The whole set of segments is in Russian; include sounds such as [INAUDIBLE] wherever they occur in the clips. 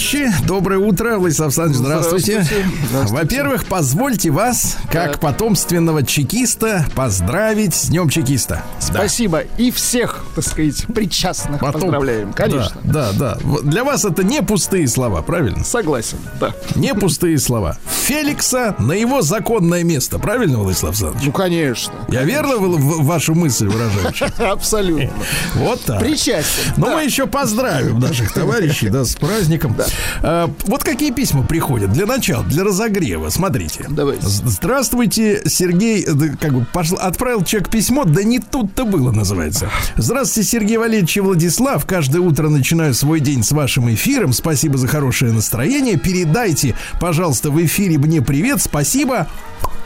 товарищи, доброе утро. Владислав Александрович, здравствуйте. Здравствуйте. Здравствуйте. Во-первых, позвольте вас, как потомственного чекиста, поздравить с Днем чекиста. Спасибо. И всех, так сказать, причастных Потом- поздравляем. Конечно. Да, да, да. Для вас это не пустые слова, правильно? Согласен, да. Не пустые слова. Феликса на его законное место, правильно, Владислав Александрович? Ну, конечно. Я верно в- вашу мысль выражаю? [LAUGHS] Абсолютно. Вот так. Причастен. Но мы еще поздравим наших товарищей, да, с праздником. А, вот какие письма приходят для начала, для разогрева. Смотрите. Давайте. Здравствуйте, Сергей. Как бы пошел, отправил человек письмо, да не тут-то было, называется. Здравствуйте, Сергей Валерьевич и Владислав. Каждое утро начинаю свой день с вашим эфиром. Спасибо за хорошее настроение. Передайте, пожалуйста, в эфире мне привет. Спасибо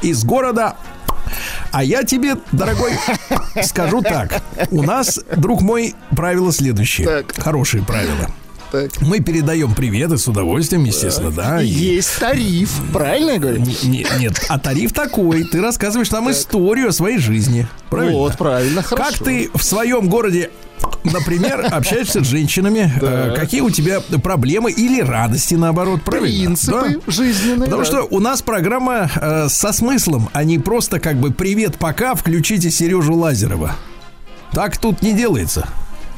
из города а я тебе, дорогой, скажу так. У нас, друг мой, правило следующее. Так. Хорошие правила. Так. Мы передаем приветы с удовольствием, естественно, да. И Есть тариф, правильно я говорю? Не- не- нет, а тариф такой. Ты рассказываешь нам историю о своей жизни. Правильно? Вот, правильно, хорошо. Как ты в своем городе, например, общаешься с женщинами? э, Какие у тебя проблемы или радости, наоборот, правильно? Принципы Да. жизненные. Потому да. что у нас программа э, со смыслом, а не просто как бы «Привет, пока, включите Сережу Лазерова». Так тут не делается.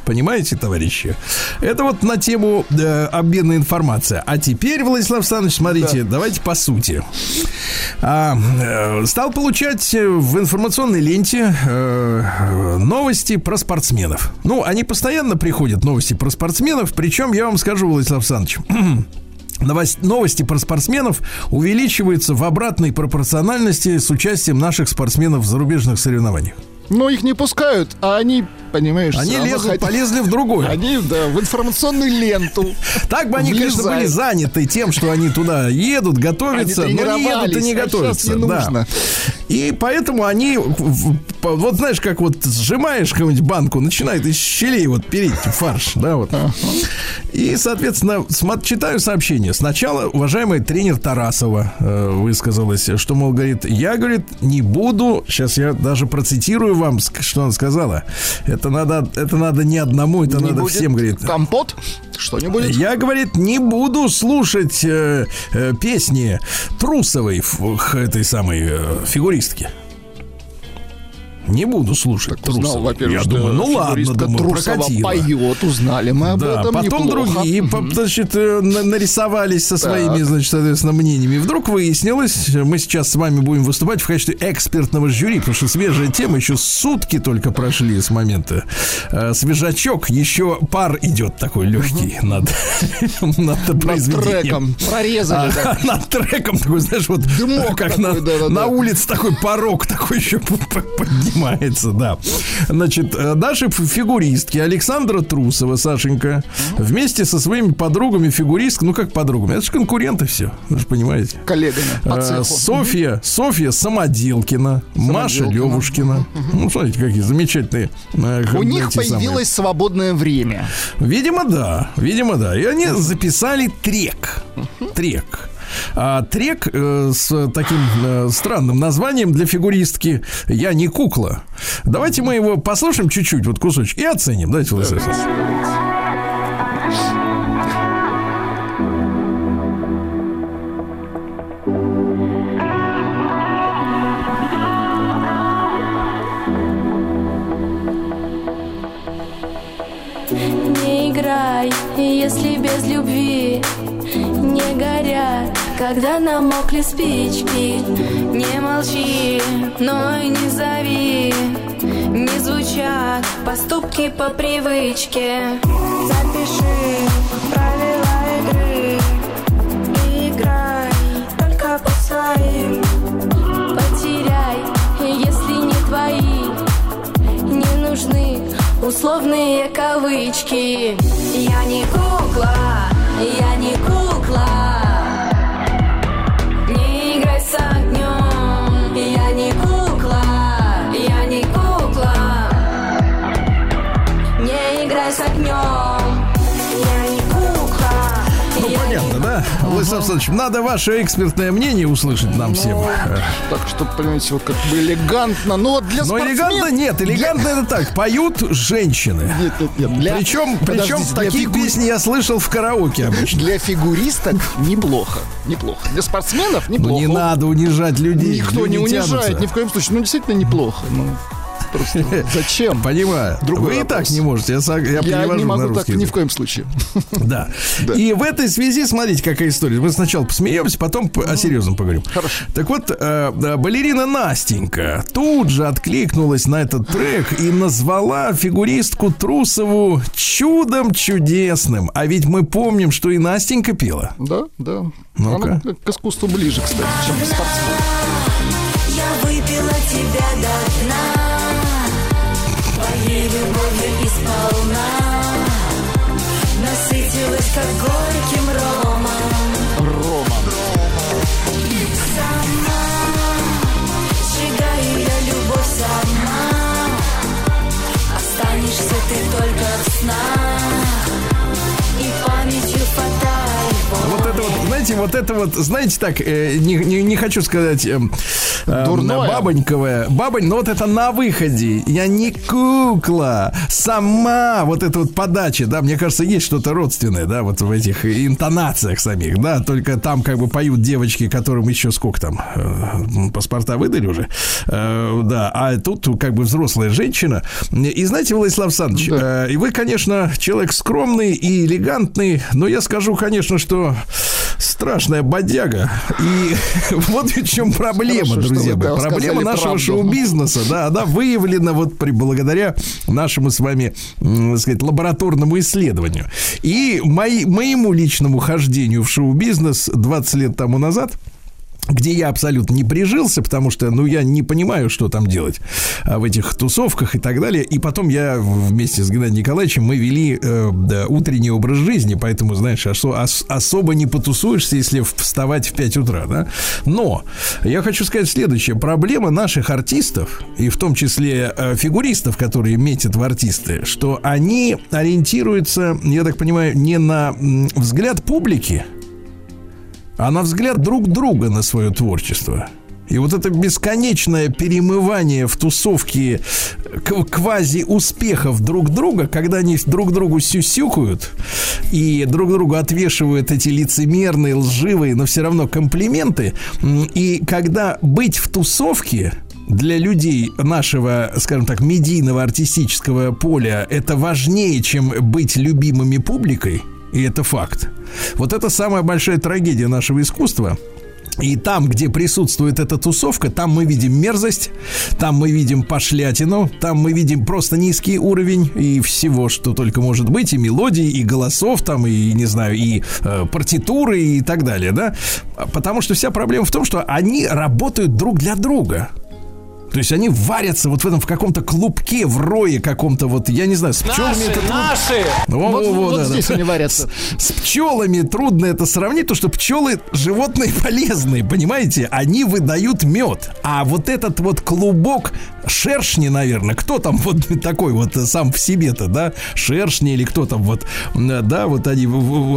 Понимаете, товарищи? Это вот на тему э, обмена информации. А теперь, Владислав Александрович, смотрите, давайте по сути. А, э, стал получать э, в информационной ленте э, новости про спортсменов. Ну, они постоянно приходят, новости про спортсменов. Причем, я вам скажу, Владислав Александрович, [CLEARS THROAT] новости про спортсменов увеличиваются в обратной пропорциональности с участием наших спортсменов в зарубежных соревнованиях. Но их не пускают, а они, понимаешь, Они лезут, хотят- полезли в другое. Они, да, в информационную ленту. Так бы они, конечно, были заняты тем, что они туда едут, готовятся, но не едут и не а готовятся. да. И поэтому они, вот знаешь, как вот сжимаешь какую-нибудь банку, начинает из щелей вот переть фарш, да, вот. И, соответственно, читаю сообщение. Сначала уважаемый тренер Тарасова э, высказалась, что, мол, говорит, я, говорит, не буду, сейчас я даже процитирую вам, что она сказала. Это надо, это надо не одному, это Не надо будет всем, говорит. Компот? Что не будет? Я, говорит, не буду слушать э, э, песни Трусовой, этой самой э, фигуристки. Не буду слушать Узнал, Трусовой. во-первых, Я что думаю, ну ладно, думаю, Трусова прокатило. поет, узнали мы об Да, этом потом неплохо. другие, значит, э, на- нарисовались со своими, Так. значит, соответственно, мнениями. Вдруг выяснилось, мы сейчас с вами будем выступать в качестве экспертного жюри, потому что свежая тема, еще сутки только прошли с момента. Э, свежачок, еще пар идет такой легкий над, [LAUGHS] над Над произведением. треком. Прорезали, да. А, [LAUGHS] над треком такой, знаешь, вот Дымок как такой, на, да-да-да. на улице такой порог такой еще [LAUGHS] поднимается. Понимается, да. Значит, э, наши фигуристки Александра Трусова, Сашенька, вместе со своими подругами фигуристк, ну как подругами, это же конкуренты все, вы же понимаете. Коллегами Э. Софья, Софья Самоделкина, Маша. Левушкина. Ну, смотрите, какие замечательные. э, У них самые. появилось свободное время. Видимо, да. Видимо, да. И они записали трек. Трек. А, трек э, с таким э, странным названием для фигуристки «Я не кукла». Давайте мы его послушаем чуть-чуть, вот кусочек, и оценим. Давайте, Владислав. Не играй, если без любви Не горят, когда намокли спички. Не молчи, но и не зови. Не звучат поступки по привычке. Запиши правила игры. И играй только по своим. Потеряй, если не твои. Не нужны условные кавычки. Я не кукла, я не кукла. Не играй с огнем. Я не кукла, я не кукла. Не играй с огнем Владислав Александрович, надо ваше экспертное мнение услышать нам всем. Э, Так что, понимаете, вот как бы элегантно. Но вот для Но элегантно нет, элегантно это так. Поют женщины. Нет, нет, нет. Причем, причем такие песни я слышал в караоке обычно. Для фигуристок неплохо. Неплохо. Для спортсменов Ну неплохо. не надо унижать людей. Никто не унижает, ни в коем случае. Ну, действительно неплохо. Ну, просто зачем? Понимаю. Другой Вы и так не можете. Я, сог- я, Я не могу так русский ни язык. в коем случае. [LAUGHS] Да. Да. И в этой связи, смотрите, какая история. Мы сначала посмеемся, потом о серьезном поговорим. Хорошо. Так вот, э, балерина Настенька тут же откликнулась на этот трек и назвала фигуристку Трусову чудом чудесным. А ведь мы помним, что и Настенька пела. Да, да. Ну-ка. Она к искусству ближе, кстати, чем спортсмен. Я знаете, вот это вот, знаете, так, э, не, не, не хочу сказать эм, эм, Дурное. бабоньковое, бабонь, но вот это на выходе. Я не кукла, сама вот эта вот подача, да, мне кажется, есть что-то родственное, да, вот в этих интонациях самих, да, только там как бы поют девочки, которым еще сколько там, э, паспорта выдали уже, Э, да, а тут как бы взрослая женщина. И знаете, Владислав Александрович, э, и вы, конечно, человек скромный и элегантный, но я скажу, конечно, что страшная бодяга. И [LAUGHS] вот в чем проблема, Хорошо, друзья мои. Проблема нашего шоу-бизнеса, да, она выявлена вот при, благодаря нашему с вами, так сказать, лабораторному исследованию. И мои, моему личному хождению в шоу-бизнес 20 лет тому назад где я абсолютно не прижился, потому что, ну, я не понимаю, что там делать а, в этих тусовках и так далее. И потом я вместе с Геннадием Николаевичем мы вели э, да, утренний образ жизни, поэтому, знаешь, ос- особо не потусуешься, если вставать в 5 утра, да. Но я хочу сказать следующее. Проблема наших артистов, и в том числе э, фигуристов, которые метят в артисты, что они ориентируются, я так понимаю, не на м, взгляд публики, а на взгляд друг друга на свое творчество. И вот это бесконечное перемывание в тусовке квази-успехов друг друга, когда они друг другу сюсюкают и друг другу отвешивают эти лицемерные, лживые, но все равно комплименты. И когда быть в тусовке для людей нашего, скажем так, медийного артистического поля это важнее, чем быть любимыми публикой, и это факт. Вот это самая большая трагедия нашего искусства. И там, где присутствует эта тусовка, там мы видим мерзость, там мы видим пошлятину, там мы видим просто низкий уровень и всего, что только может быть, и мелодий, и голосов там, и, не знаю, и э, партитуры и так далее, да? Потому что вся проблема в том, что они работают друг для друга. То есть они варятся вот в этом в каком-то клубке, в рое каком-то вот, я не знаю, с пчелами Наши, это трудно- наши! Во, Вот- во, во, вот да, да. здесь они варятся. С, с пчелами трудно это сравнить, потому что пчелы животные [LAUGHS] полезные, понимаете? Они выдают мед. А вот этот вот клубок шершни, наверное, кто там вот [LAUGHS] такой вот сам в себе-то, да? Шершни или кто там вот, да, вот они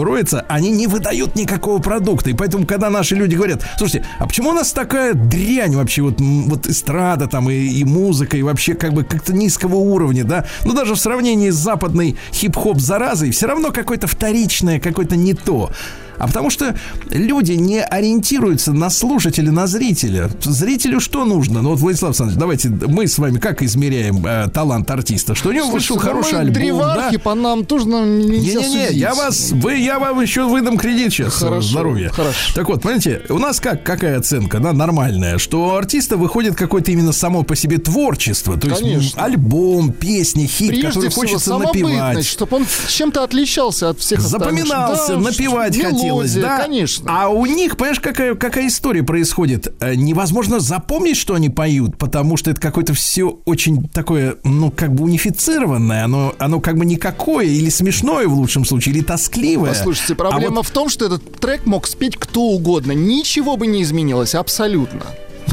роются, они не выдают никакого продукта. И поэтому, когда наши люди говорят, слушайте, а почему у нас такая дрянь вообще, вот, вот эстрада там и, и музыка, и вообще как бы как-то низкого уровня, да? Ну, даже в сравнении с западной хип-хоп заразой, все равно какое-то вторичное, какое-то не то. А потому что люди не ориентируются на слушателя, на зрителя. Зрителю что нужно? Ну вот, Владислав Александрович, давайте мы с вами как измеряем э, талант артиста? Что у него вышел Слушайте, ну хороший альбом, да? древархи, по нам тоже нам нельзя Не-не-не, я вас, вы, я вам еще выдам кредит сейчас. Хорошо, здоровья. хорошо. Так вот, понимаете, у нас как, какая оценка, да, нормальная, что у артиста выходит какое-то именно само по себе творчество. То есть Конечно. м, альбом, песни, хит, Прежде который всего, хочется напевать. чтобы он чем-то отличался от всех остальных. Запоминался, Да, напевать мелодия, хотелось, да? Конечно. А у них, понимаешь, какая, какая история происходит? Э, Невозможно запомнить, что они поют, потому что это какое-то все очень такое, ну, как бы унифицированное, оно, оно как бы никакое, или смешное в лучшем случае, или тоскливое. Послушайте, А проблема вот, в том, что этот трек мог спеть кто угодно. Ничего бы не изменилось, абсолютно.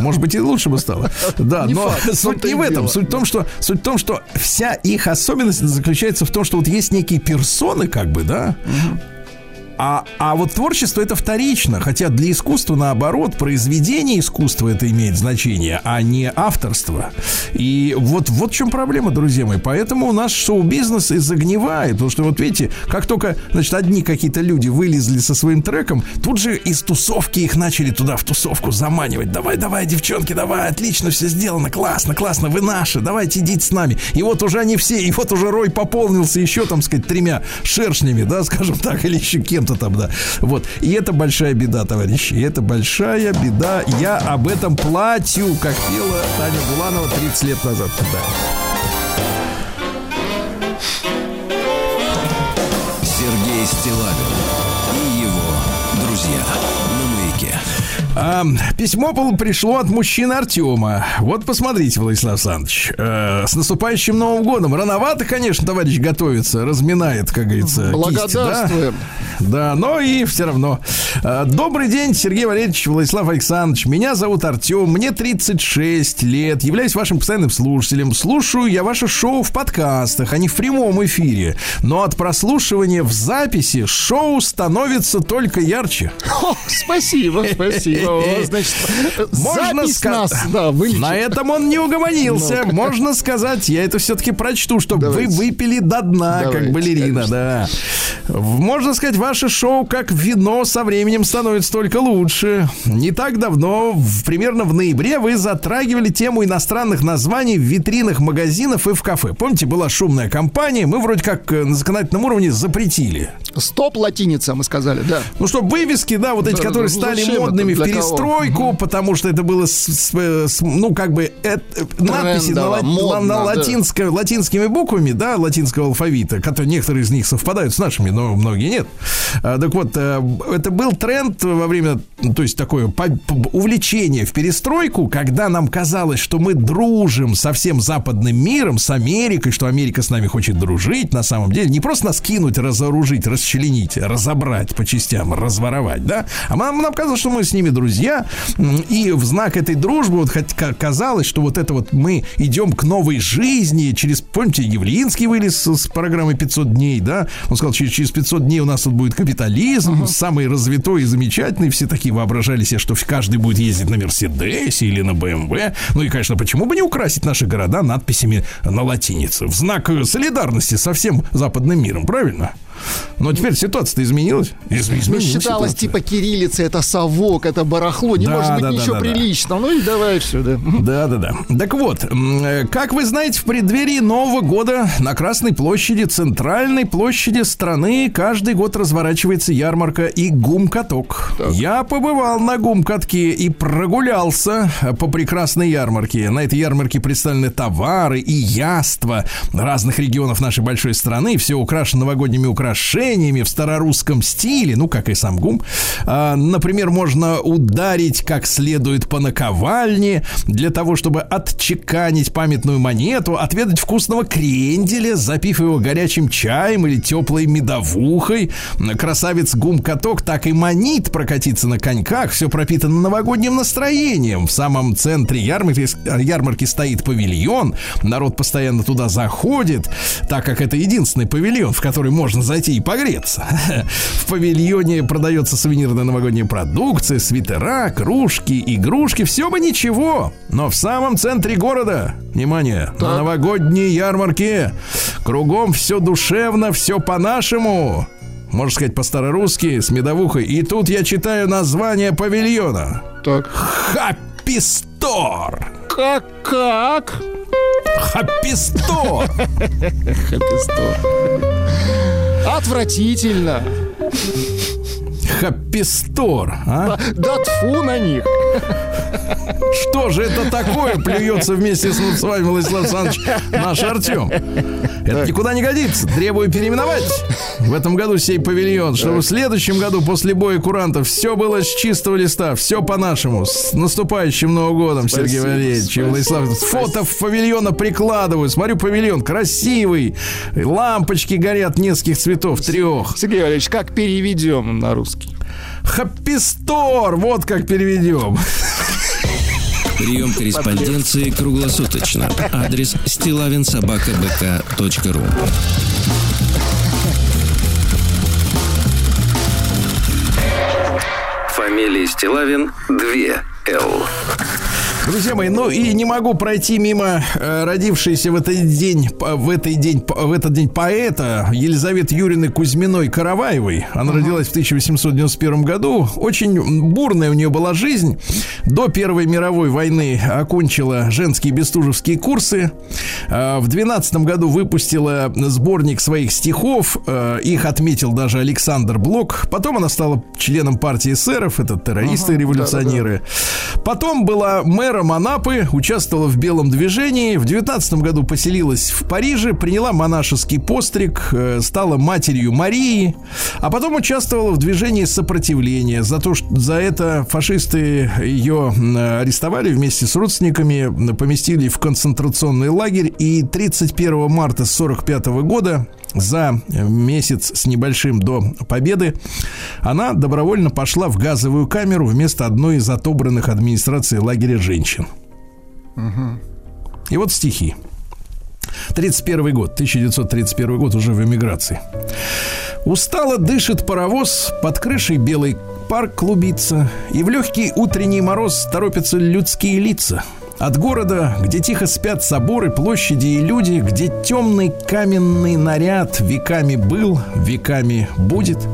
может быть, и лучше бы стало. [LAUGHS] Да, Не но факт, суть не в этом. дело. Суть в том, что суть в том, что вся их особенность заключается в том, что вот есть некие персоны, как бы, да, А, а вот творчество это вторично, хотя для искусства наоборот, произведение искусства это имеет значение, а не авторство. И вот, вот в чем проблема, друзья мои. Поэтому у нас шоу-бизнес и загнивает, потому что вот видите, как только, значит, одни какие-то люди вылезли со своим треком, тут же из тусовки их начали туда в тусовку заманивать. Давай, давай, девчонки, давай, отлично все сделано, классно, классно, вы наши, давайте идите с нами. И вот уже они все, и вот уже рой пополнился еще, там сказать, тремя шершнями, да, скажем так, или еще кем-то там, да. Вот. И это большая беда, товарищи. И это большая беда. Я об этом платью, как пела Таня Буланова 30 лет назад. Да. Сергей Стилавин и его друзья на маяке. А, письмо пол- пришло от мужчины Артема. Вот посмотрите, Владислав Александрович. э, с наступающим Новым годом. Рановато, конечно, товарищ готовится, разминает, как говорится, кисть, да? Да, но и все равно. А, Добрый день, Сергей Валерьевич, Владислав Александрович. Меня зовут Артем, мне 36 лет. Являюсь вашим постоянным слушателем. Слушаю я ваше шоу в подкастах, а не в прямом эфире. Но от прослушивания в записи шоу становится только ярче. О, спасибо, спасибо. [LAUGHS] Значит, Можно запись ска- нас, да, вылечит. На этом он не угомонился. Можно сказать, я это все-таки прочту, чтобы вы выпили до дна, как балерина, да. Можно сказать, ваше шоу как вино со временем становится только лучше. Не так давно, в- примерно в ноябре, вы затрагивали тему иностранных названий в витринах магазинов и в кафе. Помните, была шумная кампания, мы вроде как э, на законодательном уровне запретили. Стоп латиница, мы сказали, да. Ну, что вывески, да, вот эти, Да, которые ну, стали модными это? в Для кого? перестройку, потому что это было, с- с- э, с- ну, как бы, э, э, надписи на, модно, на да. латинско- латинскими буквами, да, латинского алфавита, которые некоторые из них совпадают с нашими, но многие нет. А, так вот, э, это был тренд во время, ну, то есть такое увлечение в перестройку, когда нам казалось, что мы дружим со всем западным миром, с Америкой, что Америка с нами хочет дружить, на самом деле, не просто нас кинуть, разоружить, расчленить, разобрать по частям, разворовать, да, а нам, нам казалось, что мы с ними друзья, и в знак этой дружбы вот хоть ка- казалось, что вот это вот мы идем к новой жизни через, помните, Явлинский вылез с, программой 500 дней, да, он сказал, через 500 дней у нас тут будет капитализм, самый развитой и замечательный, все такие воображали себе, что каждый будет ездить на Мерседесе или на БМВ, ну и, конечно, почему бы не украсить наши города надписями на латинице, в знак э, солидарности со всем западным миром, правильно? Но теперь ситуация-то изменилась. Из- Ну, изменилась считалось, ситуация. типа, кириллица, это совок, это барахло, не Да, может быть да, да, ничего да, да. приличного. Ну и давай все, да. Да, да, да. Так вот, э, как вы знаете, в преддверии Нового года на Красной площади, центральной площади страны, каждый год разворачивается ярмарка и гум-каток. Я побывал на гум-катке и прогулялся э, по прекрасной ярмарке. На этой ярмарке представлены товары и яства разных регионов нашей большой страны. Все украшено новогодними украшениями украшениями в старорусском стиле, ну, как и сам ГУМ. А, например, можно ударить как следует по наковальне для того, чтобы отчеканить памятную монету, отведать вкусного кренделя, запив его горячим чаем или теплой медовухой. Красавец ГУМ-каток так и манит прокатиться на коньках. Все пропитано новогодним настроением. В самом центре ярмарки, ярмарки стоит павильон. Народ постоянно туда заходит, так как это единственный павильон, в который можно зайти и погреться. [LAUGHS] В павильоне продается сувенирная новогодняя продукция, свитера, кружки, игрушки. Все бы ничего. Но в самом центре города, внимание, на новогодней ярмарке кругом все душевно, все по-нашему можно сказать по-старорусски, с медовухой. И тут я читаю название павильона. Так. Хаппистор. Как? Как? Хаппистор. [LAUGHS] Хаппистор. Отвратительно. Хаппистор. А? Да тфу на них. Что же это такое плюется вместе с, с вами, Владислав Александрович, наш Артем? Это никуда не годится. Требую переименовать в этом году сей павильон, чтобы в следующем году после боя курантов все было с чистого листа, все по-нашему. С наступающим Новым годом, Сергей Спасибо, Валерьевич и Владислав. Фото в павильона прикладываю. Смотрю, павильон красивый. Лампочки горят нескольких цветов, трех. Сергей Валерьевич, как переведем на русский? Хаппистор, вот как переведем. Прием корреспонденции круглосуточно. Адрес стилавинсобакабк.ру Фамилия Стилавин 2 Л. Друзья мои, ну и не могу пройти мимо э, родившейся в этот день, в, этот день, в этот день поэта Елизаветы Юрины Кузьминой Караваевой. Она родилась в 1891 году. Очень бурная у нее была жизнь. До Первой мировой войны окончила женские бестужевские курсы. Э, в 12 году выпустила сборник своих стихов. Э, их отметил даже Александр Блок. Потом она стала членом партии эсеров. Это террористы, революционеры. Потом была мэром Анапы, участвовала в белом движении. В 19 году поселилась в Париже, приняла монашеский постриг, э, стала матерью Марии, а потом участвовала в движении сопротивления. За, то, что, за это фашисты ее арестовали вместе с родственниками, поместили в концентрационный лагерь. И 31 марта 1945 года за месяц с небольшим до победы она добровольно пошла в газовую камеру вместо одной из отобранных администрацией лагеря женщин. И вот стихи. 31 год, 1931 год, уже в эмиграции. Устало дышит паровоз, под крышей белый парк клубится, и в легкий утренний мороз торопятся людские лица. От города, где тихо спят соборы, площади и люди, где темный каменный наряд веками был, веками будет,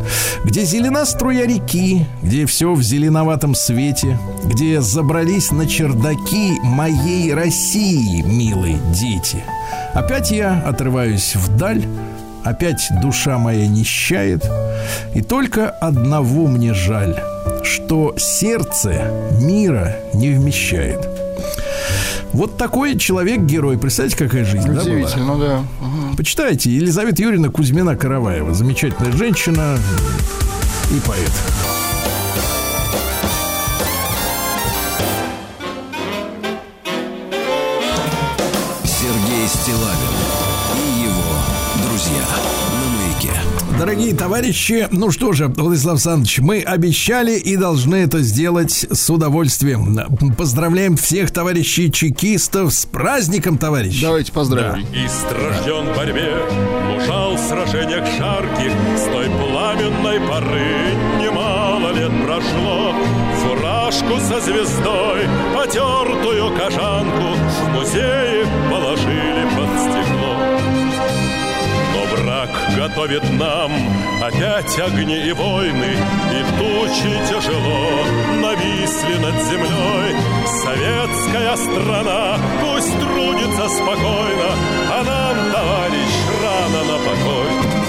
где зелена струя реки, где все в зеленоватом свете, где забрались на чердаки моей России, милые дети. Опять я отрываюсь вдаль, опять душа моя нищает, и только одного мне жаль, что сердце мира не вмещает. Вот такой человек-герой. Представьте, какая жизнь, да, была? Удивительно, да. Мгм. Почитайте. Елизавета Юрьевна Кузьмина Караваева. Замечательная женщина и поэт. Сергей Стилавин Дорогие товарищи, ну что же, Владислав Александрович, мы обещали и должны это сделать с удовольствием. Поздравляем всех товарищей чекистов с праздником, товарищи. Давайте поздравим. И стражден в борьбе, мужал в сражениях жарких, С той пламенной поры немало лет прошло. Фуражку со звездой, потертую кожанку В музее положили под готовит нам опять огни и войны, И тучи тяжело нависли над землей. Советская страна пусть трудится спокойно, А нам, товарищ, рано на покой.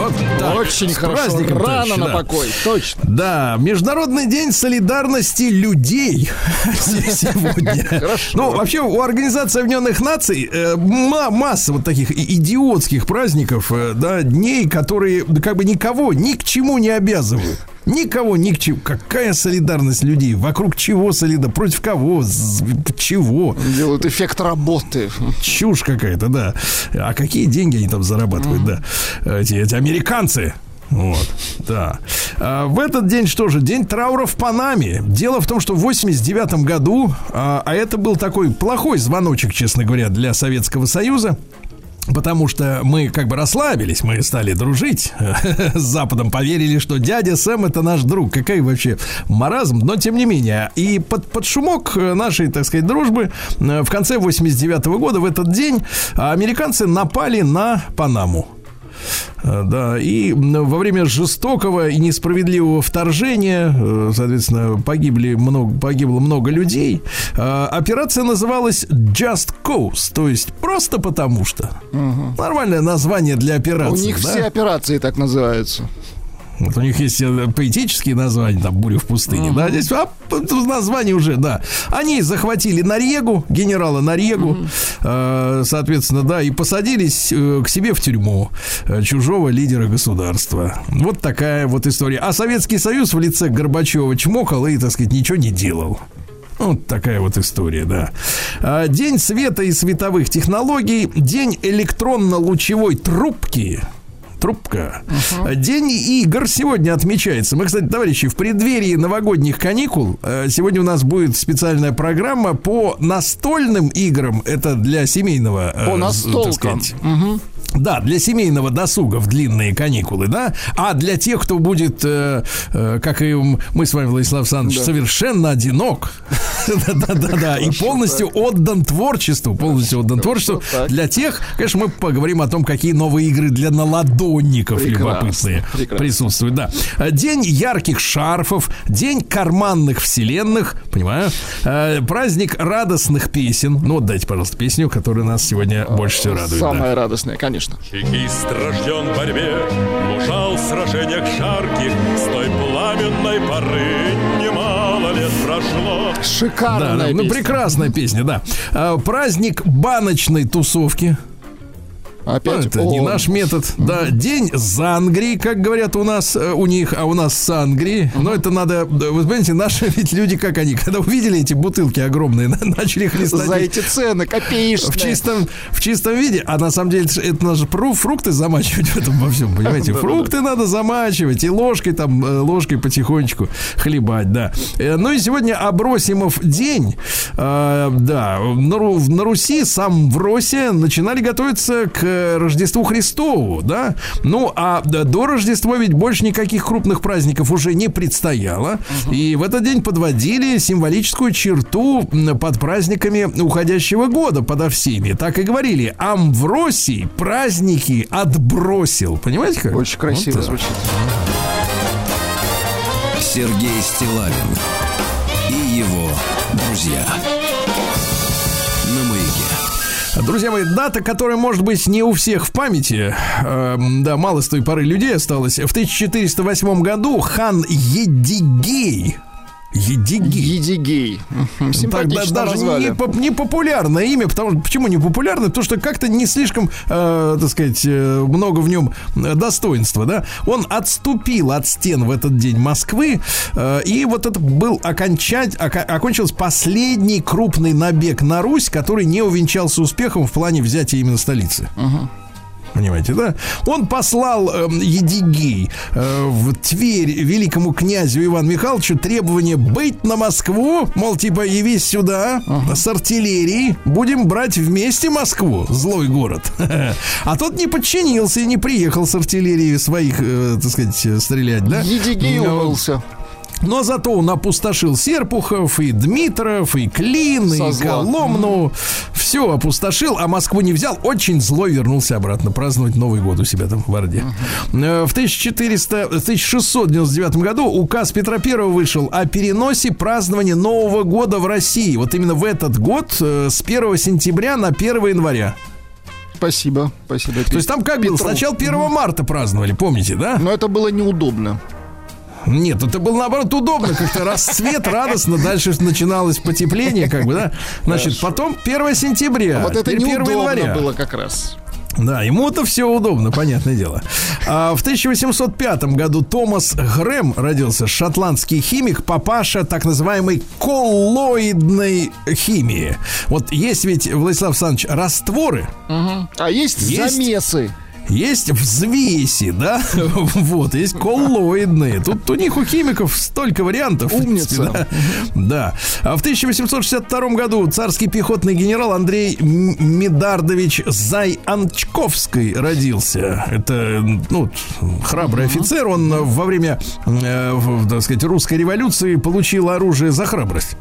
Вот так. Очень С хорошо. праздником, Рано товарищи, на да. покой. Точно. Да, Международный день солидарности людей [LAUGHS] сегодня. [LAUGHS] Ну, вообще, у Организации Объединенных Наций э, ма- масса вот таких идиотских праздников, э, да, дней, которые как бы никого ни к чему не обязывают. Никого ни к чему. Какая солидарность людей? Вокруг чего солидарность? Против кого? Чего? Делают эффект работы. Чушь какая-то, да. А какие деньги они там зарабатывают, да? Эти, эти американцы. Вот, да. А, в этот день что же? День траура в Панаме. Дело в том, что в 89 году, а, а это был такой плохой звоночек, честно говоря, для Советского Союза, Потому что мы как бы расслабились, мы стали дружить [LAUGHS] с Западом, поверили, что дядя Сэм это наш друг. Какой вообще маразм, но тем не менее. И под, под шумок нашей, так сказать, дружбы э, в конце 89 года, в этот день, американцы напали на Панаму. Э, Да, и во время жестокого и несправедливого вторжения, э, соответственно, погибли много, погибло много людей. Э, Операция называлась Just Cause, то есть просто потому что. Нормальное название для У операции. них да? все операции так называются. Вот у них есть э, поэтические названия, там «Буря в пустыне», да, здесь а, название уже, да. Они захватили Нарьегу, генерала Нарьегу, э, соответственно, да, и посадились э, к себе в тюрьму э, чужого лидера государства. Вот такая вот история. А Советский Союз в лице Горбачева чмокал и, так сказать, ничего не делал. Вот такая вот история, да. А, День света и световых технологий, день электронно-лучевой трубки. Трубка. День игр сегодня отмечается. Мы, кстати, товарищи, в преддверии новогодних каникул э, сегодня у нас будет специальная программа по настольным играм. Это для семейного... э, По настолкам. сказать, да, для семейного досуга в длинные каникулы, да. А для тех, кто будет, э, э, как и мы с вами, Владислав Александрович, совершенно одинок, [LAUGHS] да-да-да, и полностью отдан творчеству, полностью отдан творчеству. Для тех, конечно, мы поговорим о том, какие новые игры для наладонников любопытные присутствуют, да. День ярких шарфов, день карманных вселенных, понимаю. Э, Праздник радостных песен. Ну, вот дайте, пожалуйста, песню, которая нас сегодня больше всего радует. да. Самое радостное, конечно. Чекист рожден в борьбе, мужал в сражениях жарких, с той пламенной поры немало лет прошло. Шикарная да, ну песня. прекрасная песня, да. А, Праздник баночной тусовки. Опять Это не наш метод. Да, день Зангри, как говорят у нас, э, у них, а у нас Сангри. Но это надо, вы понимаете, наши [LAUGHS] ведь люди, как они, когда увидели эти бутылки огромные, [LAUGHS] начали хлестать За эти цены копеечные. в чистом, в чистом виде, а на самом деле это надо же фрукты замачивать в этом во всем, понимаете? [LAUGHS] Фрукты надо замачивать и ложкой там, э, ложкой потихонечку хлебать, да. Э, Ну и сегодня Абросимов день. Да, на Руси, сам в Росе начинали готовиться к Рождеству Христову, да. Ну, а до Рождества ведь больше никаких крупных праздников уже не предстояло. И в этот день подводили символическую черту под праздниками уходящего года, подо всеми. Так и говорили, Амвросий праздники отбросил. Понимаете как? Очень красиво Вот звучит. Сергей Стилавин и его друзья. Друзья мои, дата, которая может быть не у всех в памяти, эм, да, мало с той поры людей осталось. В 1408 году хан Едигей Едигей. Едигей. Тогда даже не, поп- не популярное имя, потому что почему не популярное? Потому что как-то не слишком, э, так сказать, э, много в нем э, достоинства, да? Он отступил от стен в этот день Москвы, э, и вот это был окончать, ока- окончился последний крупный набег на Русь, который не увенчался успехом в плане взятия именно столицы. Понимаете, да? Он послал эм, Едигей э, в Тверь великому князю Ивану Михайловичу требование быть на Москву, мол, типа, явись сюда с артиллерией, будем брать вместе Москву, злой город. [LAUGHS] А тот не подчинился и не приехал с артиллерией своих, э, так сказать, э, стрелять, да? Едигей Ну, уволился. Но зато он опустошил Серпухов, и Дмитров, и Клин, Со и. Коломну. Все опустошил, а Москву не взял. Очень злой вернулся обратно праздновать Новый год у себя там в Орде. Э, В 1400, в 1699 году указ Петра I вышел о переносе празднования Нового года в России. Вот именно в этот год, э, с 1 сентября на 1 января. Спасибо, спасибо. То есть там как было? Сначала 1 марта праздновали, помните, да? Но это было неудобно. Нет, это было наоборот удобно, как-то расцвет, радостно, дальше начиналось потепление, как бы, да. Значит, потом 1 сентября, вот это теперь 1 неудобно января. было как раз. Да, ему-то все удобно, понятное дело. А в 1805 году Томас Грэм родился, шотландский химик, папаша так называемой коллоидной химии. Вот есть ведь, Владислав Александрович, растворы, А есть, Есть. замесы. Есть взвеси, да, [LAUGHS] вот, есть коллоидные. Тут у них у химиков столько вариантов. Умница. Да. Да. А в 1862 году царский пехотный генерал Андрей Медардович Зайанчковский родился. Это, ну, храбрый офицер. Он во время, э, так сказать, русской революции получил оружие за храбрость.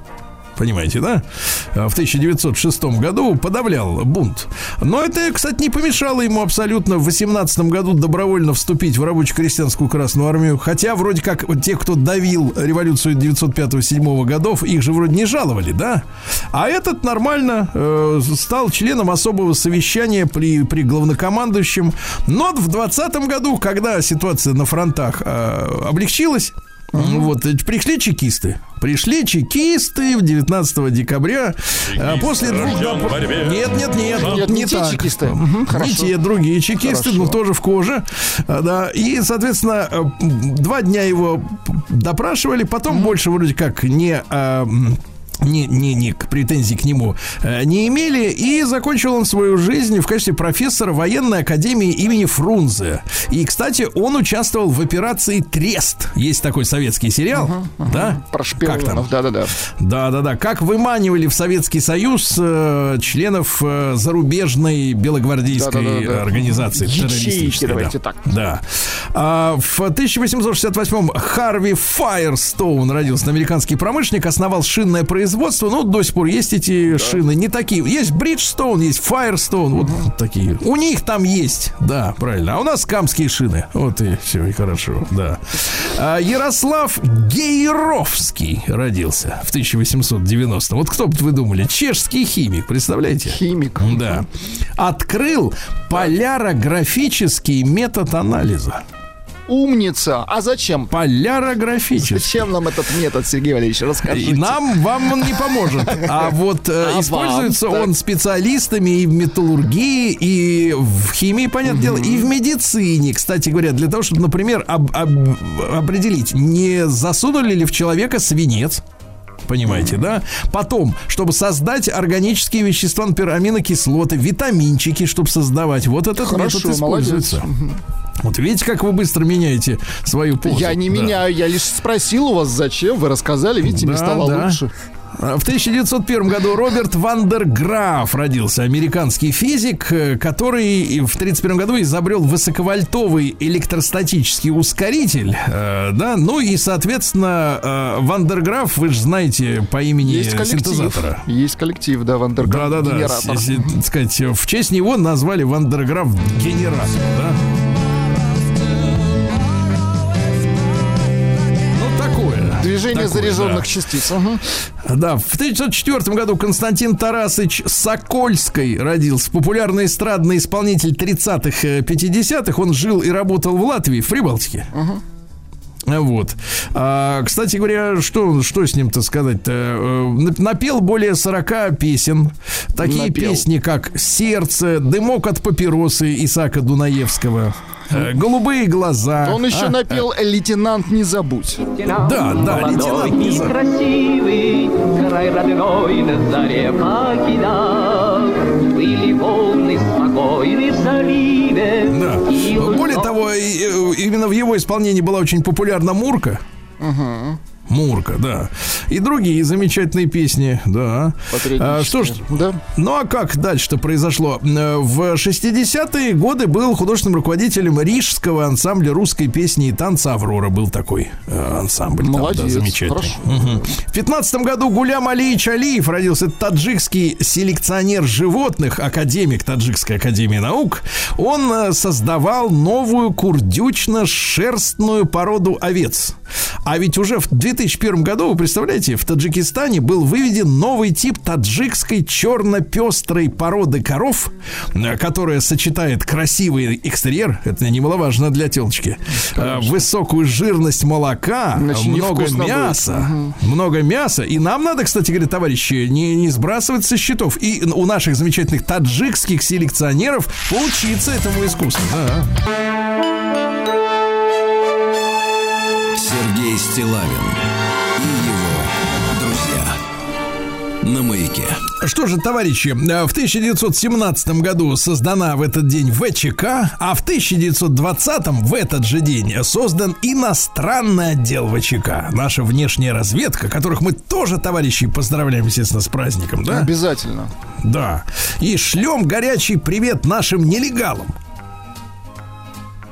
Понимаете, да? А В 1906 году подавлял бунт. Но это, кстати, не помешало ему абсолютно в 18 году добровольно вступить в рабоче-крестьянскую Красную Армию. Хотя вроде как вот те, кто давил революцию 905-7 годов, их же вроде не жаловали, да? А этот нормально э, стал членом особого совещания при, при главнокомандующем. Но в 20 году, когда ситуация на фронтах э, облегчилась, вот, э, пришли чекисты. Пришли чекисты в 19 декабря. а, после двух... рожден доп- в борьбе. Нет, нет, нет. Нет, не те так. чекисты. Мгм, Не те, другие чекисты, Хорошо. но тоже в коже. А, Да. И, соответственно, э, два дня его допрашивали, потом больше вроде как не... а, ни, ни, ни к претензий к нему э, не имели. И закончил он свою жизнь в качестве профессора военной академии имени Фрунзе. И, кстати, он участвовал в операции Трест. Есть такой советский сериал. Да? Про Как там? шпионов, да-да-да. Да, да, да. Как выманивали в Советский Союз э, членов э, зарубежной белогвардейской Да-да-да-да. организации. Ячейки, давайте да. так. Да. А, в 1868-м Харви Файерстоун родился, американский промышленник, основал шинное производство. Ну, до сих пор есть эти шины, не такие. Есть Бриджстоун, есть Файерстоун, вот такие. У них там есть, да, правильно. А у нас камские шины. Вот и все, и хорошо, да. А, Ярослав Гейровский родился в 1890 Вот кто бы вы думали? Чешский химик, представляете? Химик. Да. Открыл полярографический метод анализа. Умница. А зачем? Полярографический. Зачем нам этот метод, Сергей Валерьевич? Расскажите. И нам, вам он не поможет. А вот э, А используется вам, он специалистами и в металлургии, и в химии, понятное дело, и в медицине, кстати говоря, для того, чтобы, например, об- об- определить, не засунули ли в человека свинец. Понимаете, да? Потом, чтобы создать органические вещества, например, аминокислоты, витаминчики, чтобы создавать. Вот этот Хорошо, метод используется. Вот видите, как вы быстро меняете свою позу. Я не Да. меняю, я лишь спросил у вас, зачем. Вы рассказали, видите, мне Да, стало да. лучше. А, В 1901 году Роберт Вандерграф родился, американский физик, э, который в 1931 году изобрел высоковольтовый электростатический ускоритель, э, да, ну и, соответственно, э, Вандерграф, вы же знаете по имени Есть коллектив. синтезатора. Есть коллектив, да, Вандерграф. Да-да-да, сказать, в честь него назвали Вандерграф генератор, да? Движение Такое, заряженных да. частиц. Мгм. Да, в 1904 году Константин Тарасыч Сокольский родился. Популярный эстрадный исполнитель 30-х, э, 50-х. Он жил и работал в Латвии, в Прибалтике. Вот. А, кстати говоря, что, что с ним-то сказать-то? Э, нап- Напел более 40 песен. Такие Напел. песни, как «Сердце», «Дымок от папиросы» Исаака Дунаевского, э, «Голубые глаза». Он еще А, напел «Лейтенант, не забудь». Да, да, лейтенант не за- красивый, край родной на заре покидал. Были волны спокойны заливе. Да. Более того, э, именно в его исполнении была очень популярна Мурка. Мурка, да. И другие замечательные песни, да. А, что ж, Да. ну а как дальше-то произошло? Э, В 60-е годы был художественным руководителем Рижского ансамбля русской песни и танца «Аврора». Был такой э, ансамбль. там, да, Молодец, замечательный. хорошо. Мгм. В 15 году Гулям Алиевич Алиев родился Это таджикский селекционер животных, академик Таджикской академии наук. Он э, создавал новую курдючно-шерстную породу овец. А ведь уже в 2001 году, вы представляете, в Таджикистане был выведен новый тип таджикской черно-пестрой породы коров, э, которая сочетает красивый экстерьер, это немаловажно для телочки, э, высокую жирность молока, Значит, много невкусно будет. мяса, много мяса. И нам надо, кстати говоря, товарищи, не, не сбрасывать со счетов. И у наших замечательных таджикских селекционеров поучиться этому искусству. Да. Сергей Стилавин и его друзья. На маяке. Что же, товарищи, э, в 1917 году создана в этот день ВЧК, а в 1920 в этот же день создан иностранный отдел ВЧК. Наша внешняя разведка, которых мы тоже, товарищи, поздравляем, естественно, с праздником, да? Обязательно. Да. И шлем горячий привет нашим нелегалам.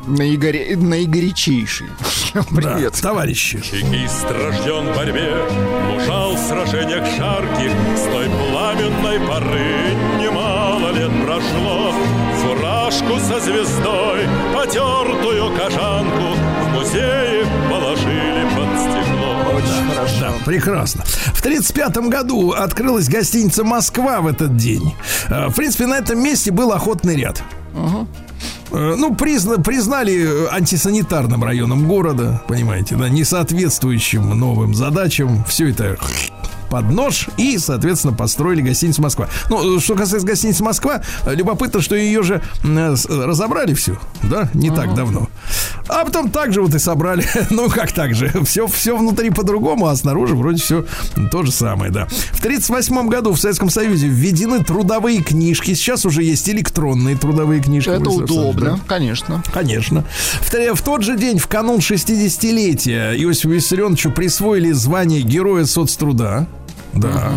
Наигоре... Наигорячейший. [LAUGHS] Привет. Да, товарищи. Чекист рожден в борьбе, мужал в сражениях жарких, С той пламенной поры немало лет прошло. Фуражку со звездой, потертую кожанку В музее положили под стекло. Очень хорошо. Да, прекрасно. В 1935 году открылась гостиница «Москва» в этот день. Э, В принципе, на этом месте был охотный ряд. Э, Ну, призна- признали э, антисанитарным районом города, понимаете, да, не соответствующим новым задачам. Все это под нож и, соответственно, построили гостиницу Москва. Ну, что касается гостиницы Москва, э, любопытно, что ее же э, разобрали всю, да, не так давно. А потом так же вот и собрали. [LAUGHS] ну, как так же? Все, все внутри по-другому, а снаружи вроде все то же самое, да. В 1938 году в Советском Союзе введены трудовые книжки. Сейчас уже есть электронные трудовые книжки. Это удобно, да? конечно. Конечно. В, в тот же день, в канун 60-летия, Иосифу Виссарионовичу присвоили звание Героя соцтруда. Да.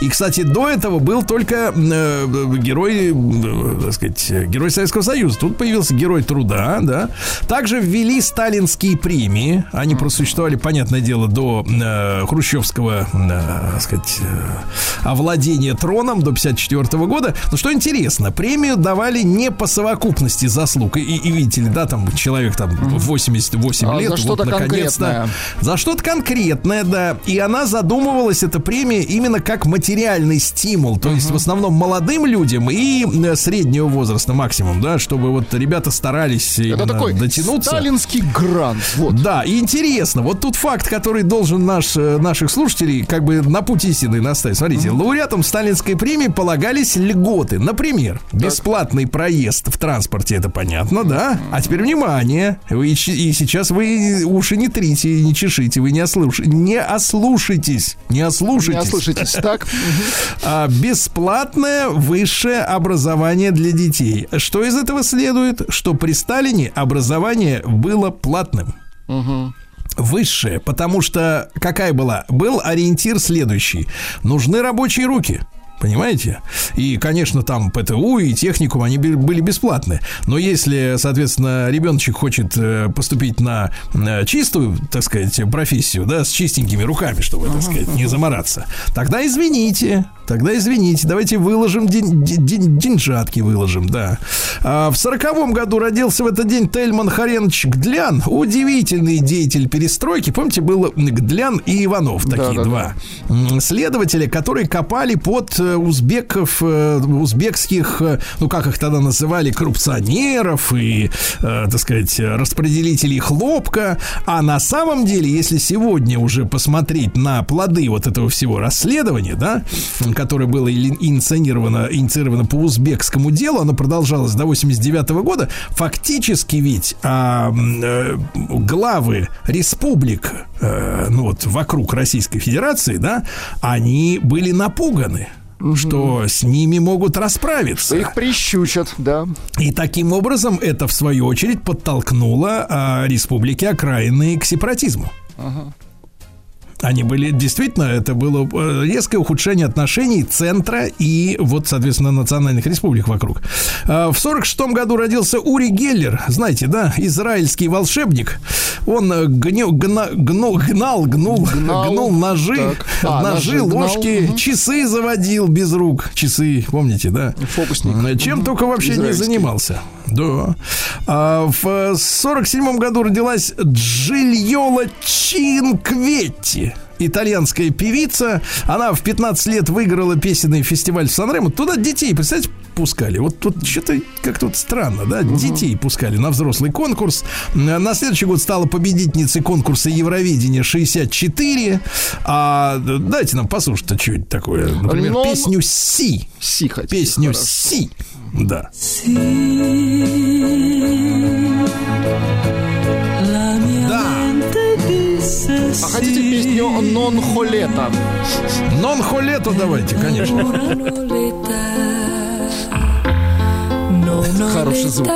И, кстати, до этого был только э, герой, э, так сказать, э, герой Советского Союза. Тут появился герой труда, да. Также ввели сталинские премии. Они просуществовали, понятное дело, до э, хрущевского, э, так сказать, э, овладения троном до 54 года. Но что интересно, премию давали не по совокупности заслуг. И, и видите ли, да, там человек там 88 А лет. за что-то наконец-то, конкретное. за что-то конкретное, да. И она задумывалась, эта премия, именно как материальный стимул. То есть в основном молодым людям и э, среднего возраста максимум, да, чтобы вот ребята старались Это такой дотянуться. сталинский грант. Вот. Да, и интересно, вот тут факт, который должен наш, э, наших слушателей как бы на путь истины наставить. Смотрите, лауреатам сталинской премии полагались льготы. Например, бесплатный проезд в транспорте, это понятно, да? А теперь внимание, вы, и сейчас вы уши не трите, не чешите, вы не, ослуш... не ослушайтесь, не Не ослушайтесь. ослушайтесь. Так, А, бесплатное высшее образование для детей. Что из этого следует? Что при Сталине образование было платным. Высшее, потому что какая была? Был ориентир следующий. Нужны рабочие руки. Понимаете? И, конечно, там ПТУ и техникум, они были бесплатны. Но если, соответственно, ребеночек хочет э, поступить на э, чистую, так сказать, профессию, да, с чистенькими руками, чтобы, так сказать, не замораться, тогда извините, тогда извините, давайте выложим ден- ден- ден- деньжатки выложим, да. А в сороковом году родился в этот день Тельман Харенович Гдлян, удивительный деятель перестройки. Помните, был Гдлян и Иванов, такие да, два м, следователя, которые копали под узбеков, э, узбекских, э, ну как их тогда называли, коррупционеров и, э, так сказать, распределителей хлопка. А на самом деле, если сегодня уже посмотреть на плоды вот этого всего расследования, да, которое было инициировано, инициировано по узбекскому делу, оно продолжалось до 89 года, фактически ведь а, э, главы республик, э, ну вот вокруг Российской Федерации, да, они были напуганы что с ними могут расправиться. их прищучат, да. И таким образом это, в свою очередь, подтолкнуло а, республики окраины к сепаратизму. Они были действительно, это было э, резкое ухудшение отношений центра и вот, соответственно, национальных республик вокруг. А, В сорок шестом году родился Ури Геллер, знаете, да, израильский волшебник. Он э, гнё- гна- гну- гнал, гнул, Гнал. гнул ножи. А, ножи, ножи гнал. ложки, Мгм. часы заводил без рук, часы, помните, да? Фокусник. Чем только вообще не занимался. Да. А, в 47 году родилась Джильола Чинкветти. Итальянская певица. Она в 15 лет выиграла песенный фестиваль в Сан-Ремо. Туда детей, представляете, пускали. Вот тут что-то как-то вот странно, да? Детей пускали на взрослый конкурс. На следующий год стала победительницей конкурса Евровидения 64. А дайте нам послушать что-нибудь такое. Например, Но- песню «Си». Си хотите, Песню. «Си». Да. Да. А хотите песню «Нон Холета»? Нон холето давайте, конечно. Хороший звук.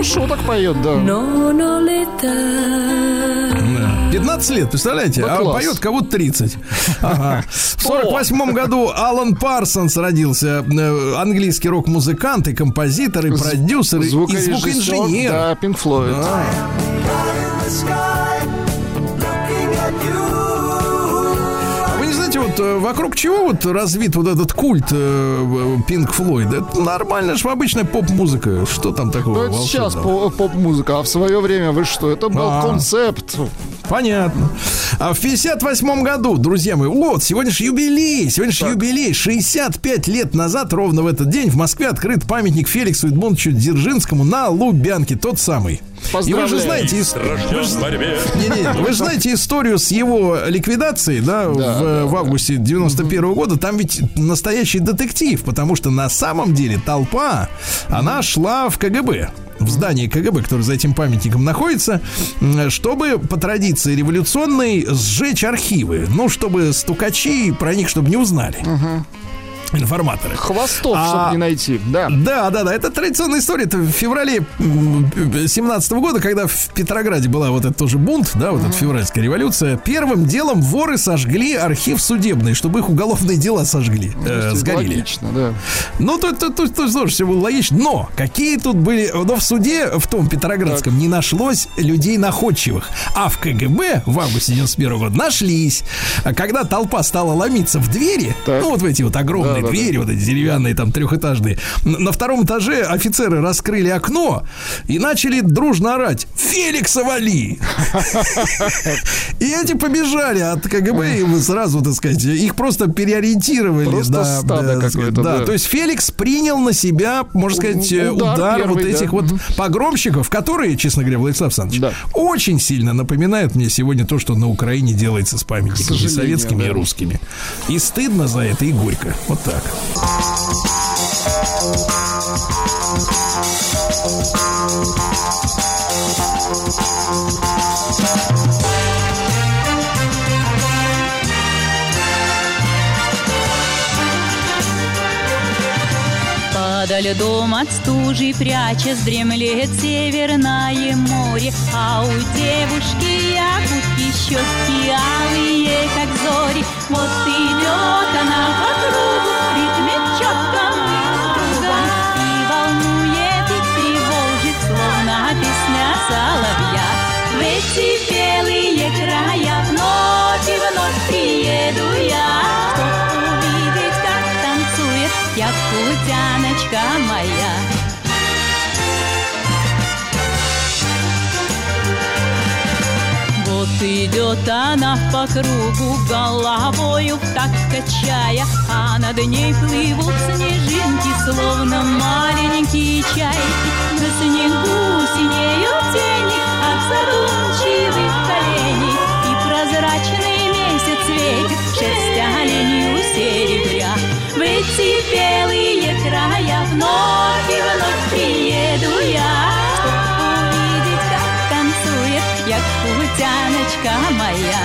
Хорошо так поет, да. Да. 15 лет, представляете? Да а класс. поет кого-то 30. Ага. В 48 году Алан Парсонс родился. Э, Английский рок-музыкант и композитор, и продюсер, и- звукоинженер. Да, Пинк Флойд. Да. Вот э, вокруг чего вот развит вот этот культ Пинк Флойда? Это нормально же обычная поп-музыка. Что там такого Ну, это сейчас поп-музыка, а в свое время вы что? Это был А. концепт. Понятно. А в 58 году, друзья мои, вот, сегодня же юбилей, сегодня же юбилей. 65 лет назад, ровно в этот день, в Москве открыт памятник Феликсу Эдмондовичу Дзержинскому на Лубянке, тот самый. И вы же знаете, ис- Рожден в борьбе. не-не, вы же знаете историю с его ликвидацией, да, в, да, в августе 91 года. Там ведь настоящий детектив, потому что на самом деле толпа, она шла в КГБ в здании КГБ, которое за этим памятником находится, чтобы по традиции революционной сжечь архивы. Ну, чтобы стукачи про них, чтобы не узнали. Информаторы. Хвостов, А- чтобы не найти. Да. Да, да, да. Это традиционная история. Это в феврале 17 года, когда в Петрограде была вот этот тоже бунт, да, вот эта февральская революция. Первым делом воры сожгли архив судебный, чтобы их уголовные дела сожгли, э, сгорели. Логично, да. Ну, тут, тут, тут, тут тоже все было логично. Но какие тут были... Но в суде, в том Петроградском, не нашлось людей находчивых. А в КГБ в августе 91 года нашлись. А когда толпа стала ломиться в двери, Так. ну, вот в эти вот огромные Да, да, двери, вот эти деревянные, там, трехэтажные, на втором этаже офицеры раскрыли окно и начали дружно орать «Феликса вали!» И эти побежали от КГБ, и сразу, так сказать, их просто переориентировали. Просто да, стадо да, какое-то, да, да. то есть Феликс принял на себя, можно сказать, Удар вот да. этих вот погромщиков, которые, честно говоря, Владислав Александрович, Да. очень сильно напоминают мне сегодня то, что на Украине делается с памятниками советскими, и да. русскими. И стыдно за это, и горько. Вот так. Под льдом от стужи прячась дремлет северное море, А у девушки ягодки щеки алые, как зори. Вот идет она по кругу, идет она по кругу головою так качая, А над ней плывут снежинки, словно маленькие чайки. На снегу синеют тени от задумчивых коленей, И прозрачный месяц светит шесть оленей у серебря. В эти белые края вновь и вновь приеду я, Чтоб увидеть, как танцует якутяночка моя.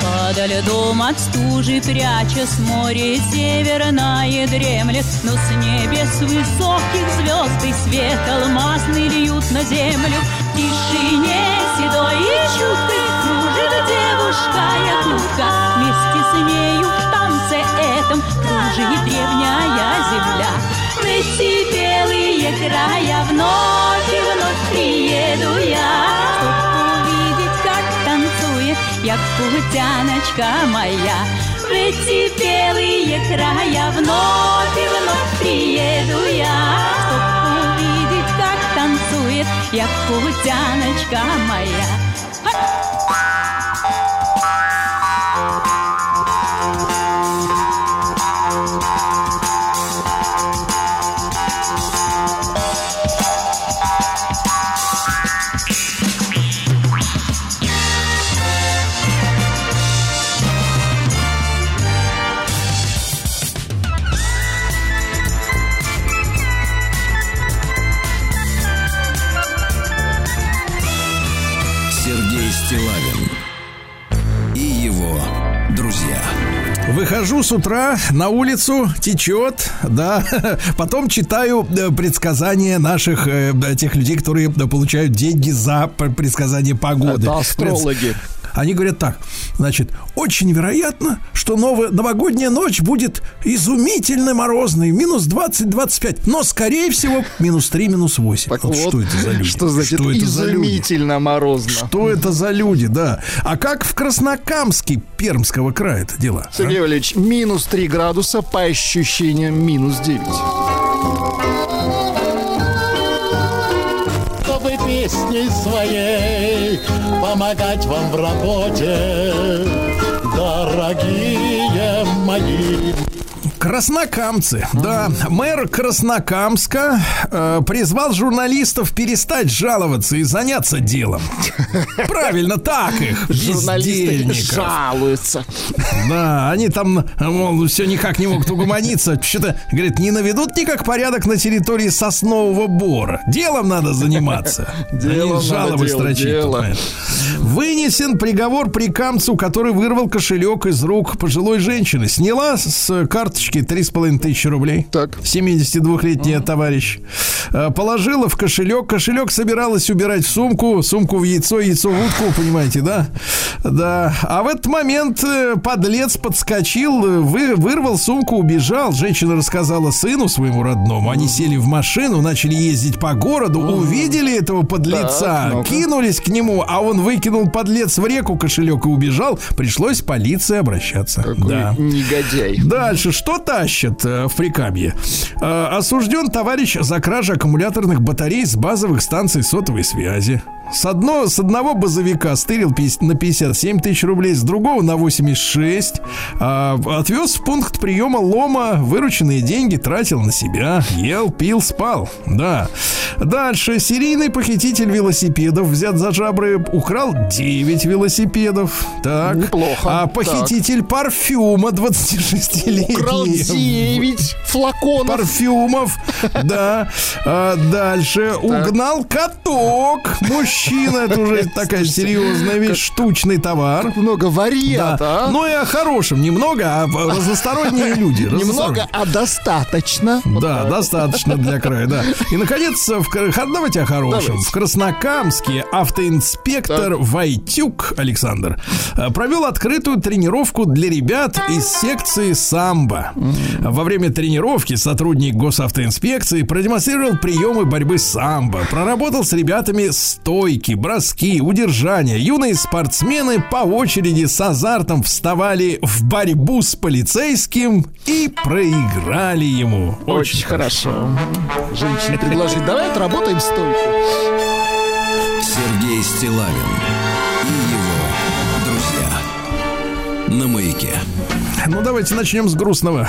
Под льдом от стужи прячась море северное дремлет, Но с небес высоких звезд и свет алмазный льют на землю. В тишине седой и чуткой кружит девушка якутка, Вместе с нею в танце этом кружит древняя земля. В эти белые края вновь и вновь приеду я, Чтоб увидеть, как танцует як путяночка моя. В эти белые края вновь и вновь приеду я, чтоб увидеть, как танцует, як путяночка моя. Выхожу с утра на улицу, течет, да. [LAUGHS] Потом читаю э, предсказания наших э, тех людей, которые получают деньги за предсказание погоды. Это астрологи. Они говорят так, значит, очень вероятно, что новая, новогодняя ночь будет изумительно морозной, минус 20-25, но, скорее всего, минус 3, минус 8. Так Вот вот, что это за люди? Что значит Что это за люди? изумительно морозно? Что это за люди, да? А как в Краснокамске Пермского края это дело? а? Сергей Валерьевич, минус 3 градуса, по ощущениям минус 9. чтобы песней своей помогать вам в работе, дорогие мои. Краснокамцы, да. Мэр Краснокамска э, призвал журналистов перестать жаловаться и заняться делом. [LAUGHS] Правильно, так их, Журналисты жалуются. Да, они там, мол, все никак не могут угомониться. Что-то, говорит, не наведут никак порядок на территории соснового бора. Делом надо заниматься. [LAUGHS] Делом жалобы строчить. Вынесен приговор прикамцу, который вырвал кошелек из рук пожилой женщины. Сняла с карточки 3,5 тысячи рублей. Так. 72-летняя товарищ. Э, Положила в кошелек. Кошелек собиралась убирать в сумку. Сумку в яйцо, яйцо в утку, понимаете, да? Да. А в этот момент э, подлец подскочил, э, вы, вырвал сумку, убежал. Женщина рассказала сыну своему родному. Они сели в машину, начали ездить по городу, увидели этого подлеца, Так, кинулись к нему, а он выкинул подлец в реку кошелек и убежал. Пришлось полиции обращаться. Какой Да. негодяй. Дальше, что тащат э, в Прикамье? Э, осужден товарищ за кражу аккумуляторных батарей с базовых станций сотовой связи. С, одно, с одного базовика стырил на 57 тысяч рублей, с другого на 86. А, отвез в пункт приема лома, вырученные деньги тратил на себя. Ел, пил, спал. Да. Дальше. Серийный похититель велосипедов взят за жабры, украл 9 велосипедов. Так. Неплохо. А Так. похититель парфюма 26-летний. Украл 9 флаконов. Парфюмов, [LAUGHS] да. А дальше угнал каток. Мужчина, это уже [LAUGHS] такая серьезная вещь, штучный товар. Много вариант, Да. а? Ну и о хорошем, немного, а разносторонние [LAUGHS] люди. Немного, а достаточно. Да, достаточно для края, да. И, наконец, давайте о хорошем. В Краснокамске автоинспектор Вайтюк Александр э, провел открытую тренировку для ребят из секции самбо. Во время тренировки сотрудник госавтоинспекции продемонстрировал приемы борьбы самбо. Проработал с ребятами стойки, броски, удержания. Юные спортсмены по очереди с азартом вставали в борьбу с полицейским и проиграли ему. Очень хорошо. Женщине предложить, давай отработаем стойку. Сергей Стилавин и его друзья. На маяке. Ну, давайте начнем с грустного.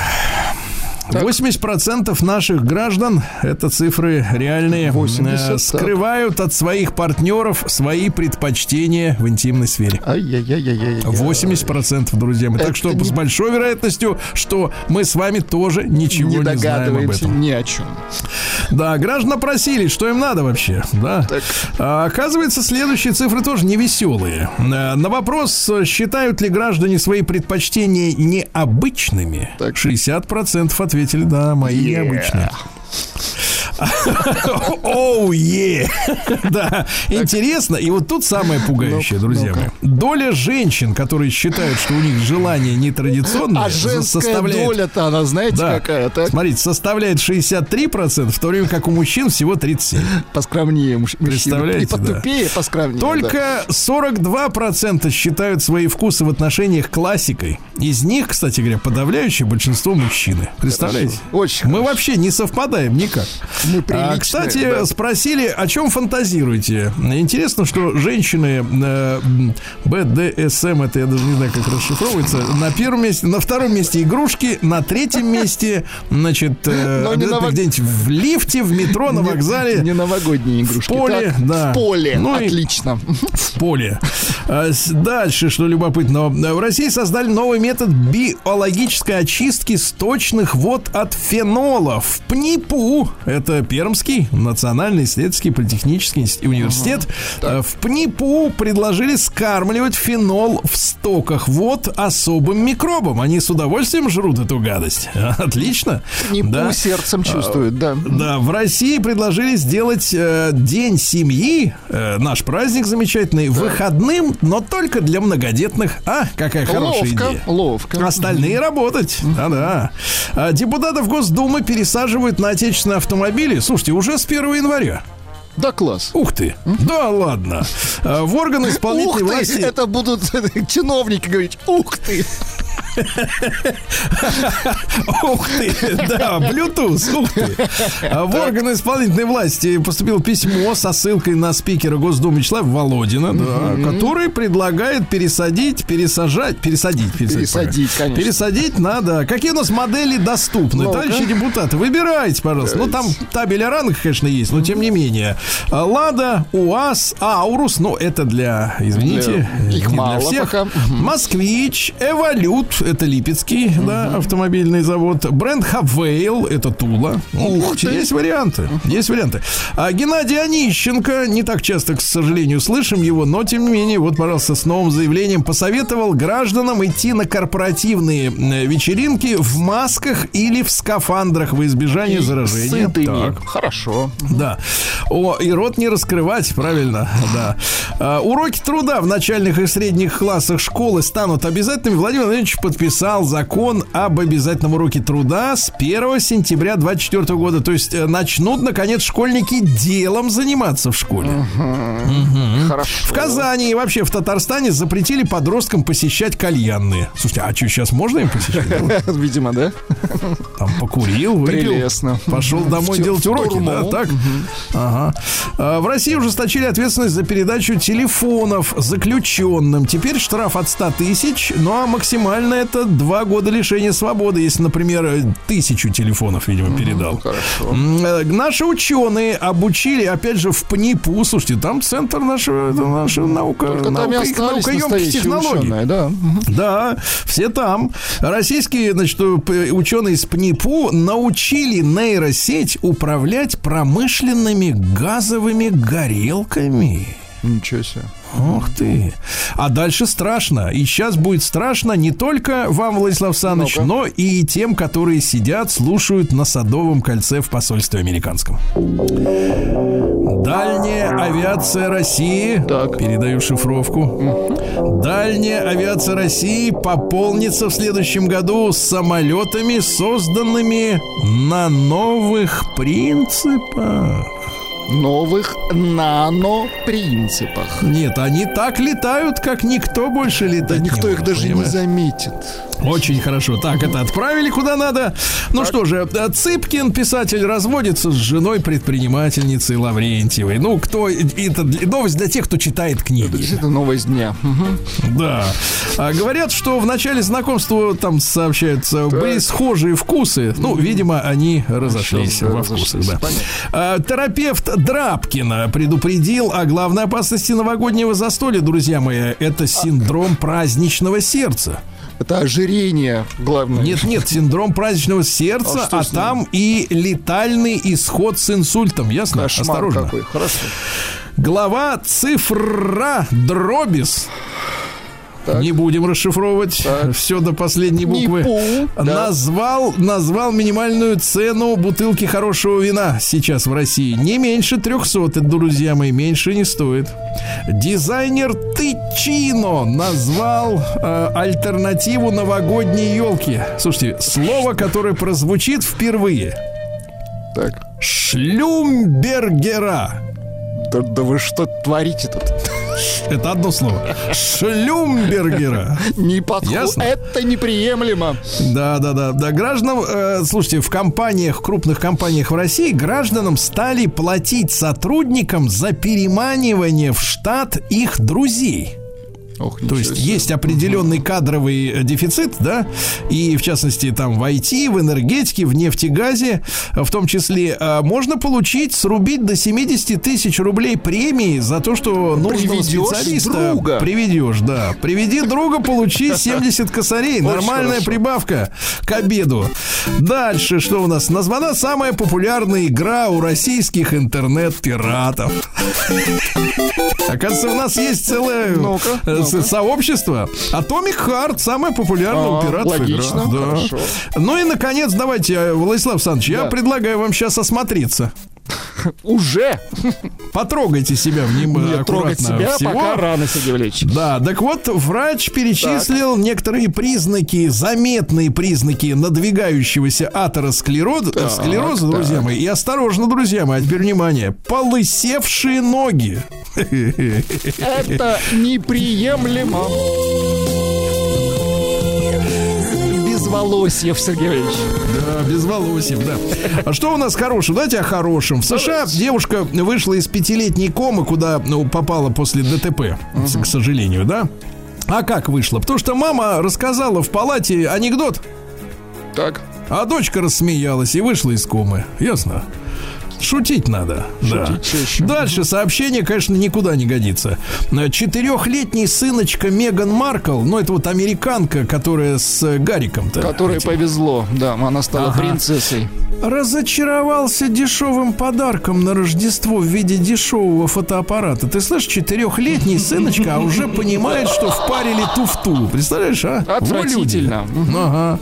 80% наших граждан, это цифры реальные, 80, э, так. скрывают от своих партнеров свои предпочтения в интимной сфере. Ай-яй-яй-яй-яй. 80%, друзья мои. Так что не- с большой вероятностью, что мы с вами тоже ничего Не не, знаем об этом. ни о чем. Да, граждане просили, что им надо вообще, да. А, оказывается, следующие цифры тоже не веселые. На вопрос, э, считают ли граждане свои предпочтения необычными, Так. 60% ответили, да, мои необычные. [LAUGHS] Оу, е! Да, интересно. И вот тут самое пугающее, друзья мои. Доля женщин, которые считают, что у них желание нетрадиционное, А женская составляет... доля-то, она знаете какая? Так, Смотрите, составляет 63%, в то время как у мужчин всего 37%. поскромнее муж- мужчина. Представляете, И потупее, поскромнее. да. Только 42% считают свои вкусы в отношениях классикой. Из них, кстати говоря, подавляющее большинство мужчины. Представляете? Очень Мы хорошо. вообще не совпадаем никак. Мы А, приличные, кстати, да. спросили, о чем фантазируете. Интересно, что женщины э, БДСМ, это я даже не знаю, как расшифровывается, на первом месте, на втором месте игрушки, на третьем месте, значит, э, Но не обязательно ново- где-нибудь в лифте, в метро, на Не- вокзале. Не новогодние игрушки. В поле, так? да. В поле. Ну Отлично. в поле. А, Дальше, что любопытно. В России создали новый метод биологической очистки сточных вод от фенола в ПНИПУ. Это Пермский национальный исследовательский политехнический университет. А, В ПНИПУ предложили скармливать фенол в стоках вод особым микробам. Они с удовольствием жрут эту гадость. [LAUGHS] Отлично. Не Да. сердцем чувствует, да. Да, в России предложили сделать э, День семьи, э, наш праздник замечательный, выходным, но только для многодетных. А, какая хорошая Ловко, идея. ловко. Остальные работать. Да-да. А, Депутатов Госдумы пересаживают на отечественные автомобили. Слушайте, уже с 1 января. Да, класс. Ух ты. Да ладно. А, В органы Ух исполнительной ты, власти... это будут [LAUGHS] чиновники говорить, ух ты. Ух ты, да, Bluetooth, ух ты. В органы исполнительной власти поступило письмо со ссылкой на спикера Госдумы Вячеслава Володина, да, который предлагает пересадить, пересажать, пересадить, Пересадить, конечно. Пересадить надо. Какие у нас модели доступны? Ну-ка. Товарищи депутаты, выбирайте, пожалуйста. Ну, там табель о рангах, конечно, есть, но тем не менее. Лада, УАЗ, Аурус, ну, это для, извините, Для- их не мало для всех. пока. Москвич, Эволют, это Липецкий, да, автомобильный завод. Бренд Хавейл, это Тула. Ух ты. Есть варианты, есть варианты. А Геннадий Онищенко, не так часто, к сожалению, слышим его, но тем не менее, вот, пожалуйста, с новым заявлением посоветовал гражданам идти на корпоративные вечеринки в масках или в скафандрах во избежание заражения. Сытыми. Так. Хорошо. Да. О, и рот не раскрывать, правильно, да. А, уроки труда в начальных и средних классах школы станут обязательными. Владимир Владимирович подписал закон об обязательном уроке труда с 1 сентября 2024 года. То есть э, начнут, наконец, школьники делом заниматься в школе. Хорошо. В Казани и вообще в Татарстане запретили подросткам посещать кальянные. Слушайте, а что, сейчас можно им посещать? [LAUGHS] Видимо, да? Там покурил, выпил. Прелестно. Пошел домой делать уроки, да, так? Ага. А, В России ужесточили ответственность за передачу телефонов заключенным. Теперь штраф от 100 тысяч, ну а максимально это два года лишения свободы, если, например, тысячу телефонов, видимо, передал. Хорошо. М, э, Наши ученые обучили, опять же, в ПНИПУ. Слушайте, там центр нашего, наша наука, Только наука, их наукоемких технологий. ученые, да. Да, все там. Российские, значит, ученые из ПНИПУ научили нейросеть управлять промышленными газовыми горелками. Ничего себе. Ух ты. А дальше страшно. И сейчас будет страшно не только вам, Владислав Саныч, но и тем, которые сидят, слушают на Садовом кольце в посольстве американском. Дальняя авиация России. Так. Передаю шифровку. Дальняя авиация России пополнится в следующем году самолетами, созданными на новых принципах. Новых нано-принципах. Нет, они так летают, как никто больше летать Да не никто их может, даже не понимаешь? заметит. Очень хорошо. Так, это отправили куда надо. Ну что же, э, Цыпкин, писатель, разводится с женой предпринимательницей Лаврентьевой. Ну, кто... Это новость для тех, кто читает Это книги. действительно новость дня. Да. А говорят, что в начале знакомства там сообщаются были схожие вкусы. Ну, видимо, они разошлись во вкусах. Да. А, Терапевт Драбкина предупредил о главной опасности новогоднего застолья, друзья мои. Это синдром праздничного сердца. Это ожирение, главное. Нет, нет, синдром праздничного сердца, А а, там и летальный исход с инсультом. Ясно? Кошмар Осторожно. какой. Хорошо. Глава цифра Дробис Не будем расшифровывать все до последней буквы. Да. Назвал, назвал минимальную цену бутылки хорошего вина сейчас в России. Не меньше 300, это, друзья мои, меньше не стоит. Дизайнер Тычино назвал э, альтернативу новогодней елки. Слушайте, слово, которое прозвучит впервые. Так. Шлюмбергера. Да, да вы что творите тут? Это одно слово. Шлюмбергера. Не подходит. Это неприемлемо. Да, да, да, да. Гражданам, э, слушайте, в компаниях, крупных компаниях в России гражданам стали платить сотрудникам за переманивание в штат их друзей. Ох, То есть есть определенный кадровый э, дефицит, да, и в частности там в IT, в энергетике, в нефтегазе, э, в том числе, э, можно получить, срубить до 70 тысяч рублей премии за то, что нужного Приведешь специалиста друга. приведешь, да. Приведи друга, получи 70 косарей. [LAUGHS] Нормальная хорошо. прибавка к обеду. Дальше, что у нас? Названа самая популярная игра у российских интернет-пиратов. [LAUGHS] Оказывается, у нас есть Ну-ка, с- ну-ка. сообщество. Atomic Heart самая популярная у пиратов игра. Ну и, наконец, давайте, э, Владислав Александрович, я предлагаю вам сейчас осмотреться. Уже Потрогайте себя внимательно, не трогать себя всего. пока рано, Сергей Валерьевич. Да, так вот, врач перечислил некоторые признаки, заметные признаки надвигающегося атеросклероза, Так, склероза, друзья так. мои. И осторожно, друзья мои, а теперь внимание. Полысевшие ноги. Это неприемлемо. Безволосьев, Сергей Валерьевич. Да, без волосьев, да. А что у нас хорошего? Давайте о хорошем. В США девушка вышла из пятилетней комы, куда ну, попала после ДТП, к сожалению, да? А как вышла? Потому что мама рассказала в палате анекдот, Так. а дочка рассмеялась и вышла из комы. Ясно? Шутить надо. да. чаще. Дальше сообщение, конечно, никуда не годится. Э, Четырехлетний сыночка Меган Маркл, ну это вот американка, которая с Гариком-то. Которой этим. повезло. Да, она стала Ага. принцессой. Разочаровался дешевым подарком на Рождество в виде дешевого фотоаппарата. Ты слышишь, четырехлетний сыночка, а уже понимает, что впарили туфту. Представляешь, а? Отвратительно. Ага.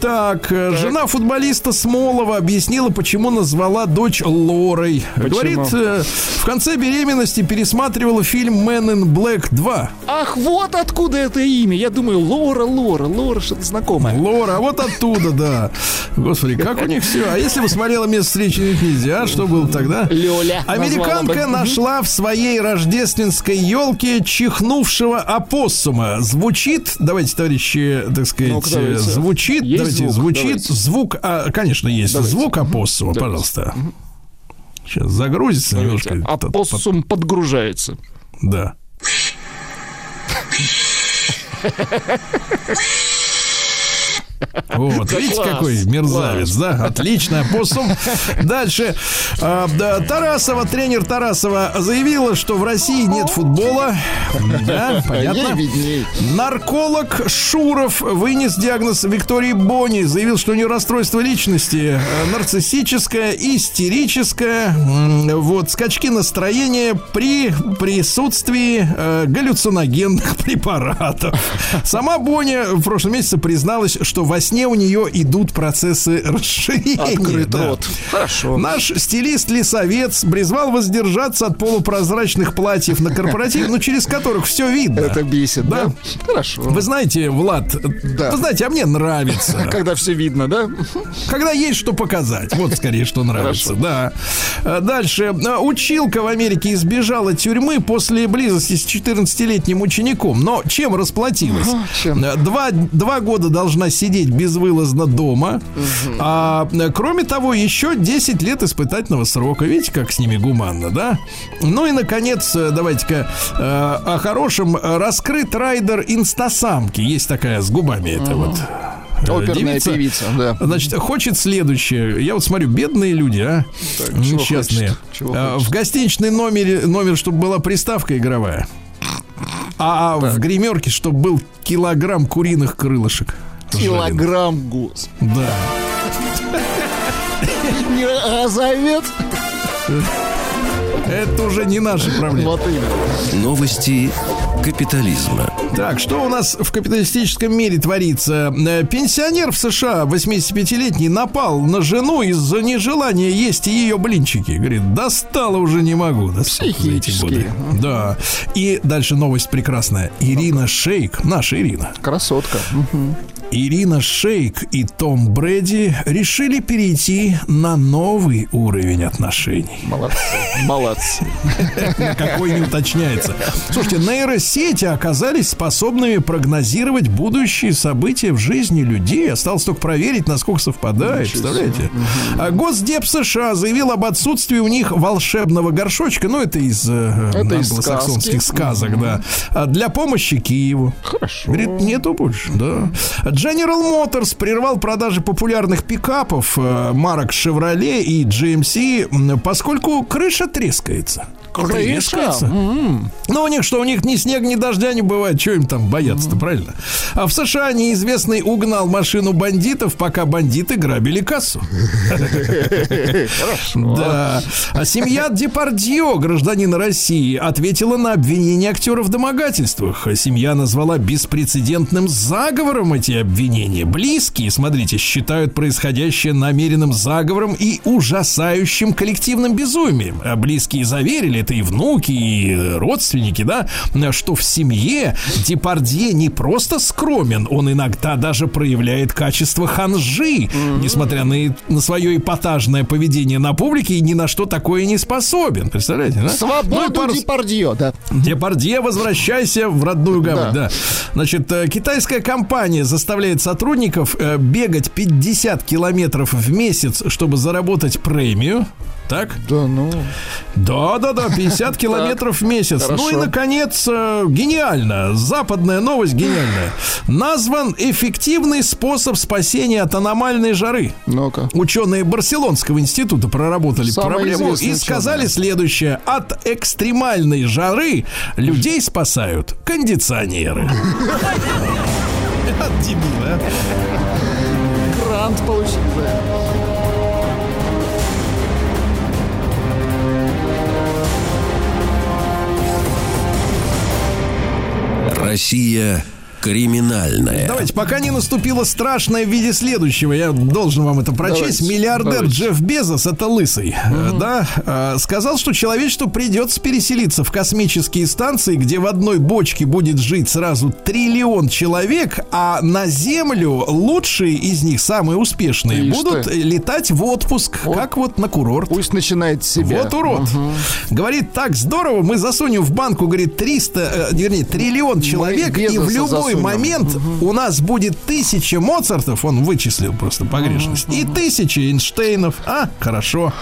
Так, э, жена футболиста Смолова объяснила, почему назвала дочь Лорой. Говорит, э, в конце беременности пересматривала фильм «Man in Black 2». Ах, вот откуда это имя. Я думаю, Лора, Лора, Лора, что-то знакомое. Лора, а вот оттуда, да. Господи, как у них все. А если бы смотрела место встречи нельзя, что было тогда? Лёля Американка нашла в своей рождественской елке чихнувшего опоссума. Звучит, давайте, товарищи, так сказать, звучит, Есть давайте, звук? звучит Давайте. звук, а, конечно, есть Давайте. звук опоссума, Давайте. пожалуйста. Сейчас загрузится немножко. А Тот- поссум подгружается. Да. [LAUGHS] Вот, Да видите, класс, какой мерзавец, да? Отлично, опоссум. Дальше. А, да, Тарасова, тренер Тарасова заявила, что в России нет футбола. Да, понятно. Нарколог Шуров вынес диагноз Виктории Бони. Заявил, что у нее расстройство личности э, нарциссическое, истерическое. Вот, скачки настроения при присутствии э, галлюциногенных [LAUGHS] препаратов. Сама Боня в прошлом месяце призналась, что во сне у нее идут процессы расширения. Открыт Да. рот. Хорошо. Наш стилист-лесовец призвал воздержаться от полупрозрачных платьев на корпоратив, ну, через которых все видно. Это бесит, да? Да. Хорошо. Вы знаете, Влад, Да. вы знаете, а мне нравится. [LAUGHS] Когда все видно, да? Когда есть что показать. Вот скорее, что нравится. Да. А, Дальше. А, Училка в Америке избежала тюрьмы после близости с 14-летним учеником. Но чем расплатилась? Ага, чем? А, Два, два года должна сидеть безвылазно дома. А а, кроме того, еще 10 лет испытательного срока. Видите, как с ними гуманно, да? Ну и, наконец, э, давайте-ка э, о хорошем. Раскрыт райдер инстасамки. Есть такая с губами это вот. э, Оперная девица. певица, да. Значит, хочет следующее. Я вот смотрю, бедные люди, а? Так, чего Несчастные. хочет? Чего А, хочет? в гостиничный номере, номер, чтобы была приставка игровая. А в гримерке, чтобы был килограмм куриных крылышек. Килограмм гус. Да. [LAUGHS] Не разовет. [LAUGHS] Это уже не наши проблемы. Вот именно. Новости капитализма. Так, что у нас в капиталистическом мире творится? Э, Пенсионер в США, 85-летний, напал на жену из-за нежелания есть ее блинчики. Говорит, достало уже не могу. Да годы. Да. И дальше новость прекрасная. Ирина Шейк, наша Ирина, Красотка. Ирина Шейк и Том Брэди решили перейти на новый уровень отношений. Молодцы. Молодцы. На какой не уточняется. Слушайте, нейросети оказались способными прогнозировать будущие события в жизни людей. Осталось только проверить, насколько совпадает. Представляете? А Госдеп США заявил об отсутствии у них волшебного горшочка. Ну, это из э, англосаксонских сказок, да. А Для помощи Киеву. Хорошо. Говорит, нету больше, да. General Motors прервал продажи популярных пикапов э, марок Chevrolet и GMC, поскольку крыша трескается. Трескается. М. Ну, у них что, у них ни снег, ни дождя не бывает. Чего им там бояться-то, правильно? А в США неизвестный угнал машину бандитов, пока бандиты грабили кассу. Да. А семья Депардье, гражданина России, ответила на обвинение актера в домогательствах. Семья назвала беспрецедентным заговором эти обвинения. Близкие, смотрите, считают происходящее намеренным заговором и ужасающим коллективным безумием. А близкие заверили, это и внуки, и родственники, да, что в семье Депардье не просто скромен, он иногда даже проявляет качество ханжи, несмотря на, на свое эпатажное поведение на публике и ни на что такое не способен. Представляете, да? Ну и Свободу пару- Депардье, да. Депардье, возвращайся в родную гавань, да. Да. Значит, э, китайская компания заставляет сотрудников э, бегать 50 километров в месяц, чтобы заработать премию. Так? Да ну. Да, да, да, 50 километров в месяц. Ну и, наконец, э, гениально, западная новость гениальная. Назван эффективный способ спасения от аномальной жары. Ну-ка. Ученые Барселонского института проработали проблему и сказали ученые. следующее. От экстремальной жары людей спасают кондиционеры. От дебила, а. Грант получили, да. Россия криминальная. Давайте, пока не наступило страшное в виде следующего, я должен вам это прочесть. Давайте, Миллиардер давайте. Джефф Безос, это лысый, э, да, э, сказал, что человечеству придется переселиться в космические станции, где в одной бочке будет жить сразу триллион человек, а на Землю лучшие из них, самые успешные, Ишь будут ты. летать в отпуск, как вот на курорт. Пусть начинает с себя. Вот урод. Говорит, так здорово, мы засунем в банку, говорит, 300, э, вернее, триллион человек, и в любой засунем. момент у нас будет тысяча Моцартов, он вычислил просто погрешность, и тысяча Эйнштейнов. А, хорошо.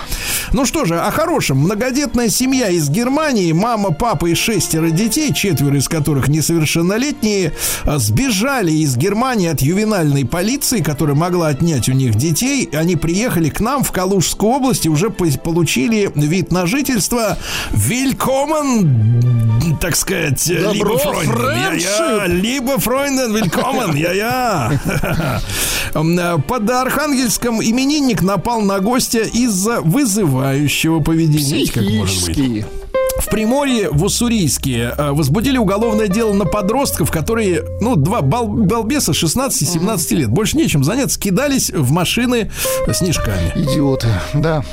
Ну что же, о хорошем. Многодетная семья из Германии, мама, папа и шестеро детей, четверо из которых несовершеннолетние, а, сбежали из Германии от ювенальной полиции, которая могла отнять у них детей. Они приехали к нам в Калужскую область и уже по- получили вид на жительство. Велькомен, так сказать, Добро, либо Фройнден. френдшип. Я-я, либо Фройнден, велькомен, я-я. [LAUGHS] Э, Под Архангельском именинник напал на гостя из-за вызывающего поведения. Видите, как может быть? В Приморье, в Уссурийске э, возбудили уголовное дело на подростков, которые, ну, два бал- балбеса 16-17 лет, больше нечем заняться, кидались в машины снежками. Идиоты, да.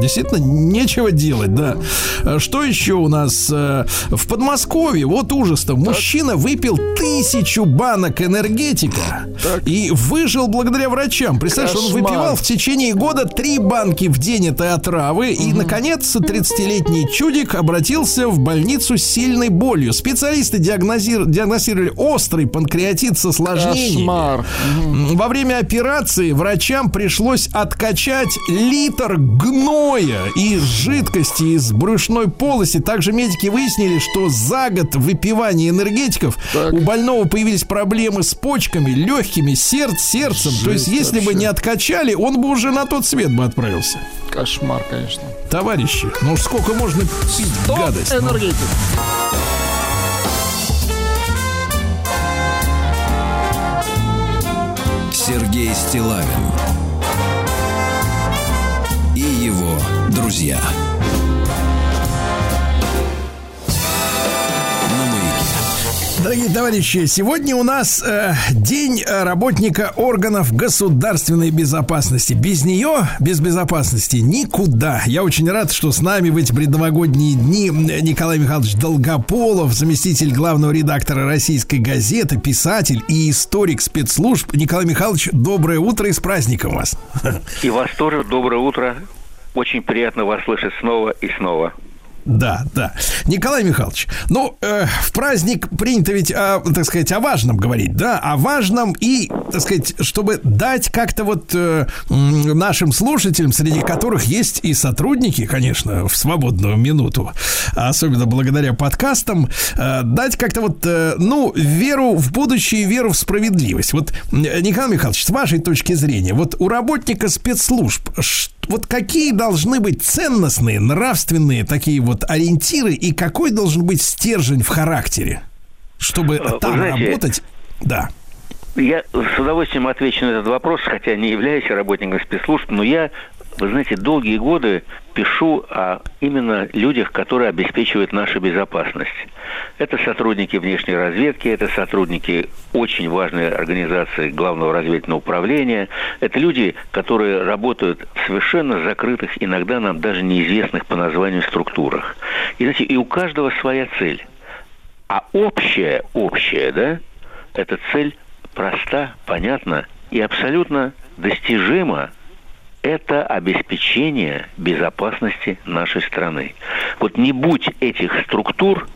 Действительно, нечего делать, да. А Что еще у нас э, в Подмосковье? Вот ужас-то. Мужчина выпил тысячу банок энергетика и выжил благодаря врачам. Представляешь, он Кошмар. выпивал в течение года три банки в день этой отравы. И, наконец, 30-летний чудик обратился в больницу с сильной болью. Специалисты диагнозир- диагностировали острый панкреатит с осложнениями. Кошмар. Во время операции врачам пришлось откачать литр гноя и жидкости из брюшной полости. Также медики выяснили, что за год выпивания энергетиков Так. у больного появились проблемы с почками, легкими, серд- сердцем. То есть, Жесть если бы вообще. не откачали, он бы уже на тот свет бы отправился. Кошмар, конечно. Товарищи, ну уж сколько можно пить гадость? ну? Энергетик. Сергей Стилавин и его друзья. Дорогие товарищи, сегодня у нас э, день э, работника органов государственной безопасности. Без нее, без безопасности, никуда. Я очень рад, что с нами в эти предновогодние дни Николай Михайлович Долгополов, заместитель главного редактора российской газеты, писатель и историк спецслужб. Николай Михайлович, доброе утро и с праздником вас. И вас тоже доброе утро. Очень приятно вас слышать снова и снова. Да, да. Николай Михайлович, ну, э, в праздник принято ведь, о, так сказать, о важном говорить, да, о важном и, так сказать, чтобы дать как-то вот э, нашим слушателям, среди которых есть и сотрудники, конечно, в свободную минуту, особенно благодаря подкастам, э, дать как-то вот, э, ну, веру в будущее, веру в справедливость. Вот, Николай Михайлович, с вашей точки зрения, вот у работника спецслужб, вот какие должны быть ценностные, нравственные такие вот ориентиры и какой должен быть стержень в характере, чтобы Вы там знаете, работать? Да. Я с удовольствием отвечу на этот вопрос, хотя не являюсь работником спецслужб, но я, вы знаете, долгие годы пишу о именно людях, которые обеспечивают нашу безопасность. Это сотрудники внешней разведки, это сотрудники очень важной организации Главного разведывательного управления. Это люди, которые работают в совершенно закрытых, иногда нам даже неизвестных по названию структурах. И, знаете, и у каждого своя цель. А общая, общая, да, эта цель проста, понятна и абсолютно достижима. Это обеспечение безопасности нашей страны. Вот не будь этих структур,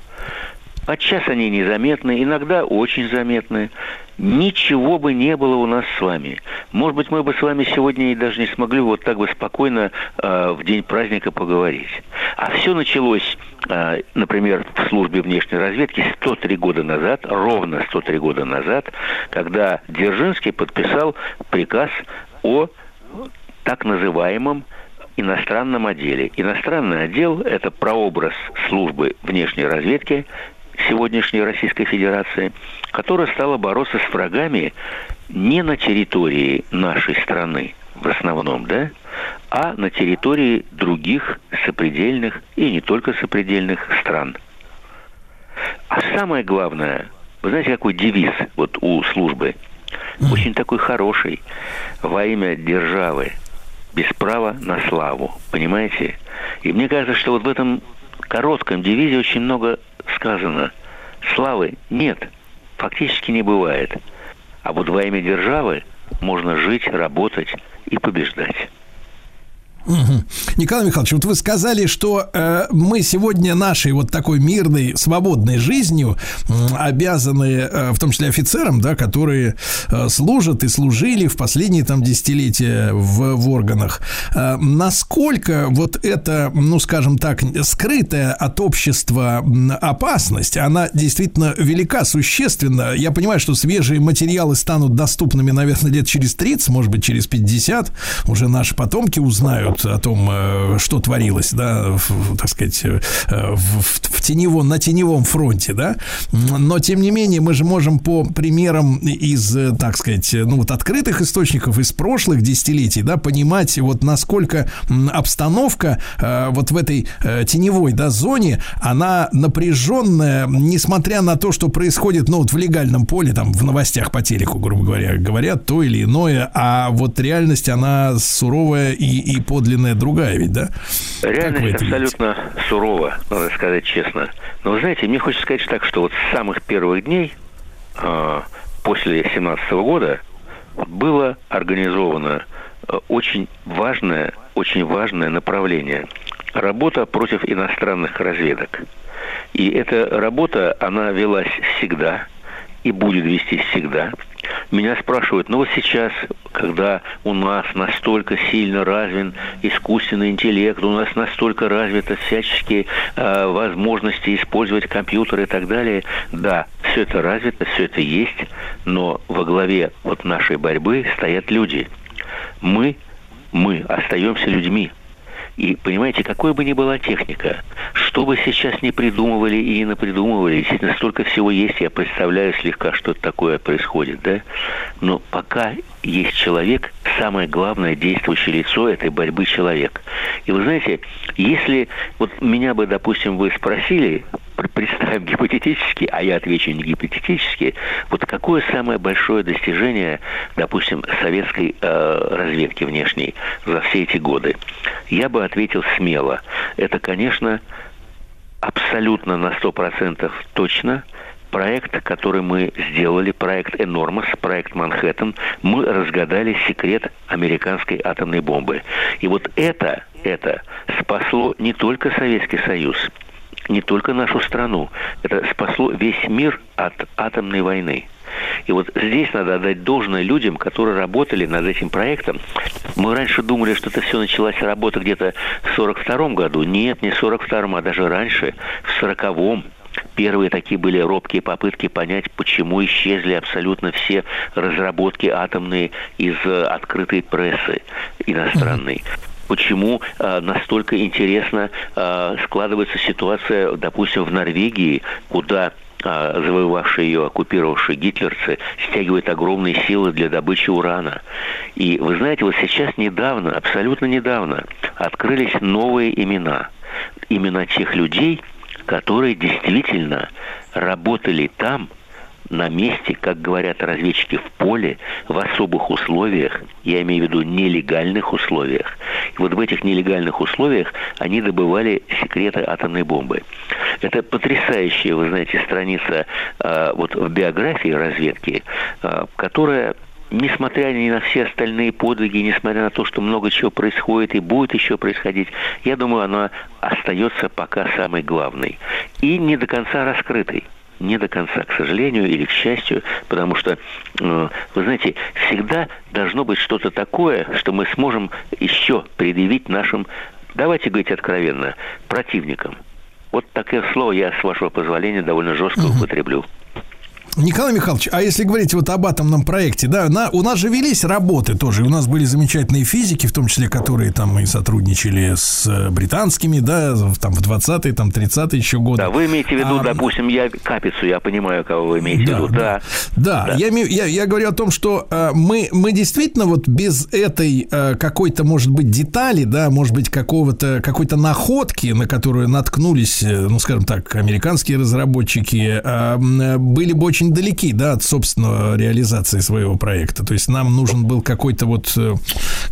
подчас они незаметны, иногда очень заметны, ничего бы не было у нас с вами. Может быть, мы бы с вами сегодня и даже не смогли вот так бы спокойно э, в день праздника поговорить. А все началось, э, например, в службе внешней разведки 103 года назад, ровно 103 года назад, когда Дзержинский подписал приказ о так называемом иностранном отделе. Иностранный отдел – это прообраз службы внешней разведки сегодняшней Российской Федерации, которая стала бороться с врагами не на территории нашей страны в основном, да, а на территории других сопредельных и не только сопредельных стран. А самое главное, вы знаете, какой девиз вот у службы? Очень такой хороший. Во имя державы, без права на славу. Понимаете? И мне кажется, что вот в этом коротком девизе очень много сказано. Славы нет, фактически не бывает. А вот во имя державы можно жить, работать и побеждать. Мгм. Николай Михайлович, вот вы сказали, что э, мы сегодня нашей вот такой мирной, свободной жизнью м, обязаны, э, в том числе офицерам, да, которые э, служат и служили в последние там десятилетия в, в органах. Э, насколько вот эта, ну, скажем так, скрытая от общества опасность, она действительно велика, существенна. Я понимаю, что свежие материалы станут доступными, наверное, лет через 30, может быть, через 50. Уже наши потомки узнают о том, э, что творилось, да, в- так сказать, э, в, в- теневом, на теневом фронте, да. Но, тем не менее, мы же можем по примерам из, э, так сказать, ну, вот открытых источников из прошлых десятилетий, да, понимать, вот насколько обстановка вот в этой теневой, да, зоне, она напряженная, несмотря на то, что происходит, ну, вот в легальном поле, там, в новостях по телеку, грубо говоря, говорят то или иное, а вот реальность, она суровая и, и подлинная другая ведь, да? Реальность это видите? абсолютно сурова, надо сказать честно. Но вы знаете, мне хочется сказать так, что вот с самых первых дней э, после 17 года было организовано э, очень важное, очень важное направление. Работа против иностранных разведок. И эта работа, она велась всегда и будет вестись всегда. Меня спрашивают, ну вот сейчас, когда у нас настолько сильно развен искусственный интеллект, у нас настолько развиты всяческие э, возможности использовать компьютеры и так далее, да, все это развито, все это есть, но во главе вот нашей борьбы стоят люди. Мы, мы остаемся людьми. И понимаете, какой бы ни была техника, что бы сейчас не придумывали и не напридумывали, действительно, столько всего есть, я представляю слегка, что такое происходит, да? Но пока есть человек, самое главное действующее лицо этой борьбы человек. И вы знаете, если вот меня бы, допустим, вы спросили пр- представим гипотетически, а я отвечу не гипотетически, вот какое самое большое достижение, допустим, советской э, разведки внешней за все эти годы? Я бы ответил смело. Это, конечно, абсолютно на 100% точно проект, который мы сделали, проект «Энормос», проект «Манхэттен», мы разгадали секрет американской атомной бомбы. И вот это, это спасло не только Советский Союз, не только нашу страну, это спасло весь мир от атомной войны. И вот здесь надо отдать должное людям, которые работали над этим проектом. Мы раньше думали, что это все началась работа где-то в 42 году. Нет, не в 42 а даже раньше, в 40-м. Первые такие были робкие попытки понять, почему исчезли абсолютно все разработки атомные из э, открытой прессы иностранной почему э, настолько интересно э, складывается ситуация, допустим, в Норвегии, куда э, завоевавшие ее, оккупировавшие гитлерцы, стягивают огромные силы для добычи урана. И вы знаете, вот сейчас недавно, абсолютно недавно, открылись новые имена. Имена тех людей, которые действительно работали там, на месте, как говорят разведчики, в поле, в особых условиях, я имею в виду нелегальных условиях. И вот в этих нелегальных условиях они добывали секреты атомной бомбы. Это потрясающая, вы знаете, страница э, вот в биографии разведки, э, которая несмотря ни на все остальные подвиги, несмотря на то, что много чего происходит и будет еще происходить, я думаю, она остается пока самой главной и не до конца раскрытой не до конца, к сожалению или к счастью, потому что, э, вы знаете, всегда должно быть что-то такое, что мы сможем еще предъявить нашим, давайте говорить откровенно, противникам. Вот такое слово я, с вашего позволения, довольно жестко употреблю. Николай Михайлович, а если говорить вот об атомном проекте, да, на, у нас же велись работы тоже, у нас были замечательные физики, в том числе, которые там и сотрудничали с э, британскими, да, там в 20-е, там 30-е еще годы. Да, вы имеете в виду, А, допустим, я капицу, я понимаю, кого вы имеете в виду. Да. Да, Я, имею- я, я говорю о том, что э, мы, мы действительно вот без этой э, какой-то, может быть, детали, да, может быть, какого-то, какой-то находки, на которую наткнулись, э, ну, скажем так, американские разработчики, э, м, были бы очень далеки, да, от собственного реализации своего проекта. То есть нам нужен был какой-то вот, э,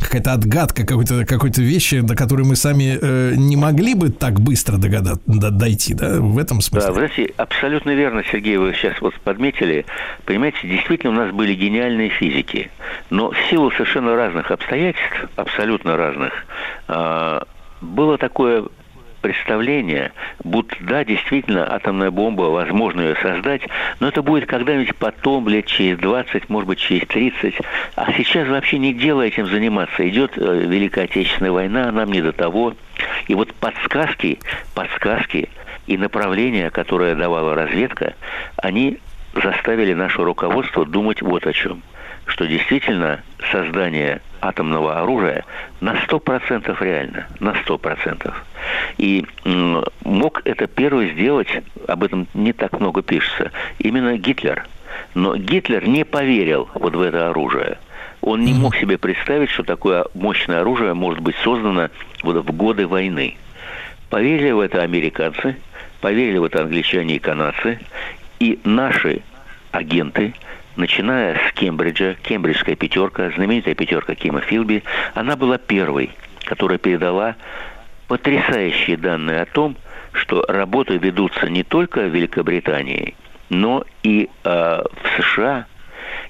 какая-то отгадка, какой-то, какой-то вещи, до которой мы сами э, не могли бы так быстро догадаться, дойти, да, в этом смысле. Да, вы знаете, абсолютно верно, Сергей, вы сейчас вот подметили. Понимаете, действительно у нас были гениальные физики, но в силу совершенно разных обстоятельств, абсолютно разных, а, было такое представление, будто да, действительно, атомная бомба, возможно ее создать, но это будет когда-нибудь потом, лет через 20, может быть, через 30. А сейчас вообще не дело этим заниматься. Идет э, Великая Отечественная война, нам не до того. И вот подсказки, подсказки и направления, которые давала разведка, они заставили наше руководство думать вот о чем. Что действительно создание атомного оружия на 100% реально, на 100%. И мог это первый сделать, об этом не так много пишется, именно Гитлер. Но Гитлер не поверил вот в это оружие. Он не мог себе представить, что такое мощное оружие может быть создано вот в годы войны. Поверили в это американцы, поверили в это англичане и канадцы, и наши агенты, начиная с Кембриджа, кембриджская пятерка, знаменитая пятерка Кима Филби, она была первой, которая передала потрясающие данные о том, что работы ведутся не только в Великобритании, но и э, в США,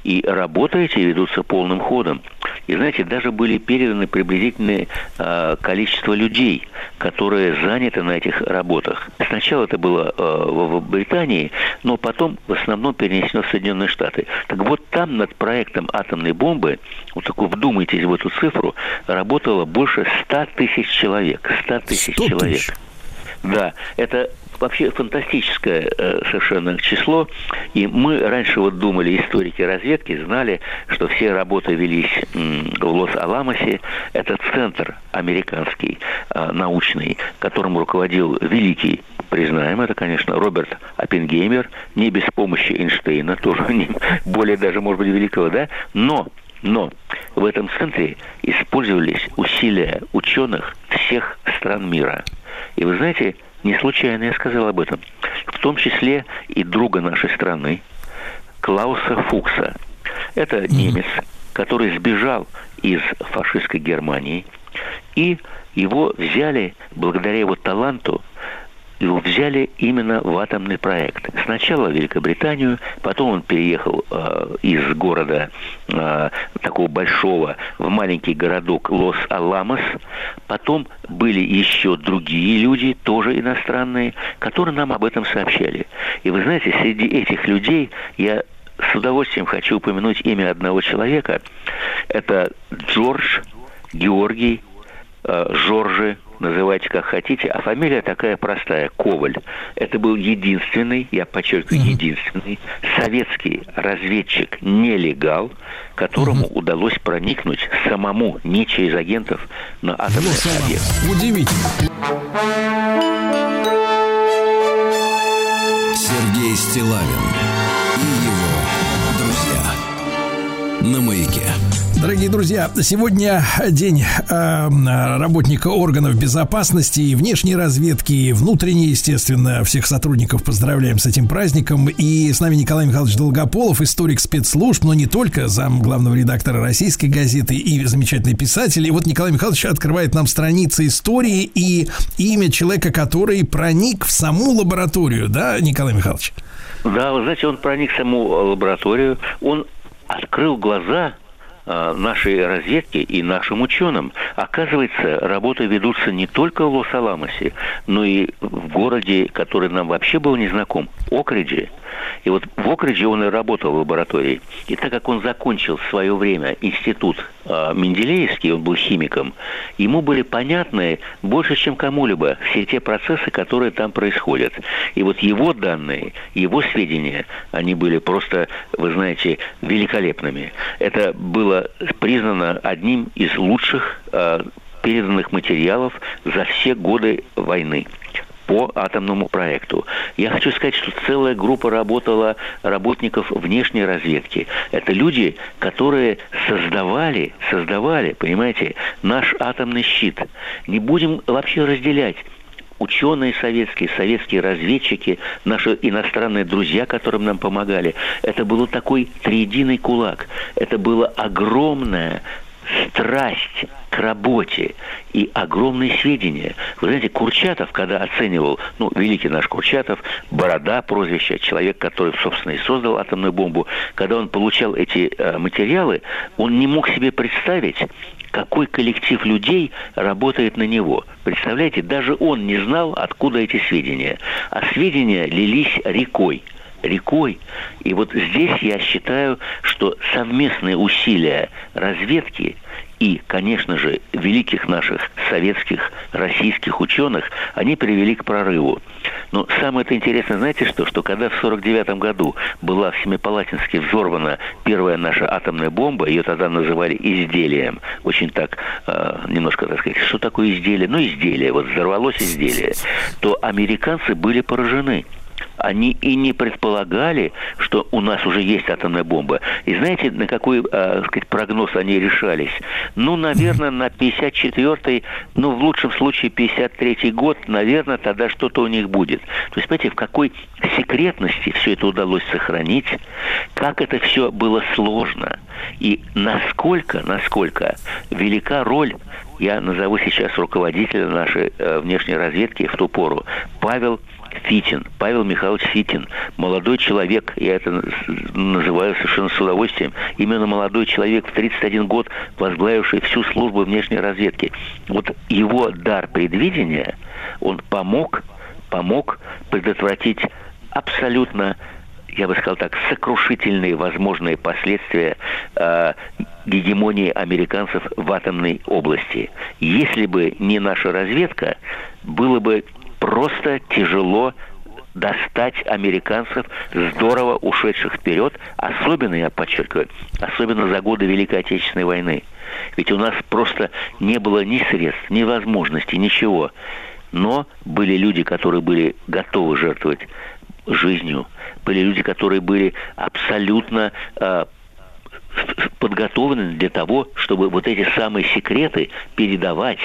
и работы эти ведутся полным ходом. И знаете, даже были переданы приблизительное э, количество людей, которые заняты на этих работах. Сначала это было э, в, в Британии, но потом в основном перенесено в Соединенные Штаты. Так вот там над проектом атомной бомбы, вот такой вдумайтесь в эту цифру, работало больше 100 тысяч человек. 100 тысяч 100 человек. тысяч? Да, это вообще фантастическое э, совершенно число. И мы раньше вот думали, историки разведки знали, что все работы велись в Лос-Аламосе. Это центр американский, э, научный, которым руководил великий признаем это, конечно, Роберт Оппенгеймер, не без помощи Эйнштейна, тоже [LAUGHS] не, более даже, может быть, великого, да, но но в этом центре использовались усилия ученых всех стран мира. И вы знаете, не случайно я сказал об этом, в том числе и друга нашей страны, Клауса Фукса. Это немец, который сбежал из фашистской Германии, и его взяли благодаря его таланту его взяли именно в атомный проект. Сначала в Великобританию, потом он переехал э, из города э, такого большого в маленький городок Лос-Аламос. Потом были еще другие люди, тоже иностранные, которые нам об этом сообщали. И вы знаете, среди этих людей я с удовольствием хочу упомянуть имя одного человека. Это Джордж Георгий э, Жоржи называйте как хотите, а фамилия такая простая, Коваль. Это был единственный, я подчеркиваю, единственный советский разведчик-нелегал, которому удалось проникнуть самому, не через агентов, на атомный объект. Удивительно. Сергей Стилавин и его друзья на маяке. Дорогие друзья, сегодня день э, работника органов безопасности и внешней разведки, и внутренней, естественно. Всех сотрудников поздравляем с этим праздником. И с нами Николай Михайлович Долгополов, историк спецслужб, но не только, зам главного редактора российской газеты и замечательный писатель. И вот Николай Михайлович открывает нам страницы истории и имя человека, который проник в саму лабораторию, да, Николай Михайлович? Да, вы знаете, он проник в саму лабораторию, он открыл глаза э, нашей разведке и нашим ученым. Оказывается, работы ведутся не только в Лос-Аламосе, но и в городе, который нам вообще был незнаком, Окриджи. И вот в Окридже он и работал в лаборатории. И так как он закончил в свое время институт э, Менделеевский, он был химиком, ему были понятны больше, чем кому-либо все те процессы, которые там происходят. И вот его данные, его сведения, они были просто, вы знаете, великолепными. Это было признано одним из лучших э, переданных материалов за все годы войны по атомному проекту. Я хочу сказать, что целая группа работала работников внешней разведки. Это люди, которые создавали, создавали, понимаете, наш атомный щит. Не будем вообще разделять ученые советские, советские разведчики, наши иностранные друзья, которым нам помогали. Это был такой триединый кулак. Это было огромное страсть к работе и огромные сведения. Вы знаете, Курчатов, когда оценивал, ну, великий наш Курчатов, Борода прозвище, человек, который, собственно, и создал атомную бомбу, когда он получал эти э, материалы, он не мог себе представить, какой коллектив людей работает на него. Представляете, даже он не знал, откуда эти сведения. А сведения лились рекой рекой. И вот здесь я считаю, что совместные усилия разведки и, конечно же, великих наших советских, российских ученых, они привели к прорыву. Но самое это интересное, знаете что? Что когда в 1949 году была в Семипалатинске взорвана первая наша атомная бомба, ее тогда называли изделием, очень так, э, немножко, так сказать, что такое изделие? Ну, изделие, вот взорвалось изделие, то американцы были поражены они и не предполагали, что у нас уже есть атомная бомба. И знаете, на какой э, сказать, прогноз они решались? Ну, наверное, на 54-й, ну, в лучшем случае 53-й год, наверное, тогда что-то у них будет. То есть, понимаете, в какой секретности все это удалось сохранить, как это все было сложно, и насколько, насколько велика роль я назову сейчас руководителя нашей э, внешней разведки в ту пору, Павел Фитин, Павел Михайлович Фитин, молодой человек, я это называю совершенно с удовольствием, именно молодой человек в 31 год, возглавивший всю службу внешней разведки. Вот его дар предвидения, он помог, помог предотвратить абсолютно я бы сказал так, сокрушительные возможные последствия э, гегемонии американцев в атомной области. Если бы не наша разведка, было бы просто тяжело достать американцев, здорово ушедших вперед, особенно, я подчеркиваю, особенно за годы Великой Отечественной войны. Ведь у нас просто не было ни средств, ни возможностей, ничего. Но были люди, которые были готовы жертвовать жизнью. Были люди, которые были абсолютно э, подготовлены для того, чтобы вот эти самые секреты передавать.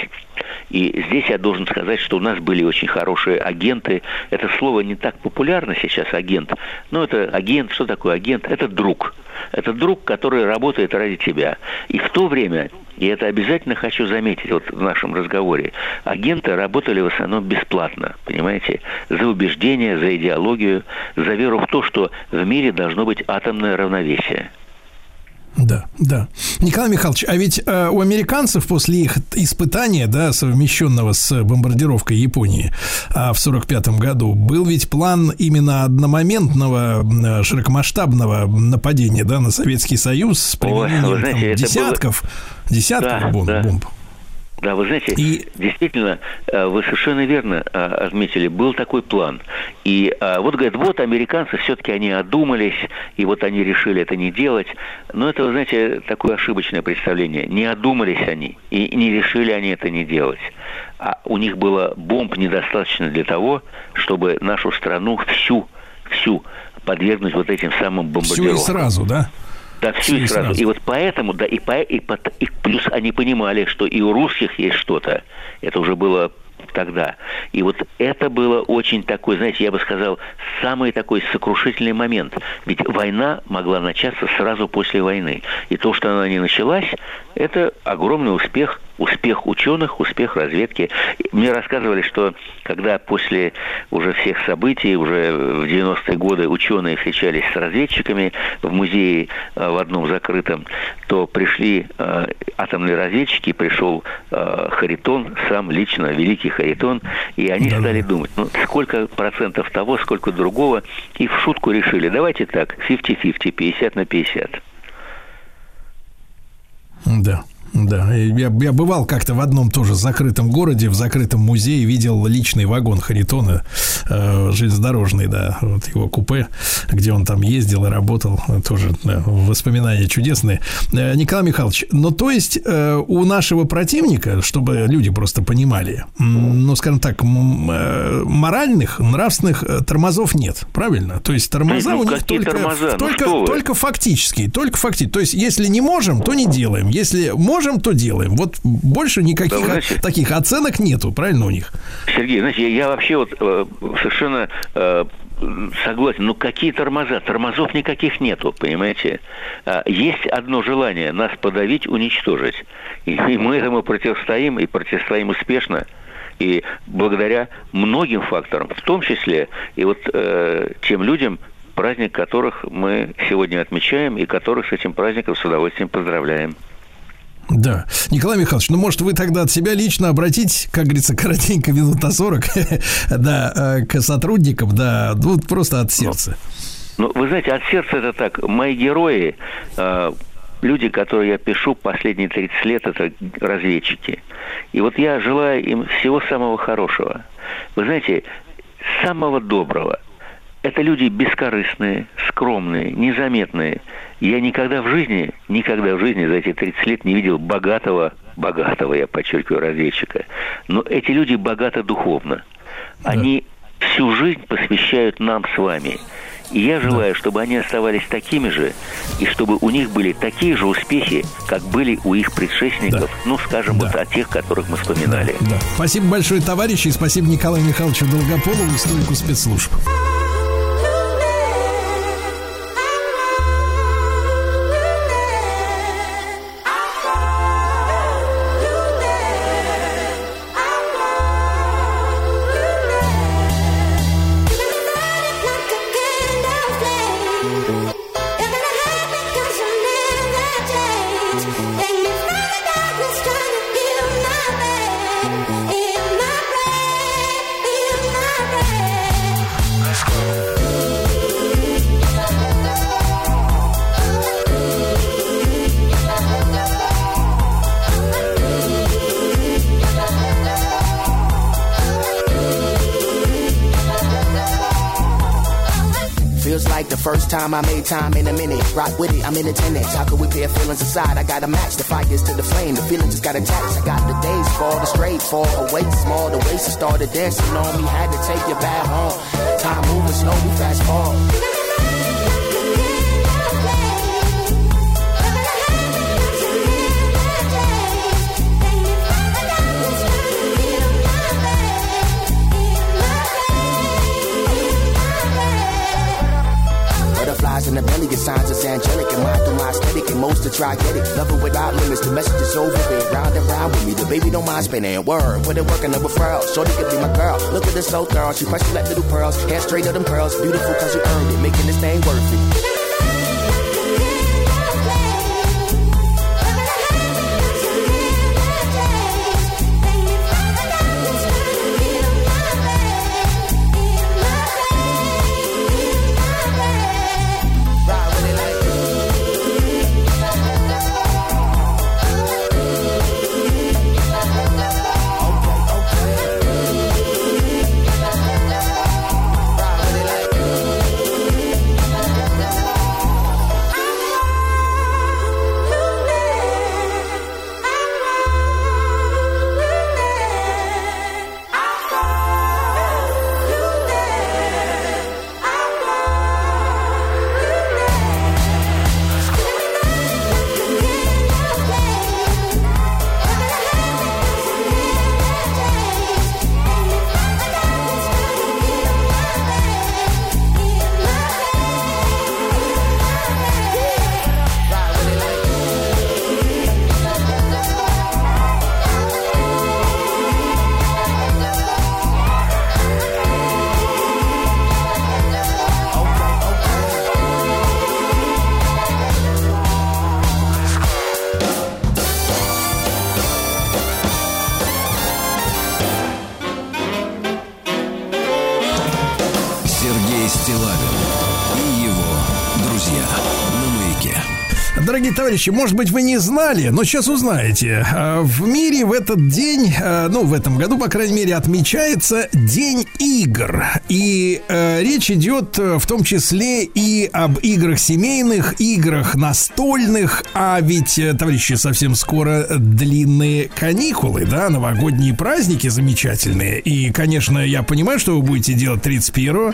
И здесь я должен сказать, что у нас были очень хорошие агенты. Это слово не так популярно сейчас, агент. Но это агент, что такое агент? Это друг. Это друг, который работает ради тебя. И в то время, и это обязательно хочу заметить вот в нашем разговоре, агенты работали в основном бесплатно, понимаете? За убеждение, за идеологию, за веру в то, что в мире должно быть атомное равновесие. Да, да. Николай Михайлович, а ведь э, у американцев после их испытания, да, совмещенного с бомбардировкой Японии э, в сорок пятом году, был ведь план именно одномоментного э, широкомасштабного нападения, да, на Советский Союз с применением вы знаете, там, десятков, десятков Да, бомб. да. бомб. Да, вы знаете, И- действительно, э, вы совершенно верно э, отметили, был такой план. И э, вот, говорят, вот американцы все-таки они одумались, и вот они решили это не делать. Но это, вы знаете, такое ошибочное представление. Не одумались они, и не решили они это не делать. А у них было бомб недостаточно для того, чтобы нашу страну всю, всю подвергнуть вот этим самым Все бомбардировкам. и сразу, да? Да, и и сразу. сразу. И вот поэтому, да, и, по, и, по- и плюс они понимали, что и у русских есть что-то. Это уже было тогда. И вот это было очень такой, знаете, я бы сказал, самый такой сокрушительный момент. Ведь война могла начаться сразу после войны. И то, что она не началась, это огромный успех успех ученых, успех разведки. Мне рассказывали, что когда после уже всех событий, уже в 90-е годы ученые встречались с разведчиками в музее э, в одном закрытом, то пришли э, атомные разведчики, пришел э, Харитон, сам лично, великий Харитон, и они Да-да. стали думать, ну, сколько процентов того, сколько другого, и в шутку решили, давайте так, 50-50, 50 на 50. Да. Да, я, я бывал как-то в одном тоже закрытом городе, в закрытом музее, видел личный вагон Харитона, э, железнодорожный, да, вот его купе, где он там ездил и работал, тоже да, воспоминания чудесные. Э, Николай Михайлович, ну то есть э, у нашего противника, чтобы люди просто понимали, ну скажем так, э, моральных, нравственных э, тормозов нет, правильно? То есть тормоза Ну, у них только, тормоза? Ну, только, вы? только фактические, только фактические. То есть, если не можем, то не делаем. Если можем, то делаем. Вот больше никаких Да, знаете- таких оценок нету, правильно у них? Сергей, знаете, я, я вообще вот э, совершенно э, согласен. Ну какие тормоза? Тормозов никаких нету, понимаете? А, есть одно желание нас подавить, уничтожить. И, и мы этому противостоим, и противостоим успешно. И благодаря многим факторам, в том числе и вот э, тем людям, праздник которых мы сегодня отмечаем, и которых с этим праздником с удовольствием поздравляем. Да. Николай Михайлович, ну, может, вы тогда от себя лично обратить, как говорится, коротенько минут на 40, [LAUGHS] да, э, к сотрудникам, да, ну, просто от сердца. Ну, вы знаете, от сердца это так. Мои герои, э, люди, которые я пишу последние 30 лет, это разведчики. И вот я желаю им всего самого хорошего. Вы знаете, самого доброго. Это люди бескорыстные, скромные, незаметные. Я никогда в жизни, никогда в жизни за эти 30 лет не видел богатого, богатого, я подчеркиваю, разведчика. Но эти люди богаты духовно. Они всю жизнь посвящают нам с вами. И я желаю, чтобы они оставались такими же, и чтобы у них были такие же успехи, как были у их предшественников, ну, скажем, Да. вот о тех, которых мы вспоминали. Да. Спасибо большое, товарищи, и спасибо Николаю Михайловичу Долгополову, историку спецслужб. Time I made time in a minute. Rock with it, I'm in attendance. How could we pair feelings aside? I gotta match the fires to the flame. The feeling just got attached. I got the days fall, the straight fall, away small. The waist started dancing on me. Had to take you back home. Time moving slow, we fast forward. In the belly, your signs is angelic. And mine through my aesthetic, and most to try get it. Love it without limits, the message is over it. Round and round with me, the baby don't mind spinning. Word, put it working over furls. Shorty could be my girl. Look at this so thorough, she pressure like little pearls. Hair straight of them pearls, beautiful cause you earned it. Making this thing worth it. Товарищи, может быть, вы не знали, но сейчас узнаете. А, В мире в этот день, а, ну, в этом году, по крайней мере, отмечается День игр. И э, речь идет э, в том числе и об играх семейных, играх настольных. А ведь, э, товарищи, совсем скоро длинные каникулы, да, новогодние праздники замечательные. И, конечно, я понимаю, что вы будете делать 31-го.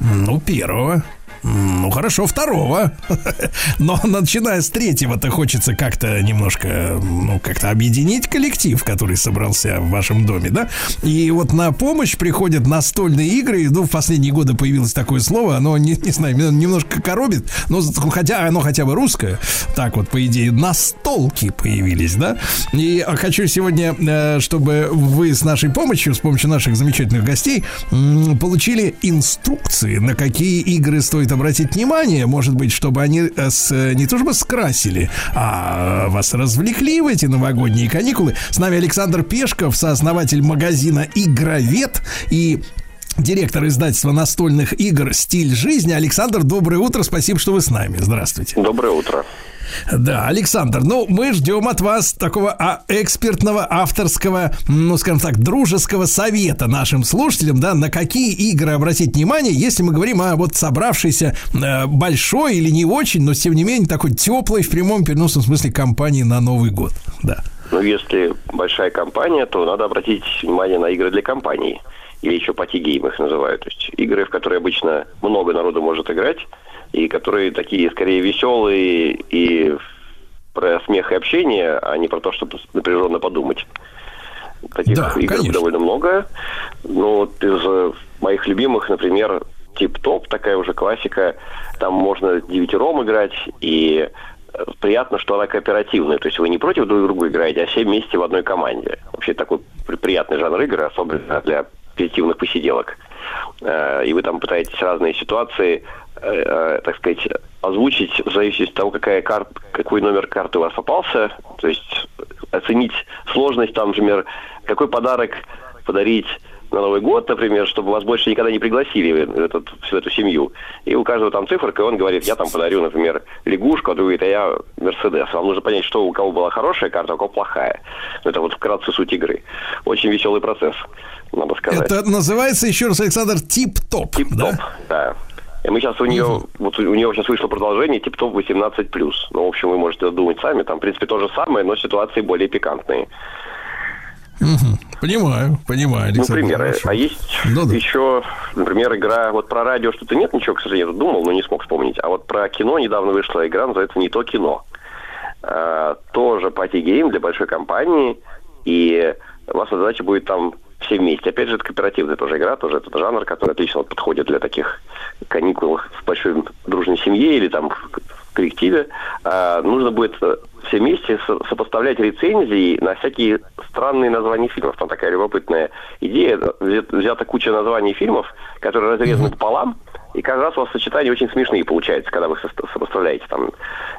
Ну, первого. Ну хорошо, второго. [LAUGHS] Но начиная с третьего-то хочется как-то немножко, ну, как-то объединить коллектив, который собрался в вашем доме, да? И вот на помощь приходят настольные игры. Ну, в последние годы появилось такое слово, оно, не, не знаю, немножко коробит, но хотя оно хотя бы русское. Так вот, по идее, настолки появились, да? И хочу сегодня, э, чтобы вы с нашей помощью, с помощью наших замечательных гостей, получили инструкции, на какие игры стоит обратить внимание, может быть, чтобы они э, с- не то чтобы скрасили, а вас развлекли в эти новогодние каникулы. С нами Александр Пешков, сооснователь магазина «Игровед» и директор издательства настольных игр «Стиль жизни». Александр, доброе утро, спасибо, что вы с нами. Здравствуйте. Доброе утро. Да, Александр, ну, мы ждем от вас такого а, экспертного, авторского, ну, скажем так, дружеского совета нашим слушателям, да, на какие игры обратить внимание, если мы говорим о вот собравшейся э, большой или не очень, но, тем не менее, такой теплой в прямом переносном смысле компании на Новый год, да. Ну, если большая компания, то надо обратить внимание на игры для компаний. Или еще party game их называют. То есть игры, в которые обычно много народу может играть, и которые такие скорее веселые и про смех и общение, а не про то, чтобы напряженно подумать. Таких Да, игр конечно. довольно много. Ну, вот из э, моих любимых, например, Тип-Топ, такая уже классика. Там можно девятером играть, и э, приятно, что она кооперативная. То есть вы не против друг друга играете, а все вместе в одной команде. Вообще такой при- приятный жанр игры, особенно для креативных посиделок. Э, И вы там пытаетесь разные ситуации, э, э, так сказать, озвучить в зависимости от того, какая карт, какой номер карты у вас попался. То есть оценить сложность, там, например, какой подарок подарить на Новый год, например, чтобы вас больше никогда не пригласили в, этот, в эту семью. И у каждого там циферка, и он говорит, я там подарю, например, лягушку, а другой говорит, а я Мерседес. Вам нужно понять, что у кого была хорошая карта, а у кого плохая. Это вот вкратце суть игры. Очень веселый процесс, надо сказать. Это называется, еще раз, Александр, тип-топ, да? Да. И мы сейчас у нее, вот у нее сейчас вышло продолжение тип-топ 18+. Ну, в общем, вы можете думать сами. Там, в принципе, то же самое, но ситуации более пикантные. Мгм. Понимаю, понимаю, Ну, Александр. примеры. хорошо. А есть Ну да. еще, например, игра, вот про радио что-то нет ничего, к сожалению, думал, но не смог вспомнить. А вот про кино недавно вышла игра, называется «Не то кино». А, тоже party game для большой компании, и ваша задача будет там все вместе. Опять же, это кооперативная тоже игра, тоже этот жанр, который отлично подходит для таких каникул в большой дружной семье или там в коллективе. А, нужно будет э, все вместе со- сопоставлять рецензии на всякие странные названия фильмов. Там такая любопытная идея. Взят- Взята куча названий фильмов, которые разрезаны пополам, и каждый раз у вас сочетания очень смешные получаются, когда вы сопоставляете там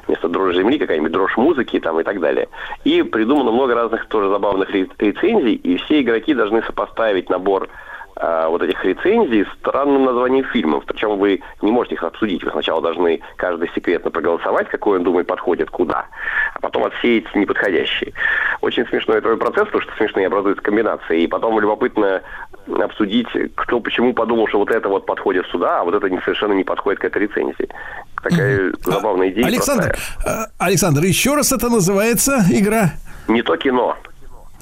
вместо дрожь земли какая-нибудь дрожь музыки там и так далее. И придумано много разных тоже забавных ре- рецензий, и все игроки должны сопоставить набор а, вот этих рецензий странным названием фильмов. Причем вы не можете их обсудить. Вы сначала должны каждый секретно проголосовать, какой он думает подходит куда, а потом отсеять неподходящие. Очень смешной этот процесс, потому что смешные образуются комбинации. И потом любопытно обсудить, кто почему подумал, что вот это вот подходит сюда, а вот это не- совершенно не подходит к этой рецензии. Такая [LAUGHS] забавная идея. Александр, простая. э, Александр, еще раз это называется игра? Не то кино.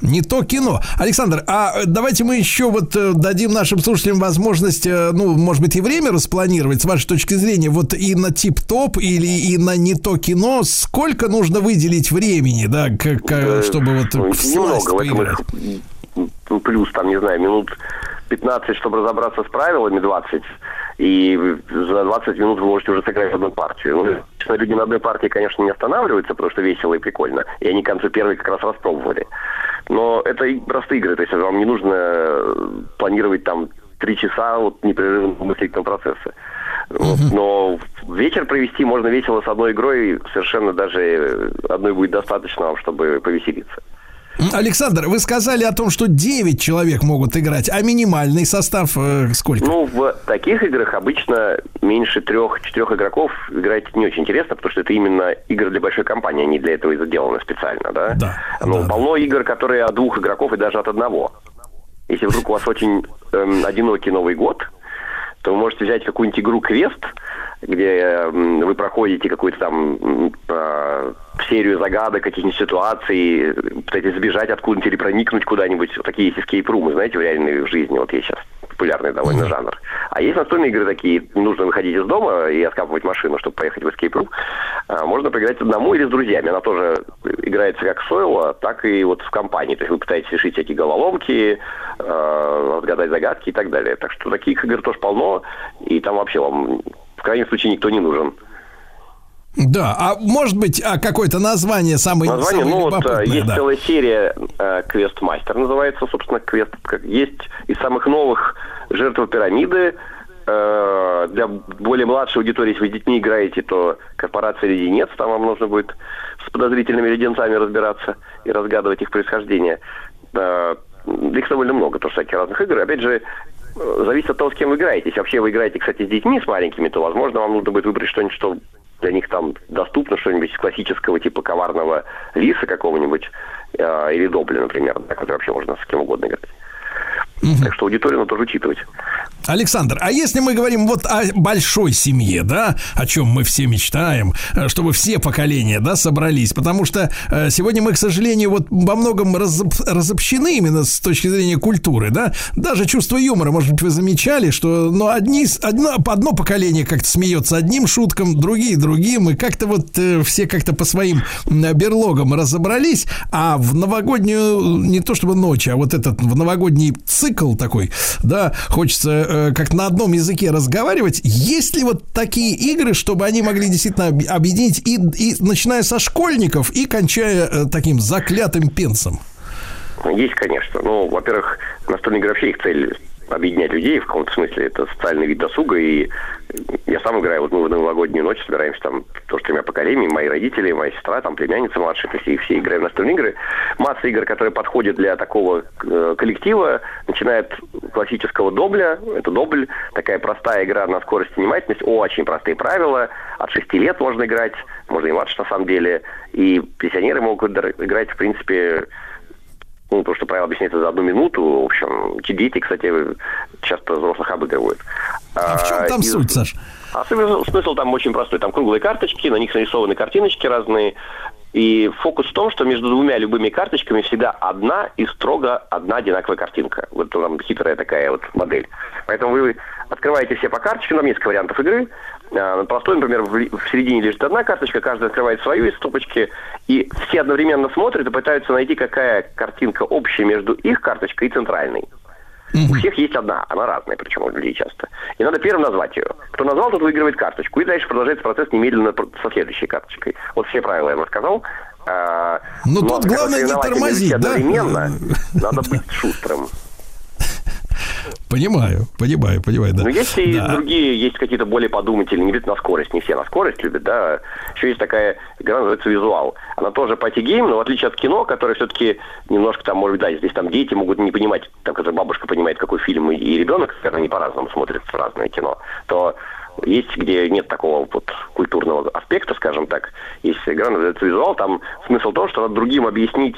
Не то кино. Александр, а э, давайте мы еще вот э, дадим нашим слушателям возможность, э, ну, может быть, и время распланировать, с вашей точки зрения, вот и на тип-топ или и на не то кино, сколько нужно выделить времени, да, к- к- Э, чтобы вот ну, немного, в этом плюс, там, не знаю, минут 15, чтобы разобраться с правилами, 20, и за 20 минут вы можете уже сыграть одну партию. Ну, честно, люди на одной партии, конечно, не останавливаются, потому что весело и прикольно, и они к концу первой как раз распробовали. Но это и простые игры, то есть вам не нужно э, планировать там три часа вот непрерывного мыслительного процесса. Вот. Но вечер провести можно весело с одной игрой, совершенно даже э, одной будет достаточно вам, чтобы повеселиться. Александр, вы сказали о том, что 9 человек могут играть, а минимальный состав э, сколько? Ну, в таких играх обычно меньше трех-четырех игроков играть не очень интересно, потому что это именно игры для большой компании, они для этого и сделаны специально, да? Да. Ну, полно игр, которые от двух игроков и даже от одного. Если вдруг у вас очень эм, одинокий Новый год, то вы можете взять какую-нибудь игру квест, где вы проходите какую-то там а, серию загадок, каких-нибудь ситуаций, пытаетесь сбежать откуда-нибудь или проникнуть куда-нибудь. Вот такие есть escape room, знаете, в реальной жизни. Вот есть сейчас популярный довольно жанр. А есть настольные игры такие, нужно выходить из дома и откапывать машину, чтобы поехать в escape room. А, можно поиграть одному или с друзьями. Она тоже играется как сойло, так и вот в компании. То есть вы пытаетесь решить всякие головоломки, э, разгадать загадки и так далее. Так что таких игр тоже полно, и там вообще вам в крайнем случае никто не нужен. Да, а может быть, а какое-то название самое, Название, самое ну вот любопытное, есть да. целая серия э, Квест Мастер называется, собственно, квест. как- Есть из самых новых Жертва пирамиды. Э, для более младшей аудитории, если вы с детьми играете, то корпорация леденец, там вам нужно будет с подозрительными леденцами разбираться и разгадывать их происхождение. Э, их довольно много, тоже всяких разных игр. Опять же, э, зависит от того, с кем вы играете. Если вообще вы играете, кстати, с детьми, с маленькими, то, возможно, вам нужно будет выбрать что-нибудь, что для них там доступно, что-нибудь из классического типа коварного лиса какого-нибудь, э, или добля, например, да, который вообще можно с кем угодно играть. Так что аудиторию надо тоже учитывать. Александр, а если мы говорим вот о большой семье, да, о чем мы все мечтаем, э, чтобы все поколения, да, собрались, потому что э, сегодня мы, к сожалению, вот во многом разоб- разобщены именно с точки зрения культуры, да, даже чувство юмора, может быть, вы замечали, что, ну, одни, одно, одно поколение как-то смеется одним шуткам, другие другим, и как-то вот э, все как-то по своим берлогам разобрались, а в новогоднюю, не то чтобы ночь, а вот этот в новогодний цикл такой, да, хочется э, как на одном языке разговаривать. Есть ли вот такие игры, чтобы они могли действительно об- объединить и, и начиная со школьников и кончая э, таким заклятым пенсом? Есть, конечно. Ну, во-первых, настольные игры вообще их цель объединять людей в каком-то смысле. Это социальный вид досуга. И я сам играю, вот мы в новогоднюю ночь собираемся там тоже тремя поколениями, мои родители, моя сестра, там племянница младшая, то есть и все играем в настольные игры. Масса игр, которые подходят для такого э, коллектива, начиная от классического добля, это добль, такая простая игра на скорость и внимательность, очень простые правила, от 6 лет можно играть, можно и младше на самом деле, и пенсионеры могут играть, в принципе, ну, потому что правила объясняется за одну минуту. В общем, те дети, кстати, часто взрослых обыгрывают. А в чем там и- суть, Саш? А смысл, смысл там очень простой. Там круглые карточки, на них нарисованы картиночки разные. И фокус в том, что между двумя любыми карточками всегда одна и строго одна одинаковая картинка. Вот там хитрая такая вот модель. Поэтому вы открываете все по карточкам, там несколько вариантов игры. А, Простой, например, в середине лежит одна карточка, каждый открывает свою из стопочки, и все одновременно смотрят и пытаются найти, какая картинка общая между их карточкой и центральной. У всех есть одна, она разная, причем у людей часто. И надо первым назвать ее. Кто назвал, тот выигрывает карточку. И дальше продолжается процесс немедленно со следующей карточкой. Вот все правила я рассказал. А, Ну, но тут главное не тормозить, да? Одновременно [LAUGHS] надо быть шустрым. [LAUGHS] Понимаю, понимаю, понимаю, да. Но есть и Да. другие, есть какие-то более подумательные, не обязательно на скорость, не все на скорость любят, да. Еще есть такая игра, называется визуал. Она тоже party game, но в отличие от кино, которое все-таки немножко там, может быть, да, здесь там дети могут не понимать, там, когда бабушка понимает, какой фильм, и- и ребенок, когда они по-разному смотрят в разное кино, то есть, где нет такого вот культурного аспекта, скажем так, есть игра, называется визуал, там смысл в том, что надо другим объяснить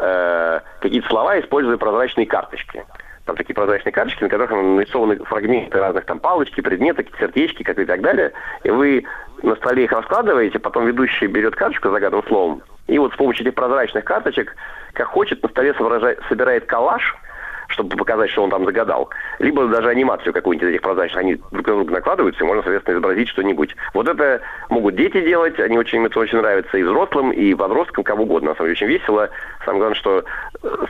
э, какие-то слова, используя прозрачные карточки. Там такие прозрачные карточки, на которых нарисованы фрагменты разных там палочки, предметы, сердечки, как и так далее. И вы на столе их раскладываете, потом ведущий берет карточку с загаданным словом, и вот с помощью этих прозрачных карточек, как хочет, на столе собирает коллаж, чтобы показать, что он там загадал. Либо даже анимацию какую-нибудь из этих прозрачных, они друг на друга накладываются, и можно, соответственно, изобразить что-нибудь. Вот это могут дети делать, они очень, им это очень нравится и взрослым, и подросткам, кому угодно. На самом деле очень весело. Самое главное, что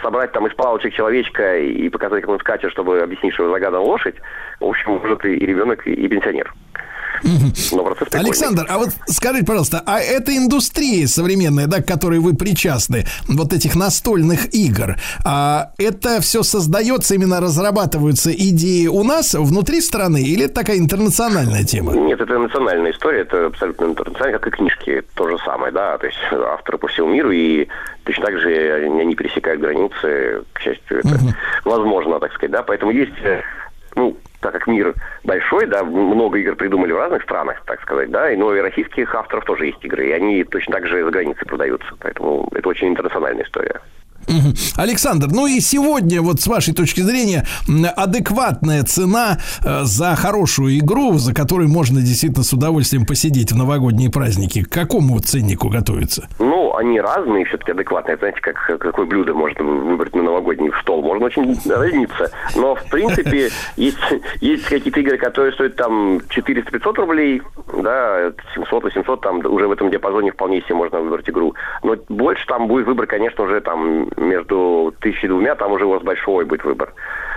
собрать там из палочек человечка и показать, как он скачет, чтобы объяснить, что загадана лошадь, в общем, может и, ребенок, и пенсионер. Но процесс прикольный. Александр, а вот скажите, пожалуйста, а эта индустрия современная, да, к которой вы причастны, вот этих настольных игр, а это все создается, именно разрабатываются идеи у нас внутри страны или это такая интернациональная тема? Нет, это национальная история, это абсолютно интернационально, как и книжки, то же самое, да, то есть авторы по всему миру, и точно так же они, пересекают границы, к счастью, это возможно, так сказать, да, поэтому есть, э, ну, так как мир большой, да, много игр придумали в разных странах, так сказать, да, и, но и российских авторов тоже есть игры, и они точно так же за границей продаются, поэтому это очень интернациональная история. Александр, ну и сегодня, вот с вашей точки зрения, адекватная цена э, за хорошую игру, за которой можно действительно с удовольствием посидеть в новогодние праздники, к какому ценнику готовится? Ну, они разные, все-таки адекватные. Знаете, как, какое блюдо можно выбрать на новогодний стол. Можно очень разниться. Но, в принципе, [LAUGHS] есть, есть какие-то игры, которые стоят там 400-500 рублей, да, 700-800, там уже в этом диапазоне вполне себе можно выбрать игру. Но больше там будет выбор, конечно, уже там между тысячей и двумя, там уже у вас большой будет выбор.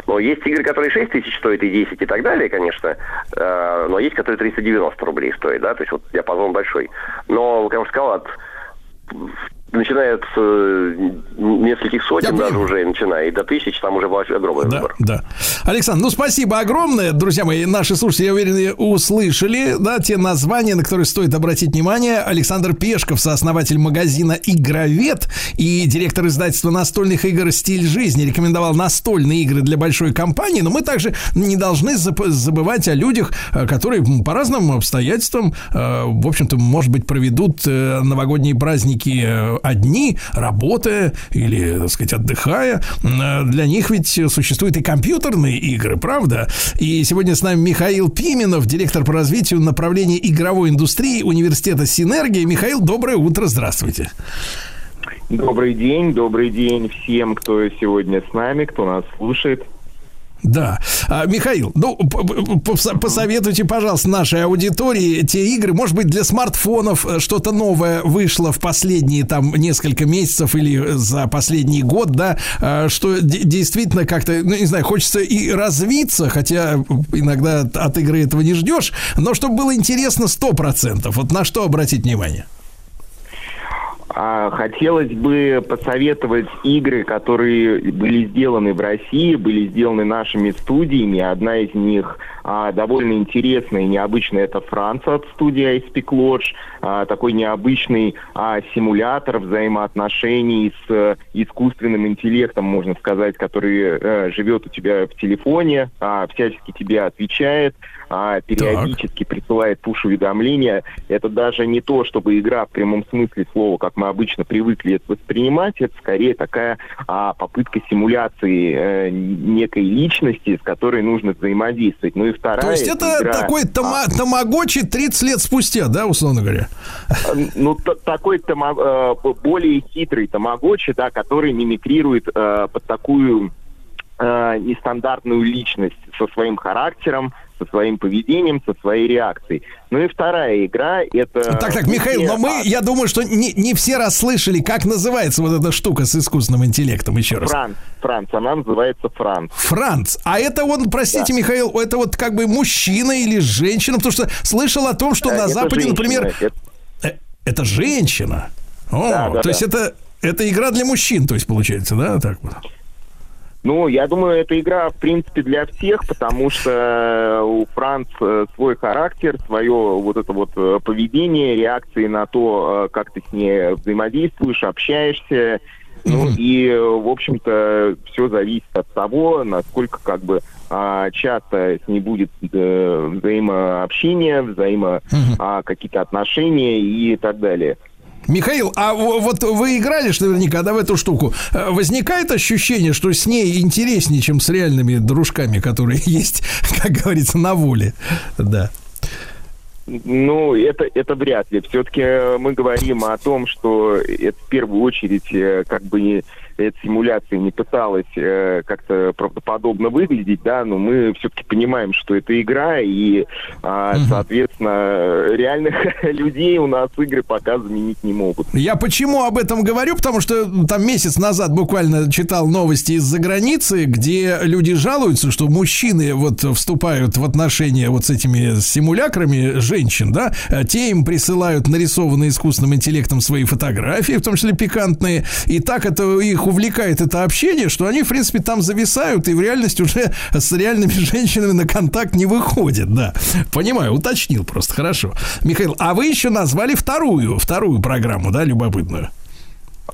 Но есть игры, которые 6 тысяч стоят и 10 и так далее, конечно. Э, Но есть, которые 390 рублей стоят, да, то есть вот диапазон большой. Но, как я уже сказал, от начиная от э, нескольких сотен даже уже, начиная и до тысяч, там уже большой огромный выбор. Да. Александр, ну спасибо огромное, друзья мои. Наши слушатели, я уверен, услышали, да, те названия, на которые стоит обратить внимание. Александр Пешков, сооснователь магазина «Игровед» и директор издательства настольных игр «Стиль жизни» рекомендовал настольные игры для большой компании, но мы также не должны забывать о людях, э, которые по разным обстоятельствам, э, в общем-то, может быть, проведут э, новогодние праздники одни, работая или, так сказать, отдыхая. Э, Для них ведь существуют и компьютерные игры, правда? И сегодня с нами Михаил Пименов, директор по развитию направления игровой индустрии университета «Синергия». Михаил, доброе утро, здравствуйте. Добрый день, добрый день всем, кто сегодня с нами, кто нас слушает. Да. А, Михаил, ну, посоветуйте, пожалуйста, нашей аудитории те игры, может быть, для смартфонов э, что-то новое вышло в последние там несколько месяцев или за последний год, да, э, что де- действительно как-то, ну, не знаю, хочется и развиться, хотя иногда от- от игры этого не ждешь, но чтобы было интересно 100%. Вот на что обратить внимание? А, Хотелось бы посоветовать игры, которые были сделаны в России, были сделаны нашими студиями. Одна из них а, довольно интересная и необычная. Это Франция от студии Ice Peak Lodge. А, такой необычный а, симулятор взаимоотношений с э, искусственным интеллектом, можно сказать, который э, живет у тебя в телефоне, а, всячески тебе отвечает, а, периодически присылает пуш-уведомления. Это даже не то, чтобы игра в прямом смысле слова, как мы обычно привыкли это воспринимать, это скорее такая а, попытка симуляции э, некой личности, с которой нужно взаимодействовать. Ну и вторая То есть это игра- такой тома- тамагочи 30 лет спустя, да, условно говоря? ну, т- такой тама- э, более хитрый тамагочи, да, который мимикрирует э, под такую э, нестандартную личность со своим характером, со своим поведением, со своей реакцией. Ну и вторая игра это... Так, так, Михаил, но мы, я думаю, что не, не все расслышали, как называется вот эта штука с искусственным интеллектом, еще раз. Франц, Франц, она называется Франц. Франц. А это вот, простите, Да. Михаил, это вот как бы мужчина или женщина? Потому что слышал о том, что Э, на Западе, женщина, например... это- э, Это женщина. О, Да, да, то есть да. это, это игра для мужчин, то есть получается, да, так вот? Ну, я думаю, эта игра, в принципе, для всех, потому что у Франц э, свой характер, свое вот это вот э, поведение, реакции на то, э, как ты с ней взаимодействуешь, общаешься. Ну и, э, в общем-то, все зависит от того, насколько как бы а, часто с ней будет э, взаимообщение, взаимо а, какие-то отношения и так далее. Михаил, а вот вы играли ж наверняка, да, в эту штуку. Э, Возникает ощущение, что с ней интереснее, чем с реальными дружками, которые [LAUGHS] есть, как говорится, на воле. Да. Ну, это, это вряд ли. Все-таки мы говорим о том, что это в первую очередь э, как бы не, эта симуляция не пыталась э, как-то правдоподобно выглядеть, да, но мы все-таки понимаем, что это игра, и, а, соответственно, реальных [LAUGHS] людей у нас игры пока заменить не могут. Я почему об этом говорю? Потому что там месяц назад буквально читал новости из-за границы, где люди жалуются, что мужчины вот вступают в отношения вот с этими симулякрами женщин, да, а те им присылают нарисованные искусственным интеллектом свои фотографии, в том числе пикантные, и так это их увлекает это общение, что они, в принципе, там зависают и в реальности уже с реальными [LAUGHS] женщинами на контакт не выходят, да. Понимаю, уточнил просто, хорошо. Михаил, а вы еще назвали вторую, вторую программу, да, любопытную?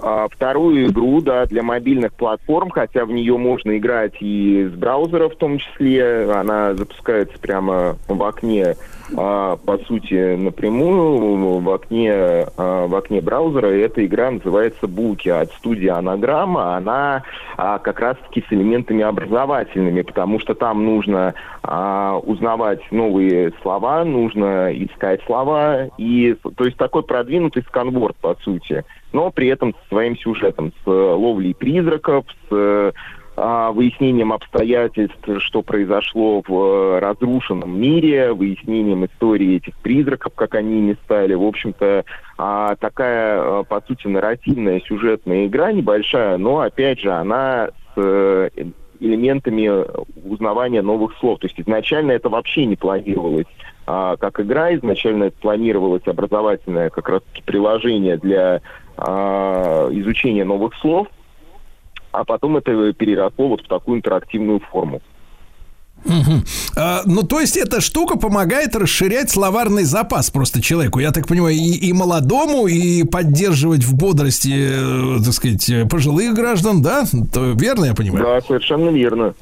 А, вторую игру, да, для мобильных платформ, хотя в нее можно играть и с браузера в том числе. Она запускается прямо в окне, а, по сути, напрямую в окне, а, в окне браузера. Эта игра называется Буки от студии Анаграмма. Она а, как раз-таки с элементами образовательными, потому что там нужно а, узнавать новые слова, нужно искать слова. И, то есть такой продвинутый сканворд, по сути но при этом со своим сюжетом, с ловлей призраков, с выяснением обстоятельств, что произошло в э, разрушенном мире, выяснением истории этих призраков, как они ими стали. В общем-то, а, такая, э, по сути, нарративная сюжетная игра небольшая, но, опять же, она с э, элементами узнавания новых слов. То есть изначально это вообще не планировалось а, как игра, изначально это планировалось образовательное как раз приложение для а, изучения новых слов, а потом это переросло вот в такую интерактивную форму. Мгм. А, ну, то есть эта штука помогает расширять словарный запас просто человеку, я так понимаю, и, и молодому, и поддерживать в бодрости, э, так сказать, э, пожилых граждан, да? То, верно я понимаю? Да, совершенно верно.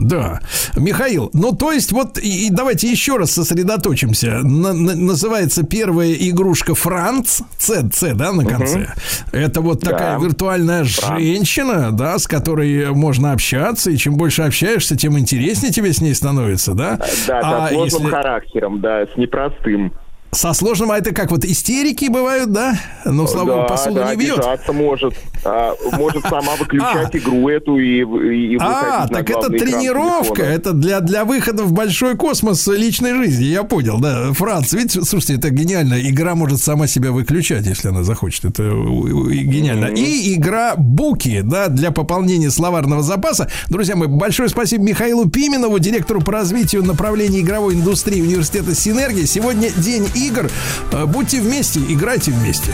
Да. Михаил, ну то есть вот и, и давайте еще раз сосредоточимся. На- на- называется первая игрушка Франц, Ц, Ц, да, на конце. Это вот такая Да. виртуальная женщина, да, с которой можно общаться, и чем больше общаешься, тем интереснее тебе с ней становится, да? Да, А со сложным если- характером, да, с непростым. Со сложным, а это как вот истерики бывают, да? Ну, слава богу, да, посуду да, не бьет. может. А, может сама выключать игру эту и, и, и А, так это тренировка, телефона. это для, для выхода в большой космос личной жизни, я понял, да. Франц, ведь, слушайте, это гениально. Игра может сама себя выключать, если она захочет. Это гениально. И игра Буки, да, для пополнения словарного запаса. Друзья мои, большое спасибо Михаилу Пименову, директору по развитию направления игровой индустрии университета Синергия. Сегодня день игр. Э, Будьте вместе, играйте вместе.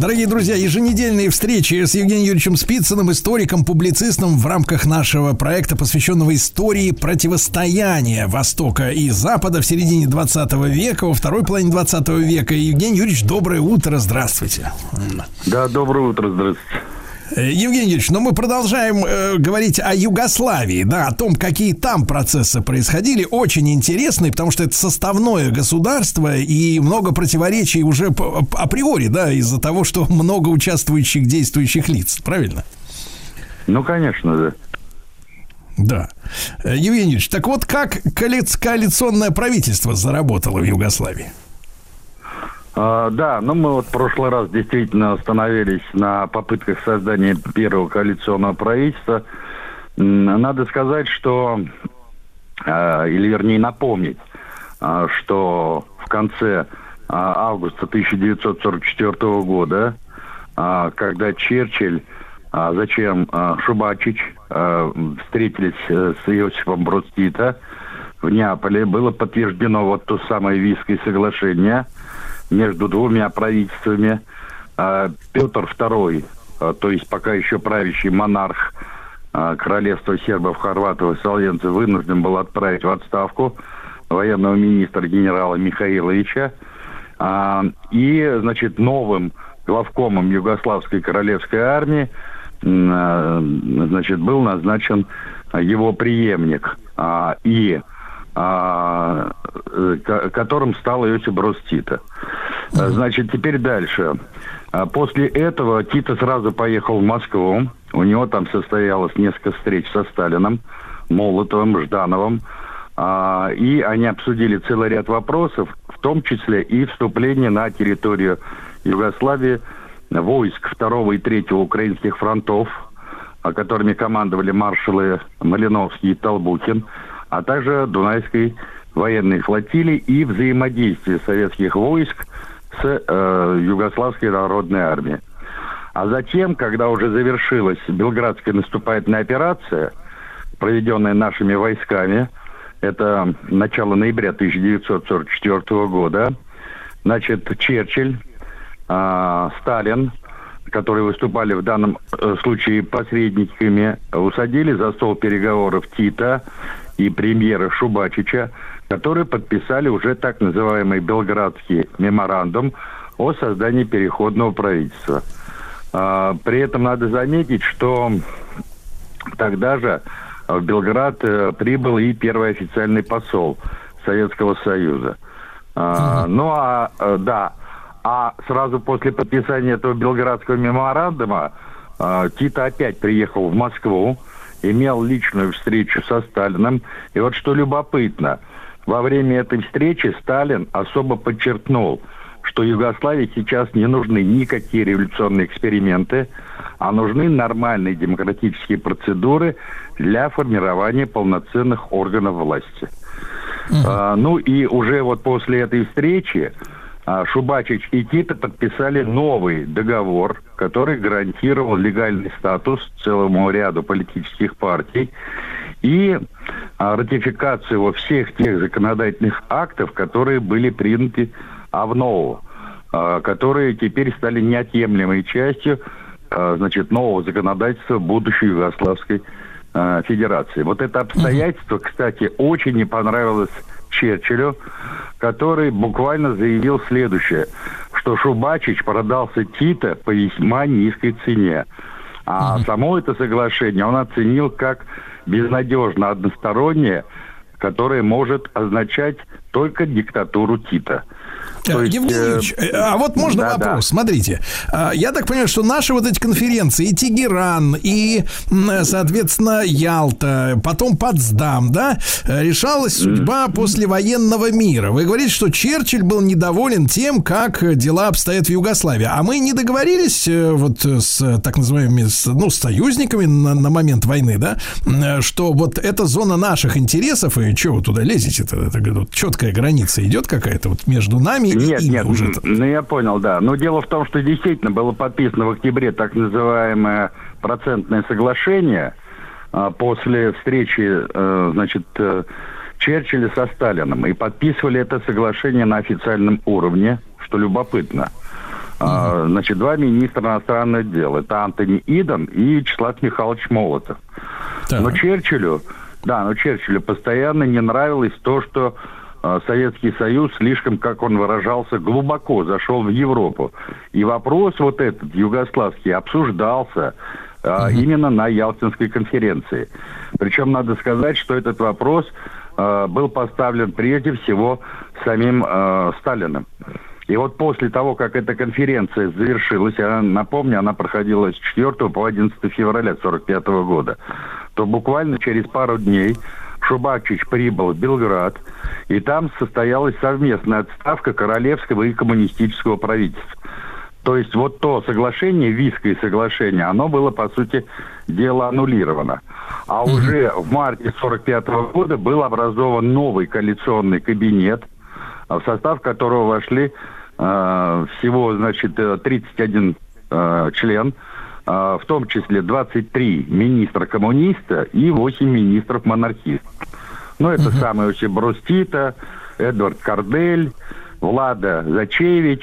Дорогие друзья, еженедельные встречи с Евгением Юрьевичем Спицыным, историком, публицистом в рамках нашего проекта, посвященного истории противостояния Востока и Запада в середине 20 века, во второй половине 20 века. Евгений Юрьевич, доброе утро, здравствуйте. Да, доброе утро, здравствуйте. Евгений Юрьевич, но мы продолжаем э, говорить о Югославии, да, о том, какие там процессы происходили. Очень интересные, потому что это составное государство и много противоречий уже априори, да, из-за того, что много участвующих действующих лиц, правильно? Ну, конечно, да. Да. Э, Евгений Ильич, так вот как коалиц- коалиционное правительство заработало в Югославии? А, да, ну мы вот в прошлый раз действительно остановились на попытках создания первого коалиционного правительства. Надо сказать, что, а, или вернее напомнить, а, что в конце августа 1944 года, когда Черчилль, зачем Шубачич встретились э, с Иосифом Брод Тита в Неаполе, было подтверждено вот то самое Вийское соглашение между двумя правительствами. А, Петр II, а, то есть пока еще правящий монарх а, королевства сербов, хорватов и словенцев, вынужден был отправить в отставку военного министра генерала Михаиловича. И, значит, новым главкомом Югославской королевской армии, значит, был назначен его преемник. И а, э, ко- которым стал Иосиф Брос Тита. А, Значит, теперь дальше. А, После этого Тита сразу поехал в Москву. У него там состоялось несколько встреч со Сталином, Молотовым, Ждановым. А, И они обсудили целый ряд вопросов, в том числе и вступление на территорию Югославии войск второго и третьего украинских фронтов, которыми командовали маршалы Малиновский и Толбухин, а также Дунайской военной флотилии и взаимодействие советских войск с э, Югославской народной армией. А затем, когда уже завершилась Белградская наступательная операция, проведенная нашими войсками, это начало ноября 1944 года, значит, Черчилль, а, Сталин, которые выступали в данном э, случае посредниками, усадили за стол переговоров Тита и премьера Шубачича, которые подписали уже так называемый Белградский меморандум о создании переходного правительства. А, При этом надо заметить, что тогда же в Белград э, прибыл и первый официальный посол Советского Союза. А, Ну а э, да, а сразу после подписания этого Белградского меморандума э, Тита опять приехал в Москву, имел личную встречу со Сталиным. И вот что любопытно, во время этой встречи Сталин особо подчеркнул, что Югославии сейчас не нужны никакие революционные эксперименты, а нужны нормальные демократические процедуры для формирования полноценных органов власти. А, ну и уже вот после этой встречи Шубачич и Тита подписали новый договор, который гарантировал легальный статус целому ряду политических партий и а, ратификацию во всех тех законодательных актов, которые были приняты АВНОУ, а, которые теперь стали неотъемлемой частью а, значит, нового законодательства будущей Югославской а, Федерации. Вот это обстоятельство, кстати, очень не понравилось Черчиллю, который буквально заявил следующее, что Шубачич продался Тита по весьма низкой цене. А само это соглашение он оценил как безнадежно одностороннее, которое может означать только диктатуру Тита. То есть, Евгений э, э, а вот можно да, вопрос? Смотрите, а, я так понимаю, что наши вот эти конференции, и Тегеран, и, м, соответственно, Ялта, потом Потсдам, да, э, решалась судьба послевоенного мира. Вы говорите, что Черчилль был недоволен тем, как э, дела обстоят в Югославии. А мы не договорились э, вот э, с э, так называемыми, ну, с союзниками на, на момент войны, да, э, что вот эта зона наших интересов, и что вы туда лезете-то? Это, говорю, четкая граница идет какая-то вот между нами Нет, нет, уже. ну я понял, да. Но дело в том, что действительно было подписано в октябре так называемое процентное соглашение а, после встречи, э, значит, э, Черчилля со Сталином. И подписывали это соглашение на официальном уровне, что любопытно. А, Значит, два министра иностранных дел. Это Антони Иден и Вячеслав Михайлович Молотов. Но Черчиллю, да, но Черчиллю постоянно не нравилось то, что Советский Союз слишком, как он выражался, глубоко зашел в Европу. И вопрос вот этот, югославский, обсуждался э, именно на Ялтинской конференции. Причем надо сказать, что этот вопрос э, был поставлен прежде всего самим э, Сталиным. И вот после того, как эта конференция завершилась, я напомню, она проходила с 4 по 11 февраля 1945 года, что буквально через пару дней Шубачич прибыл в Белград, и там состоялась совместная отставка королевского и коммунистического правительства. То есть вот то соглашение, Виское соглашение, оно было, по сути дела, аннулировано. А уже в марте 45 года был образован новый коалиционный кабинет, в состав которого вошли э, всего, значит, э, 31 э, член, э, в том числе 23 министра коммуниста и 8 министров монархистов. Ну, это самые вообще Брустита, Эдвард Кардель, Влада Зачевич,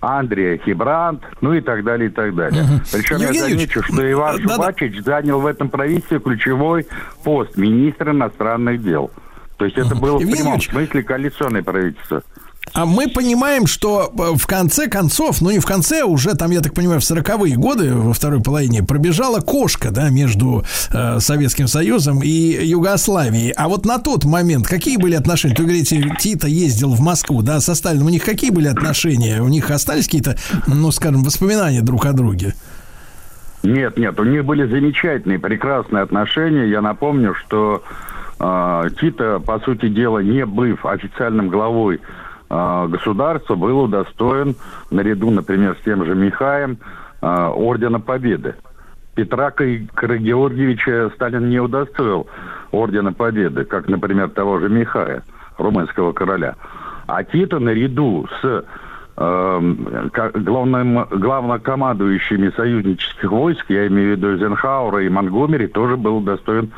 Андрей Хибрант, ну и так далее, и так далее. Причем я Евгений замечу, что Иван Шубачич занял в этом правительстве ключевой пост министра иностранных дел. То есть это было в Евгений прямом Юрьевич, смысле коалиционное правительство. А мы понимаем, что э, в конце концов, ну не в конце, уже там, я так понимаю, в 40-е годы, во второй половине, пробежала кошка, да, между э, Советским Союзом и Югославией. А вот на тот момент какие были отношения? Вы говорите, Тита ездил в Москву, да, со Сталином. У них какие были отношения? У них остались какие-то, ну, скажем, воспоминания друг о друге? Нет, нет, у них были замечательные, прекрасные отношения. Я напомню, что э, Тита, по сути дела, не быв официальным главой государства, был удостоен, наряду, например, с тем же Михаем, э, Ордена Победы. Петра Карагеоргиевича Сталин не удостоил Ордена Победы, как, например, того же Михая, румынского короля. А Тита наряду с ка- главным, главнокомандующими союзнических войск, я имею в виду Эйзенхауэра и Монгомери, тоже был достоин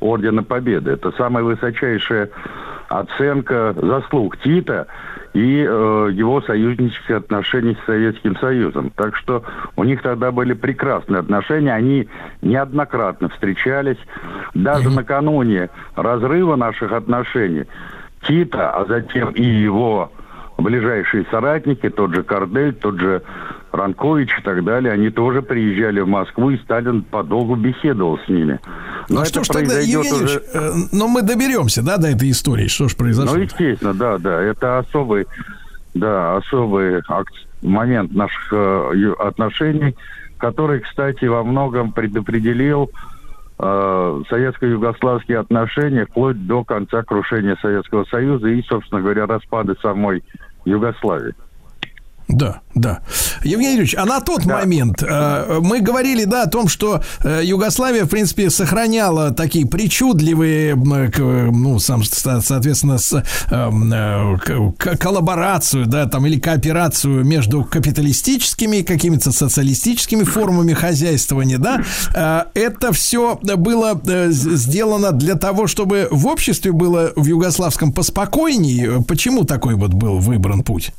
Ордена Победы. Это самая высочайшая оценка заслуг Тита и э, его союзнических отношений с Советским Союзом. Так что у них тогда были прекрасные отношения, они неоднократно встречались. Даже накануне разрыва наших отношений Тита, а затем и его ближайшие соратники, тот же Кардель, тот же Ранкович и так далее, они тоже приезжали в Москву, и Сталин подолгу беседовал с ними. Но Ну что ж тогда, Евгений уже- э, но мы доберемся, да, до этой истории. Что ж произошло? ну, естественно, да, да. Это особый, да, особый момент наших э, отношений, который, кстати, во многом предопределил э, советско-югославские отношения вплоть до конца крушения Советского Союза и, собственно говоря, распада самой Югославии. Да, да. Евгений Юрьевич, а на тот момент э, мы говорили, да, о том, что э, Югославия, в принципе, сохраняла такие причудливые, м, к- ну, сам, со- соответственно, с, э, м, э, к- коллаборацию, да, там, или кооперацию между капиталистическими и какими-то социалистическими формами хозяйствования, да. Э, это все было э, сделано для того, чтобы в обществе было в югославском поспокойнее. Почему такой вот был выбран путь?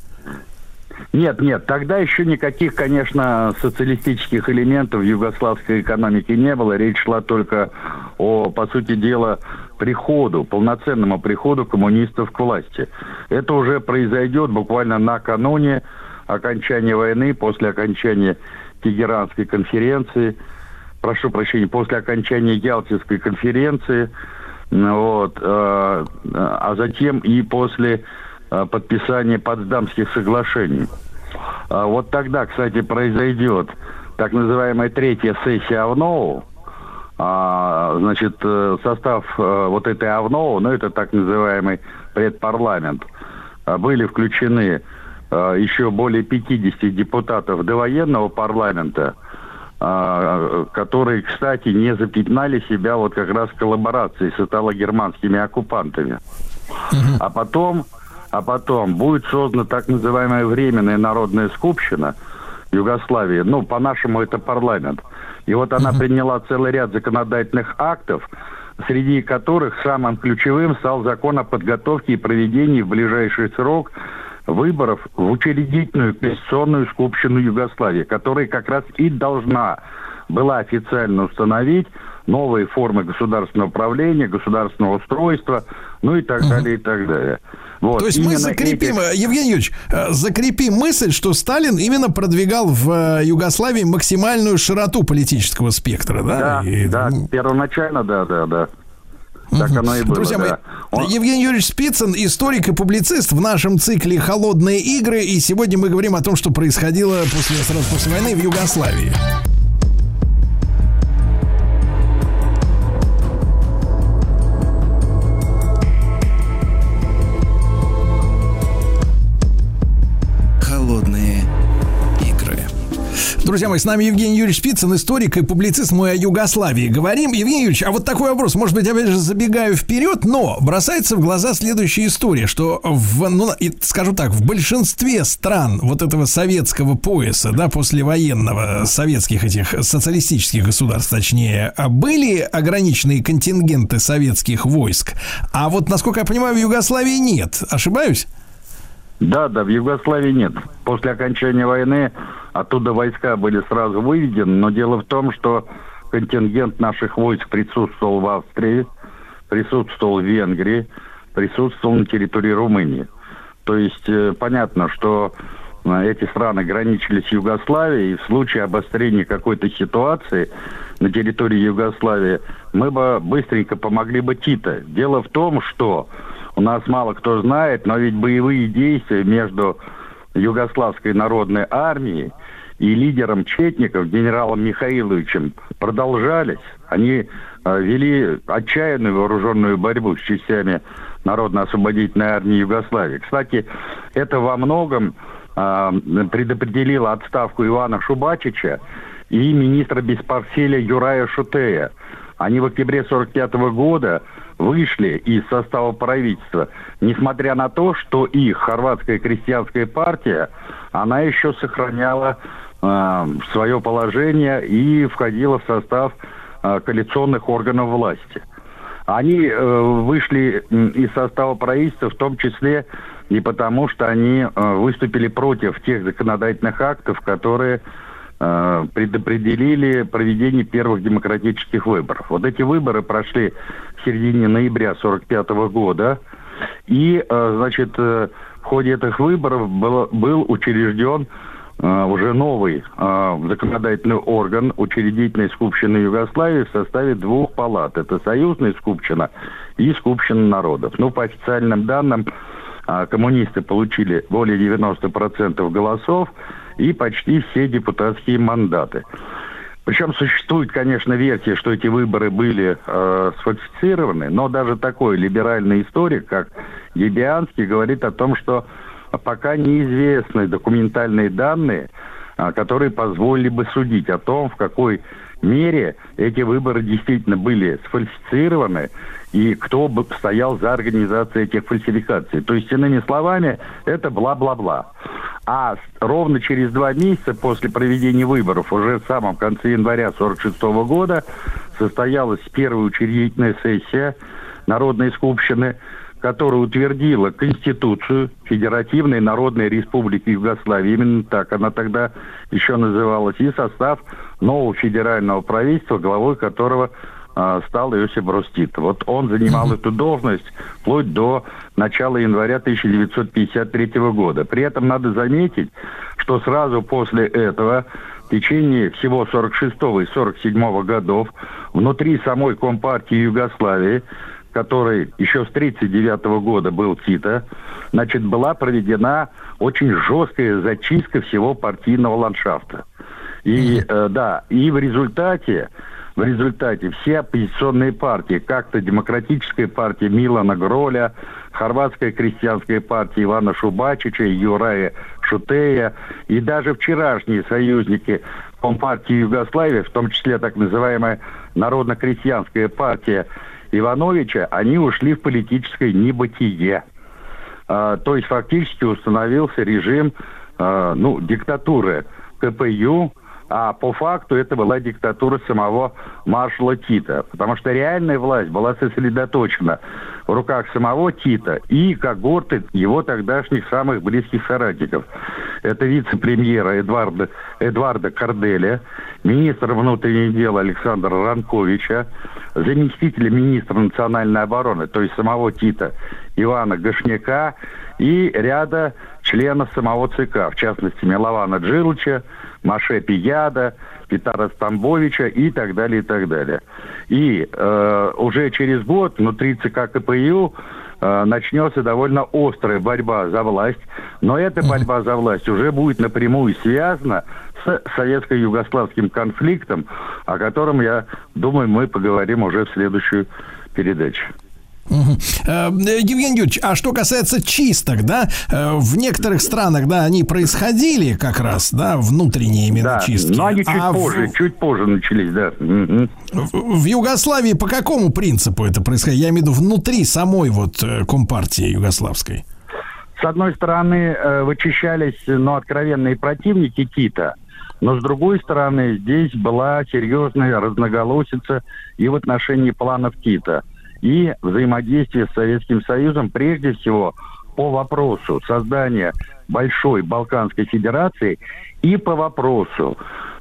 Нет, нет, тогда еще никаких, конечно, социалистических элементов в югославской экономике не было. Речь шла только о, по сути дела, приходу, полноценному приходу коммунистов к власти. Это уже произойдет буквально накануне окончания войны, после окончания Тегеранской конференции, прошу прощения, после окончания Ялтинской конференции, вот, э, а затем и после э, подписания Потсдамских соглашений. А Вот тогда, кстати, произойдет так называемая третья сессия АВНОУ. А, значит, э, состав э, вот этой АВНОУ, ну, это так называемый предпарламент, а, были включены еще более 50 депутатов довоенного парламента, которые, кстати, не запятнали себя вот как раз коллаборацией с итало-германскими оккупантами. А потом, а потом будет создана так называемая Временная народная скупщина Югославии. Ну, по-нашему, это парламент. И вот она приняла целый ряд законодательных актов, среди которых самым ключевым стал закон о подготовке и проведении в ближайший срок выборов в учредительную конституционную скупщину Югославии, которая как раз и должна была официально установить новые формы государственного управления, государственного устройства, ну и так далее, и так далее. Вот, То есть мы именно закрепим, эти- э, Евгений Юрьевич, э, закрепим мысль, что Сталин именно продвигал в э, Югославии максимальную широту политического спектра, да? Да, И, да, ну, первоначально, да, да, да. Так оно и было, Друзья мои, да. Он- Евгений Юрьевич Спицын, историк и публицист в нашем цикле «Холодные игры». И сегодня мы говорим о том, что происходило после, сразу после войны в Югославии. Друзья мои, с нами Евгений Юрьевич Спицын, историк и публицист мы о Югославии. Говорим, Евгений Юрьевич, а вот такой вопрос, может быть, опять же, забегаю вперед, но бросается в глаза следующая история, что в, ну, и скажу так, в большинстве стран вот этого советского пояса, да, послевоенного, советских этих социалистических государств, точнее, были ограниченные контингенты советских войск, а вот, насколько я понимаю, в Югославии нет. Ошибаюсь? Да, да, в Югославии нет. После окончания войны оттуда войска были сразу выведены, но дело в том, что контингент наших войск присутствовал в Австрии, присутствовал в Венгрии, присутствовал на территории Румынии. То есть э, понятно, что э, эти страны граничили с Югославией, и в случае обострения какой-то ситуации на территории Югославии мы бы быстренько помогли бы Тита. Дело в том, что у нас мало кто знает, но ведь боевые действия между Югославской народной армией и лидером Четников, генералом Михаиловичем, продолжались. Они э, вели отчаянную вооруженную борьбу с частями Народно-освободительной армии Югославии. Кстати, это во многом э, предопределило отставку Ивана Шубачича и министра без портфеля Юрая Шутея. Они в октябре 1945 года вышли из состава правительства, несмотря на то, что их хорватская крестьянская партия, она еще сохраняла э, свое положение и входила в состав э, коалиционных органов власти. Они э, вышли из состава правительства в том числе и потому, что они э, выступили против тех законодательных актов, которые предопределили проведение первых демократических выборов. Вот эти выборы прошли в середине ноября 1945 года, и, э, значит, э, в ходе этих выборов был, был учрежден э, уже новый э, законодательный орган учредительной скупщины Югославии в составе двух палат. Это союзная скупщина и скупщина народов. Ну, по официальным данным, э, коммунисты получили более 90% голосов и почти все депутатские мандаты. Причем существует, конечно, версия, что эти выборы были э, сфальсифицированы, но даже такой либеральный историк, как Ебианский, говорит о том, что пока неизвестны документальные данные, а, которые позволили бы судить о том, в какой мере эти выборы действительно были сфальсифицированы и кто бы стоял за организацией этих фальсификаций. То есть, иными словами, это бла-бла-бла. А ровно через два месяца после проведения выборов, уже в самом конце января 1946 года, состоялась первая учредительная сессия Народной Скупщины, которая утвердила Конституцию Федеративной Народной Республики Югославии. Именно так она тогда еще называлась. И состав нового федерального правительства, главой которого стал Иосиф Брос Тито. Вот он занимал эту должность вплоть до начала января 1953 года. При этом надо заметить, что сразу после этого в течение всего 46 и 47 годов внутри самой Компартии Югославии который еще с 1939 года был Тита, значит, была проведена очень жесткая зачистка всего партийного ландшафта. И, э, да, и в результате в результате все оппозиционные партии, как-то Демократическая партия Милана Гроля, Хорватская крестьянская партия Ивана Шубачича, Юрая Шутея и даже вчерашние союзники Компартии Югославии, в том числе так называемая Народно-крестьянская партия Ивановича, они ушли в политическое небытие. А, то есть фактически установился режим а, ну, диктатуры КПЮ, а по факту это была диктатура самого маршала Тита, потому что реальная власть была сосредоточена в руках самого Тита и когорты его тогдашних самых близких соратников. Это вице-премьера Эдварда, Эдварда Корделя, министр внутренних дел Александра Ранковича, заместителя министра национальной обороны, то есть самого Тита Ивана Гашняка и ряда членов самого ЦК, в частности Милована Джилча, Маше Пияда, Петара Стамбовича и так далее, и так далее. И э, уже через год внутри ЦК КПЮ э, начнется довольно острая борьба за власть, но эта борьба за власть уже будет напрямую связана с советско-югославским конфликтом, о котором, я думаю, мы поговорим уже в следующую передачу. Э, Евгений Юрьевич, а что касается чисток, да, э, в некоторых странах, да, они происходили как раз, да, внутренние именно Да, чистки. но они чуть А в- позже, чуть позже начались, да. В, в Югославии по какому принципу это происходило? Я имею в виду внутри самой вот э, компартии югославской. С одной стороны, вычищались, ну, откровенные противники Тита, но с другой стороны, здесь была серьезная разноголосица и в отношении планов Тита, и взаимодействие с Советским Союзом, прежде всего, по вопросу создания большой Балканской Федерации и по вопросу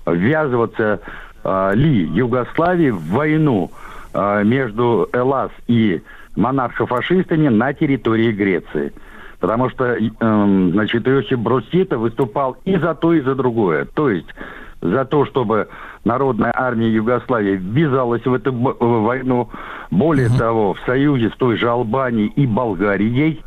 ввязываться э, ли Югославии в войну э, между Элас и монархо-фашистами на территории Греции. Потому что, эм, значит, Иосиф Брус Тита выступал и за то, и за другое. То есть за то, чтобы народная армия Югославии ввязалась в эту войну, более того, в союзе с той же Албанией и Болгарией,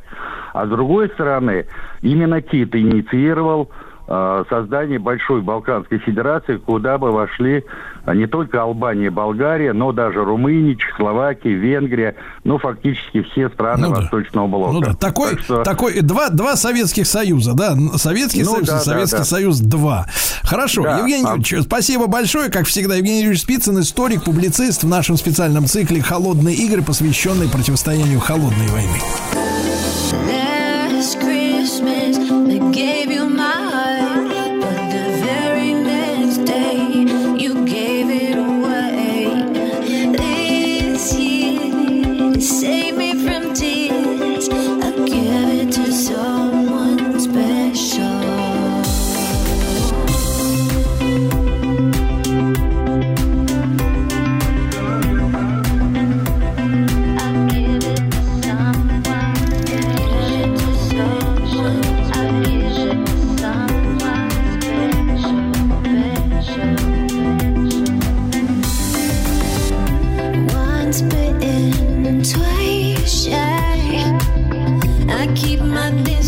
а с другой стороны, именно Тит инициировал создание большой Балканской Федерации, куда бы вошли а, не только Албания и Болгария, но даже Румыния, Чехословакия, Венгрия, ну, фактически все страны Восточного блока. Ну да, такой, Так что- такой два, два Советских Союза, да, Советский Ну Союз да, и да, Советский да. Союз 2. Хорошо, Да, Евгений а- Юрьевич, спасибо большое, как всегда, Евгений Юрьевич Спицын, историк, публицист в нашем специальном цикле «Холодные игры», посвященный противостоянию холодной войны. Last Christmas, I gave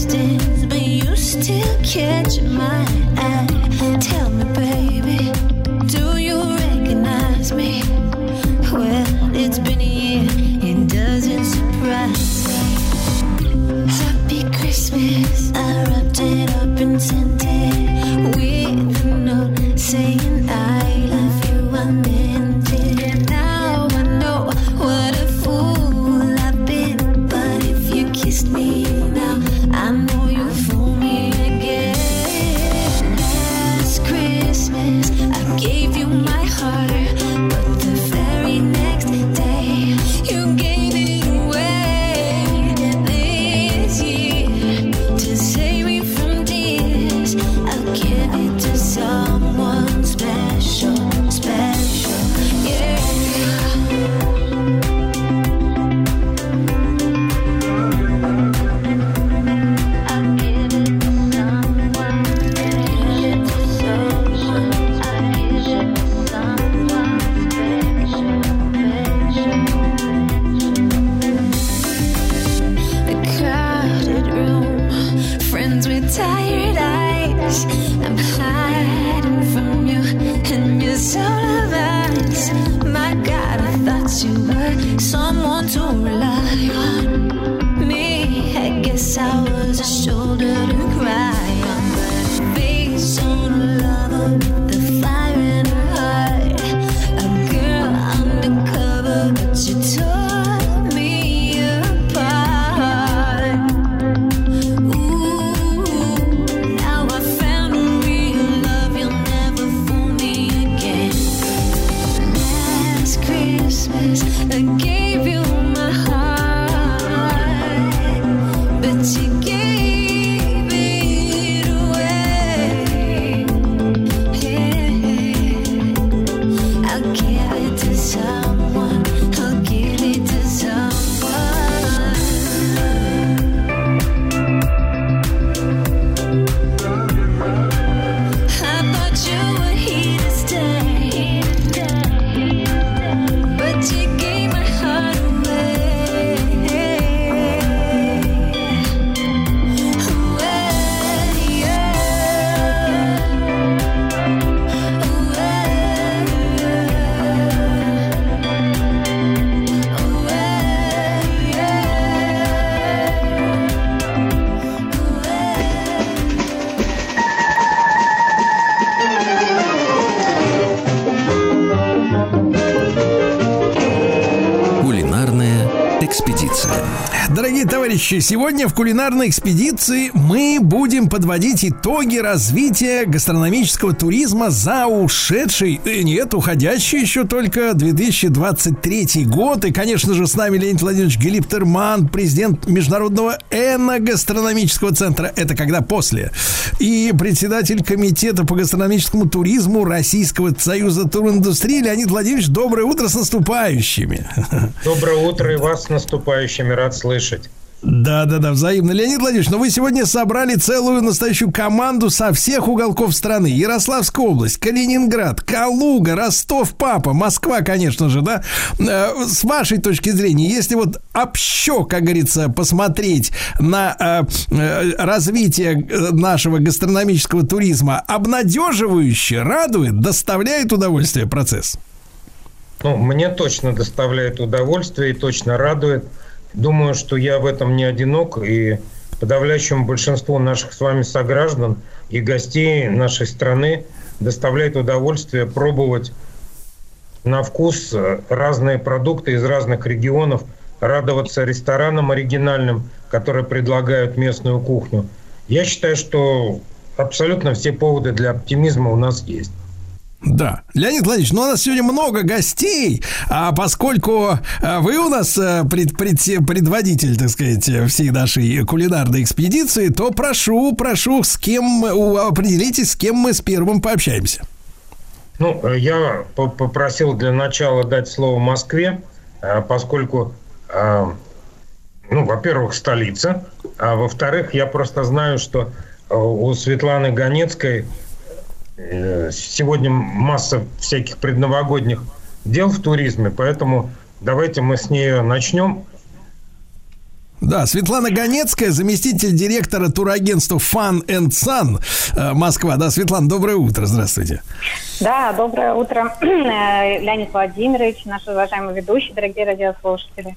distance, but you still catch my eye. Tell me, baby, do you recognize me? Товарищи, сегодня в кулинарной экспедиции мы будем подводить итоги развития гастрономического туризма за ушедший, э, нет, уходящий еще только 2023 год. И, конечно же, с нами Леонид Владимирович Гелиптерман, президент Международного эногастрономического центра. Это когда после. И председатель комитета по гастрономическому туризму Российского союза туриндустрии Леонид Владимирович. Доброе утро с наступающими. Доброе утро и вас с наступающими. Рад слышать. Да, да, да, взаимно. Леонид Владимирович, но вы сегодня собрали целую настоящую команду со всех уголков страны. Ярославская область, Калининград, Калуга, Ростов, Папа, Москва, конечно же, да. Э, С вашей точки зрения, если вот общо, как говорится, посмотреть на э, э, развитие нашего гастрономического туризма, обнадеживающе, радует, доставляет удовольствие процесс? Ну, мне точно доставляет удовольствие и точно радует. Думаю, что я в этом не одинок, и подавляющему большинству наших с вами сограждан и гостей нашей страны доставляет удовольствие пробовать на вкус разные продукты из разных регионов, радоваться ресторанам оригинальным, которые предлагают местную кухню. Я считаю, что абсолютно все поводы для оптимизма у нас есть. Да. Леонид Владимирович, ну у нас сегодня много гостей, а поскольку а, вы у нас а, пред, пред- предводитель, так сказать, всей нашей кулинарной экспедиции, то прошу, прошу, с кем определитесь, с кем мы с первым пообщаемся. Ну, э, я по- попросил для начала дать слово Москве, э, поскольку, э, ну, во-первых, столица, а во-вторых, я просто знаю, что э, у Светланы Ганецкой э, сегодня масса всяких предновогодних дел в туризме, поэтому давайте мы с нее начнем. Да, Светлана Ганецкая, заместитель директора турагентства Fun and Sun э, Москва. Да, Светлана, доброе утро, здравствуйте. Да, доброе утро, [CLEARS THROAT] Э, Леонид Владимирович, наш уважаемый ведущий, дорогие радиослушатели.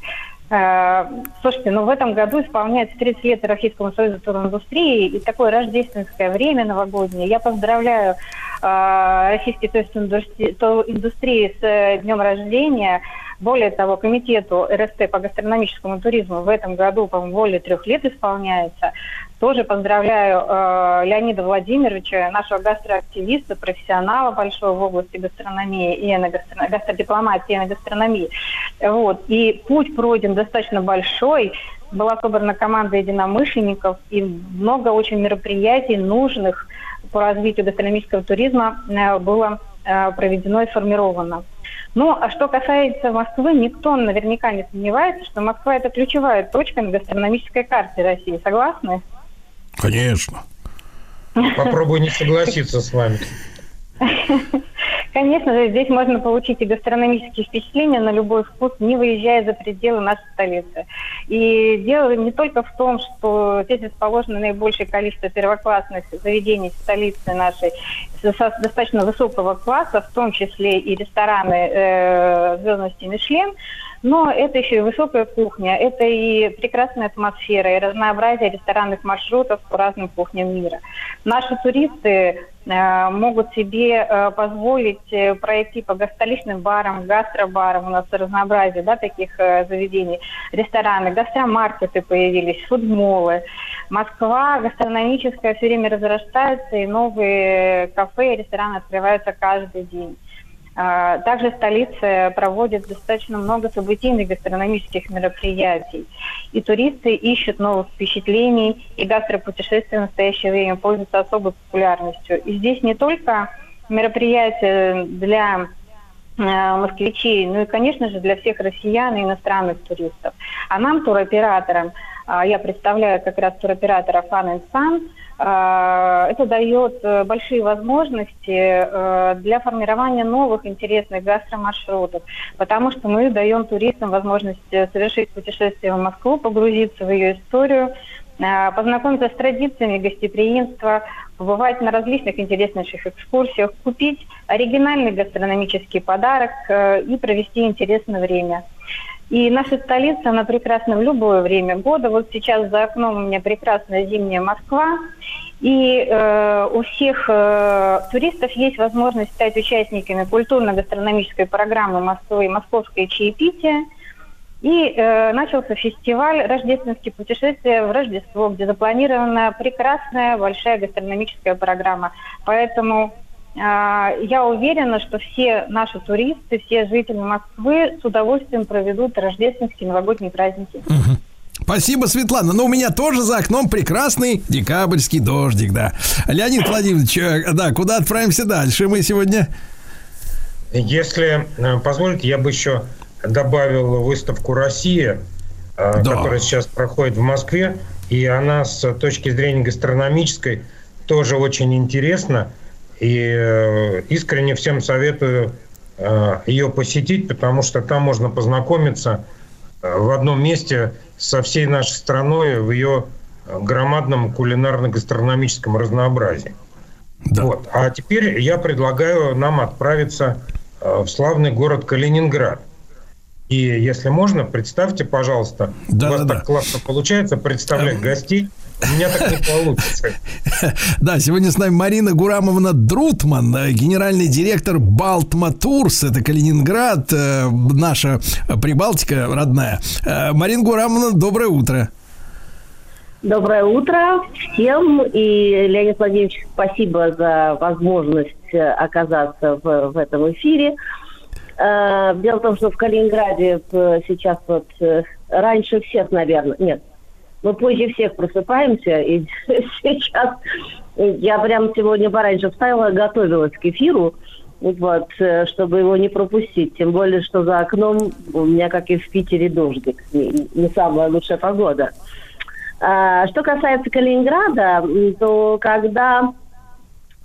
Э, Слушайте, ну в этом году исполняется 30 лет Российскому союзу туриндустрии, и такое рождественское время новогоднее. Я поздравляю э, российские турист-индустрии индустрии с э, днем рождения. Более того, комитету РСТ по гастрономическому туризму в этом году, по-моему, более трех лет исполняется. Тоже поздравляю э, Леонида Владимировича, нашего гастроактивиста, профессионала большого в области гастрономии и эногастро- гастродипломатии и эногастрономии. Вот. И путь пройден достаточно большой. Была собрана команда единомышленников и много очень мероприятий нужных по развитию гастрономического туризма э, было э, проведено и сформировано. Ну, а что касается Москвы, никто наверняка не сомневается, что Москва – это ключевая точка на гастрономической карте России. Согласны? Конечно. Попробую не согласиться с вами. Конечно же, здесь можно получить и гастрономические впечатления на любой вкус, не выезжая за пределы нашей столицы. И дело не только в том, что здесь расположено наибольшее количество первоклассных заведений столицы нашей достаточно высокого класса, в том числе и рестораны э, звездности Мишлен, но это еще и высокая кухня, это и прекрасная атмосфера, и разнообразие ресторанных маршрутов по разным кухням мира. Наши туристы э, могут себе э, позволить э, пройти по столичным барам, гастробарам, у нас разнообразие да, таких э, заведений, рестораны, гастромаркеты появились, фудмолы. Москва гастрономическая все время разрастается, и новые кафе и рестораны открываются каждый день. А, Также столица проводит достаточно много событийных гастрономических мероприятий. И туристы ищут новых впечатлений, и гастропутешествия в настоящее время пользуются особой популярностью. И здесь не только мероприятия для э, москвичей, ну и, конечно же, для всех россиян и иностранных туристов. А нам, туроператорам, а, я представляю как раз туроператора Fun and Sun, это дает э, большие возможности э, для формирования новых интересных гастромаршрутов, потому что мы даем туристам возможность э, совершить путешествие в Москву, погрузиться в ее историю, познакомиться с традициями гостеприимства, побывать на различных интереснейших экскурсиях, купить оригинальный гастрономический подарок и провести интересное время. И наша столица, она прекрасна в любое время года. Вот сейчас за окном у меня прекрасная зимняя Москва. И э, у всех э, туристов есть возможность стать участниками культурно-гастрономической программы Москвы «Московское чаепитие». И э, начался фестиваль «Рождественские путешествия в Рождество», где запланирована прекрасная большая гастрономическая программа. Поэтому я уверена, что все наши туристы, все жители Москвы с удовольствием проведут рождественские новогодние праздники. Спасибо, Светлана. Но у меня тоже за окном прекрасный декабрьский дождик, да. Леонид Владимирович, э, да, куда отправимся дальше мы сегодня? Если э, позволите, я бы еще добавил выставку «Россия», э, которая сейчас проходит в Москве, и она с точки зрения гастрономической тоже очень интересна. И э, искренне всем советую э, ее посетить, потому что там можно познакомиться э, в одном месте со всей нашей страной в ее громадном кулинарно-гастрономическом разнообразии. Вот. А теперь я предлагаю нам отправиться в славный город Калининград. И если можно, представьте, пожалуйста, у вас так классно получается представлять гостей. У меня так не получится. [LAUGHS] Да, сегодня с нами Марина Гурамовна Друтман, э, генеральный директор Балтма Турс. Это Калининград, э, наша Прибалтика родная. Э, Марина Гурамовна, доброе утро. Доброе утро всем. И, Леонид Владимирович, спасибо за возможность оказаться в, в этом эфире. Дело в том, что в Калининграде сейчас вот раньше всех, наверное, нет, мы позже всех просыпаемся, и [LAUGHS] сейчас я прям сегодня пораньше встала, готовилась к эфиру, вот, э, чтобы его не пропустить. Тем более, что за окном у меня, как и в Питере, дождик. Не, самая лучшая погода. А, что касается Калининграда, то когда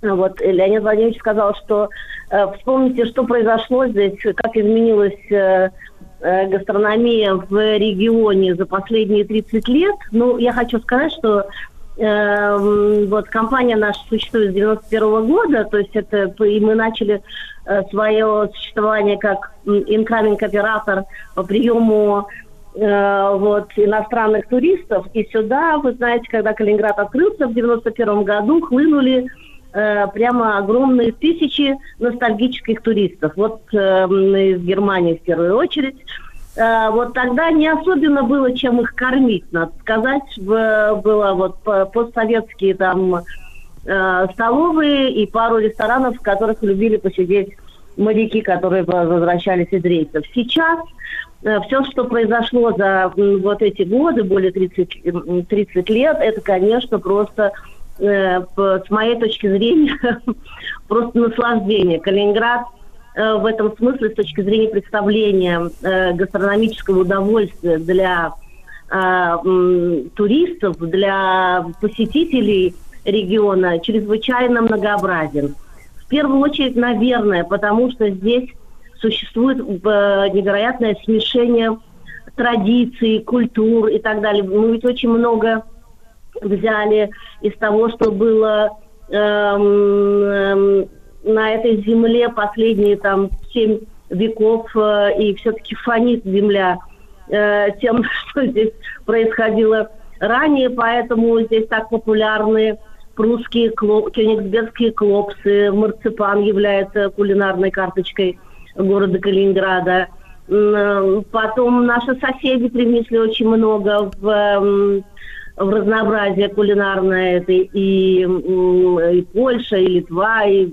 вот Леонид Владимирович сказал, что э, вспомните, что произошло здесь, как изменилась э, э, гастрономия в регионе за последние 30 лет. Ну, я хочу сказать, что э, вот компания наша существует с 91 года, то есть это и мы начали э, свое существование как incoming оператор по приему э, вот иностранных туристов. И сюда, вы знаете, когда Калининград открылся в 91 году, хлынули э, прямо огромные тысячи ностальгических туристов. Вот э, из Германии в первую очередь. Э, вот тогда не особенно было чем их кормить, надо сказать. Было вот по- постсоветские там э, столовые и пару ресторанов, в которых любили посидеть моряки, которые возвращались из рейсов. Сейчас все, что произошло за вот эти годы, более 30, м, 30 лет, это, конечно, просто э, с моей точки зрения, [LAUGHS] просто наслаждение. Калининград э, в этом смысле с точки зрения представления э, гастрономического удовольствия для э, туристов, для посетителей региона чрезвычайно многообразен. В первую очередь, наверное, потому что здесь существует э, невероятное смешение традиций, культур и так далее. Мы ведь очень много взяли из того, что было эм, эм, на этой земле последние там семь веков, э, и все-таки фонит земля э, тем, [LAUGHS] что здесь происходило ранее, поэтому здесь так популярны прусские кло- кёнигсбергские клопсы, марципан является кулинарной карточкой города Калининграда. Э, Потом наши соседи привнесли очень много в, эм, в разнообразие кулинарное. Это и, и Польша, и Литва, и,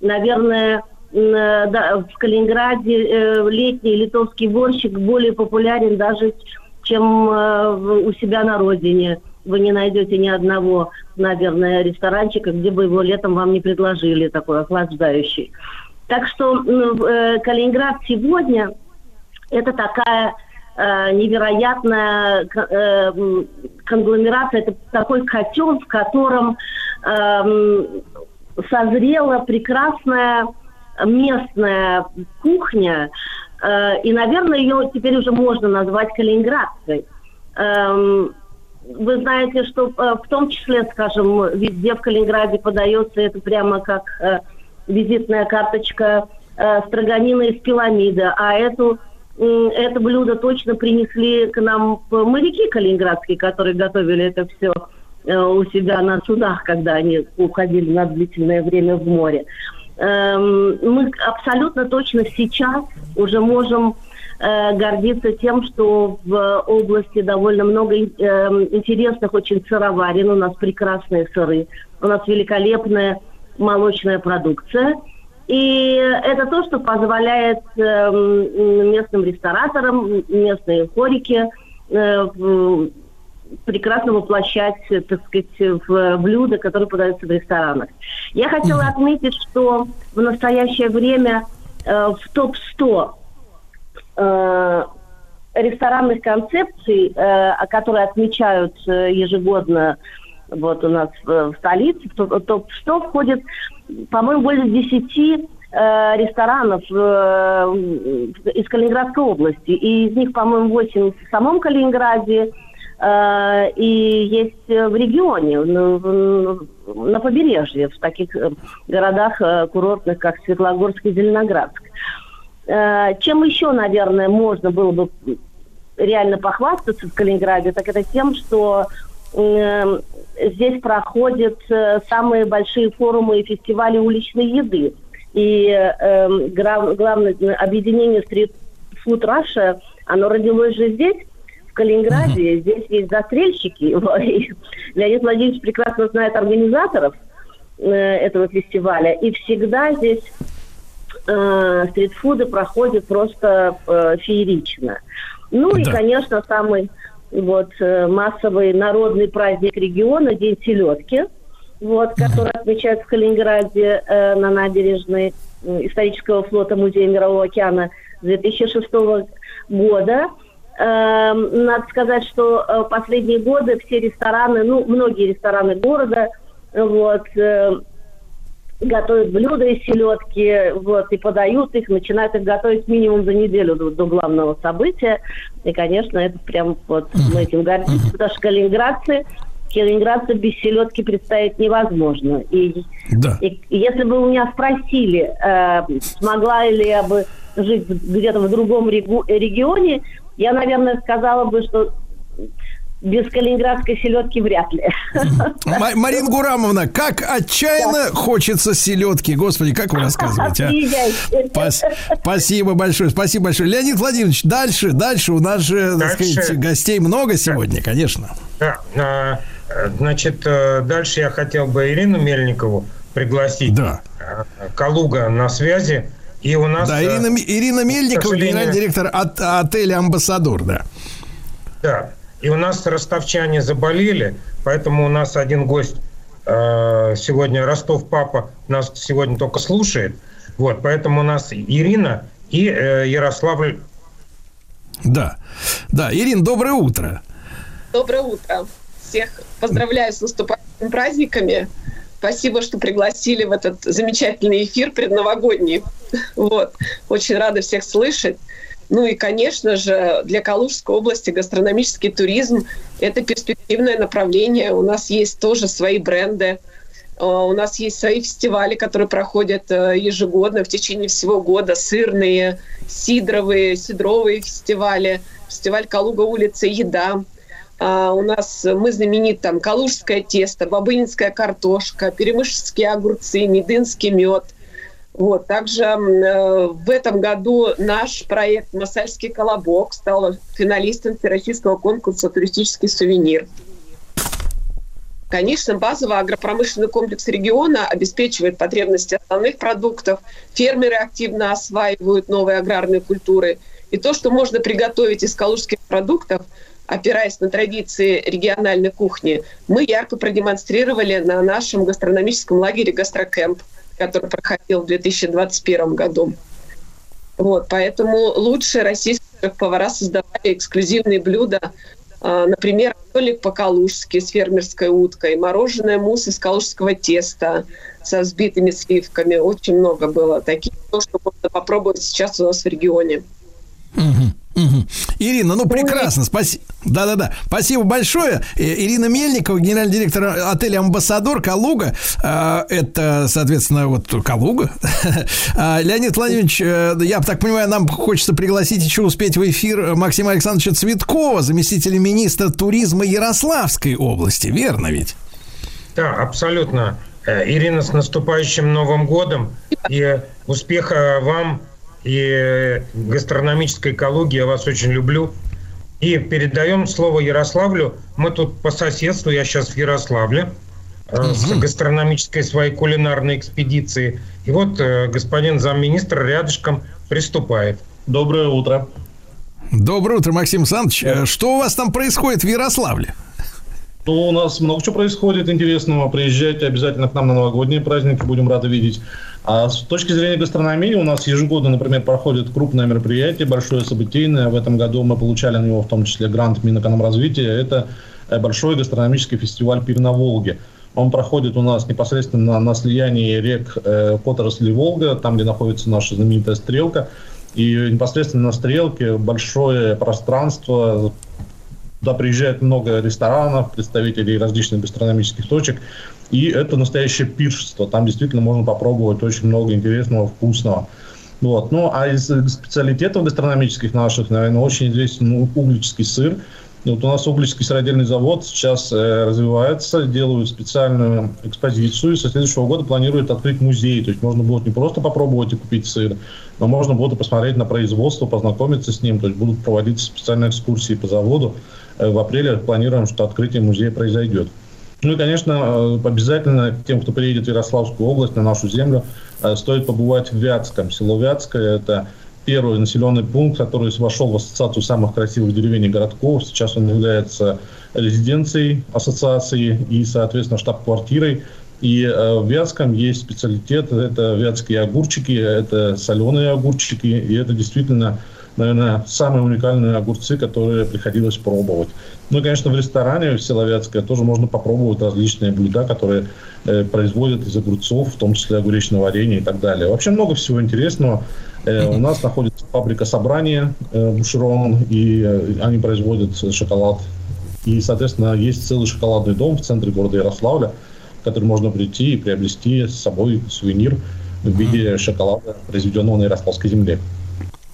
наверное, э, да, в Калининграде э, летний литовский борщик более популярен даже, чем э, у себя на родине. Вы не найдете ни одного, наверное, ресторанчика, где бы его летом вам не предложили, такой охлаждающий. Так что Калининград сегодня это такая э, невероятная э, конгломерация, это такой котел, в котором эм, созрела прекрасная местная кухня, э, и, наверное, ее теперь уже можно назвать калининградской. Эм, вы знаете, что в том числе, скажем, везде в Калининграде подается это прямо как визитная карточка строганина из пиламида, а эту это блюдо точно принесли к нам э, моряки калининградские, которые готовили это все у себя на судах, когда они уходили на длительное время в море. Эм, Мы абсолютно точно сейчас уже можем э, гордится тем, что в области довольно много э, интересных очень сыроварен. У нас прекрасные сыры, у нас великолепная молочная продукция. И это то, что позволяет э, местным рестораторам, местные хорики э, прекрасно воплощать, так сказать, в блюда, которые подаются в ресторанах. Я хотела отметить, что в настоящее время э, в топ-100 э, ресторанных концепций, которые отмечают ежегодно вот у нас в, столице, в топ- топ-100 входит, по-моему, более 10 э, ресторанов э, из Калининградской области. И из них, по-моему, 8 в самом Калининграде, э, и есть э, в регионе, ну, в- на побережье, в таких э, городах курортных, как Светлогорск и Зеленоградск. Чем еще, наверное, можно было бы реально похвастаться в Калининграде, так это тем, что здесь проходят э, самые большие форумы и фестивали уличной еды. И э, главное объединение Street Food Russia, оно родилось же здесь, в Калининграде. Здесь есть застрельщики. [LAUGHS] И Леонид Владимирович прекрасно знает организаторов э, этого фестиваля. И всегда здесь э, стритфуды проходят просто э, феерично. Ну и, Да. конечно, самый вот э, массовый народный праздник региона День селедки, вот, который отмечают в Калининграде э, на набережной э, исторического флота Музея Мирового океана с 2006 года. Эм, Надо сказать, что э, последние годы все рестораны, ну, многие рестораны города, э, вот, э, готовят блюда из селедки, вот, и подают их, начинают их готовить минимум за неделю до, до главного события. И, конечно, это прям вот мы этим гордимся, потому что калининградцы, калининградцы без селедки представить невозможно. И, и, и если бы у меня спросили, э, смогла ли я бы жить где-то в другом регу- регионе, я, наверное, сказала бы, что без калининградской селедки вряд ли. Ма- Марина Гурамовна, как отчаянно хочется селедки. Господи, как вы рассказываете, а? Пас- Спасибо большое, спасибо большое. Леонид Владимирович, дальше, дальше. У нас же, так Дальше. сказать, гостей много сегодня, конечно. Да, а, э, значит, э, дальше я хотел бы Ирину Мельникову пригласить. Да. Калуга на связи. И у нас... Да, э, Ирина, Ирина Мельникова, сожалению, генеральный директор от, отеля «Амбассадор», да. Да. И у нас ростовчане заболели, поэтому у нас один гость э, сегодня, Ростов папа, нас сегодня только слушает. Вот, поэтому у нас Ирина и э, Ярославль. Да. Да, Ирина, доброе утро. Доброе утро. Всех поздравляю с наступающими праздниками. Спасибо, что пригласили в этот замечательный эфир предновогодний. [LAUGHS] Вот. Очень рада всех слышать. Ну и, конечно же, для Калужской области гастрономический туризм – это перспективное направление. У нас есть тоже свои бренды. Э, У нас есть свои фестивали, которые проходят э, ежегодно в течение всего года. Сырные, сидровые, сидровые фестивали. Фестиваль Калуга улица «Еда». А, у нас мы знаменит там калужское тесто, бабынинская картошка, перемышльские огурцы, медынский мед. Вот. Также э, в этом году наш проект «Масальский колобок» стал финалистом Всероссийского конкурса «Туристический сувенир». Конечно, базовый агропромышленный комплекс региона обеспечивает потребности основных продуктов. Фермеры активно осваивают новые аграрные культуры. И то, что можно приготовить из калужских продуктов, опираясь на традиции региональной кухни, мы ярко продемонстрировали на нашем гастрономическом лагере «Гастрокэмп», который проходил в 2021 году. Вот, поэтому лучшие российские повара создавали эксклюзивные блюда, а, например, столик по-калужски с фермерской уткой, мороженое мусс из калужского теста со взбитыми сливками. Очень много было таких, то, что можно попробовать сейчас у нас в регионе. Мгм, мгм. Ирина, ну прекрасно, спасибо. Да-да-да, спасибо большое. Э, Ирина Мельникова, генеральный директор отеля «Амбассадор» Калуга. А, Это, соответственно, вот Калуга. [LAUGHS] А, Леонид Владимирович, э, я так понимаю, нам хочется пригласить еще успеть в эфир Максима Александровича Цветкова, заместителя министра туризма Ярославской области. Верно ведь? Да, абсолютно. Э, Ирина, с наступающим Новым годом и успеха вам и гастрономической экологии. Я вас очень люблю. И передаем слово Ярославлю. Мы тут по соседству, я сейчас в Ярославле, э, с гастрономической своей кулинарной экспедиции. И вот э, господин замминистра рядышком приступает. Доброе утро. Доброе утро, Максим Александрович. Э, Что у вас там происходит в Ярославле? Ну, у нас много чего происходит интересного. Приезжайте обязательно к нам на новогодние праздники, будем рады видеть. А с точки зрения гастрономии у нас ежегодно, например, проходит крупное мероприятие, большое событийное. В этом году мы получали на него в том числе грант Минэкономразвития. Это э, большой гастрономический фестиваль «Пир на Волге». Он проходит у нас непосредственно на, на слиянии рек э, Которосли и Волга, там, где находится наша знаменитая стрелка. И непосредственно на стрелке большое пространство, Туда приезжает много ресторанов, представителей различных гастрономических точек. И это настоящее пиршество. Там действительно можно попробовать очень много интересного, вкусного. Вот. Ну, а из специалитетов гастрономических наших, наверное, очень известен ну, углический сыр. Вот у нас углический сыродельный завод сейчас э, развивается, делают специальную экспозицию, и со следующего года планируют открыть музей. То есть можно будет не просто попробовать и купить сыр, но можно будет посмотреть на производство, познакомиться с ним. То есть будут проводиться специальные экскурсии по заводу. Э, в апреле планируем, что открытие музея произойдет. Ну и, конечно, э, обязательно тем, кто приедет в Ярославскую область, на нашу землю, э, стоит побывать в Вятском. Село Вятское – это первый населенный пункт, который вошел в ассоциацию самых красивых деревень и городков. Сейчас он является резиденцией ассоциации и, соответственно, штаб-квартирой. И э, в Вятском есть специалитет, это вятские огурчики, это соленые огурчики, и это действительно, наверное, самые уникальные огурцы, которые приходилось пробовать. Ну и, конечно, в ресторане в Силовятское тоже можно попробовать различные блюда, которые э, производят из огурцов, в том числе огуречное варенье и так далее. Вообще много всего интересного. Э, у нас находится фабрика собрания э, Бушерон, и э, они производят шоколад. И, соответственно, есть целый шоколадный дом в центре города Ярославля, в который можно прийти и приобрести с собой сувенир в виде шоколада, произведенного на Ярославской земле.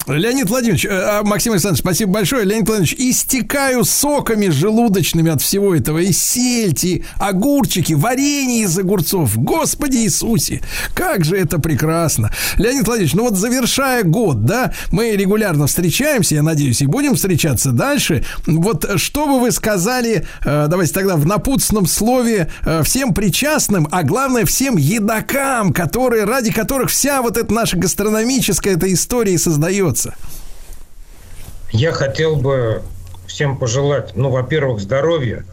Леонид Владимирович, э, а, Максим Александрович, спасибо большое. Леонид Владимирович, истекаю соками желудочными от всего этого. И сельти, огурчики, варенье из огурцов. Господи Иисусе, как же это прекрасно. Леонид Владимирович, ну вот завершая год, да, мы регулярно встречаемся, я надеюсь, и будем встречаться дальше. Вот что бы вы сказали, э, давайте тогда в напутственном слове э, всем причастным, а главное всем едокам, которые, ради которых вся вот эта наша гастрономическая эта история и создается. Я хотел бы всем пожелать, ну, во-первых, здоровья.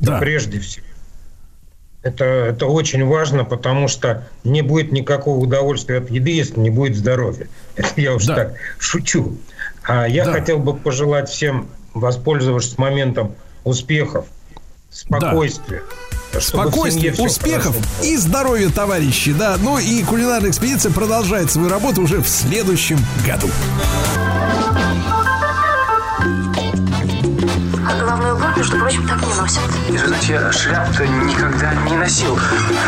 Да. прежде всего. Это, это очень важно, потому что не будет никакого удовольствия от еды, если не будет здоровья. [LAUGHS] Это я уж так шучу. А я хотел бы пожелать всем, воспользовавшись моментом успехов, спокойствия. в Спокойствия, успехов и здоровья, товарищи. Да, ну и кулинарная экспедиция продолжает свою работу уже в следующем году. А головной убор, между прочим, так не носят. Знаете, я шляп-то никогда не носил.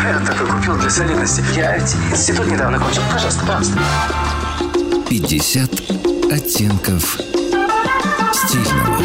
Я только купил для солидности. Я институт недавно кончил. Пожалуйста, пожалуйста. 50 оттенков стильного.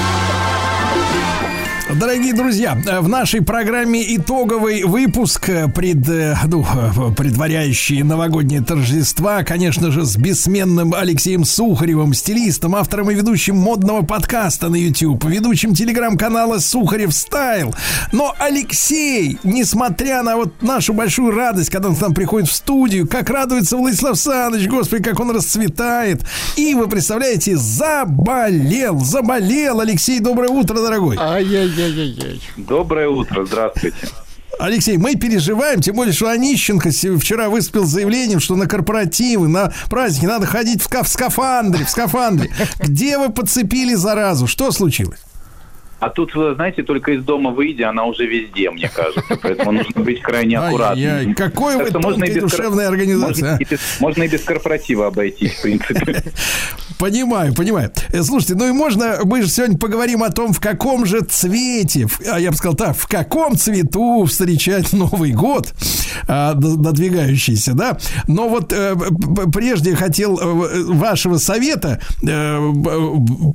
Дорогие друзья, в нашей программе итоговый выпуск, э, пред, э, ну, э, предваряющий новогодние торжества, конечно же, с бессменным Алексеем Сухаревым, стилистом, автором и ведущим модного подкаста на YouTube, ведущим телеграм-канала Сухарев Стайл. Но Алексей, несмотря на вот нашу большую радость, когда он к нам приходит в студию, как радуется Владислав Саныч, господи, как он расцветает. И вы представляете, заболел, заболел. Алексей, доброе утро, дорогой. Ай-яй-яй-яй. Доброе утро, здравствуйте. Алексей, мы переживаем, тем более, что Онищенко вчера выступил с заявлением, что на корпоративы, на праздники надо ходить в, ска- в скафандре, в скафандре. Где вы подцепили заразу? Что случилось? А тут, знаете, только из дома выйдя, она уже везде, мне кажется. Поэтому нужно быть крайне аккуратным. Какой вы кор- душевная организация, Можно, а. и без, можно и без корпоратива обойтись, в принципе. [LAUGHS] Понимаю, понимаю. Э, Слушайте, ну и можно, мы же сегодня поговорим о том, в каком же цвете, а я бы сказал так, в каком цвету встречать [LAUGHS] Новый год, а, надвигающийся, да. Но вот э, прежде хотел э, вашего совета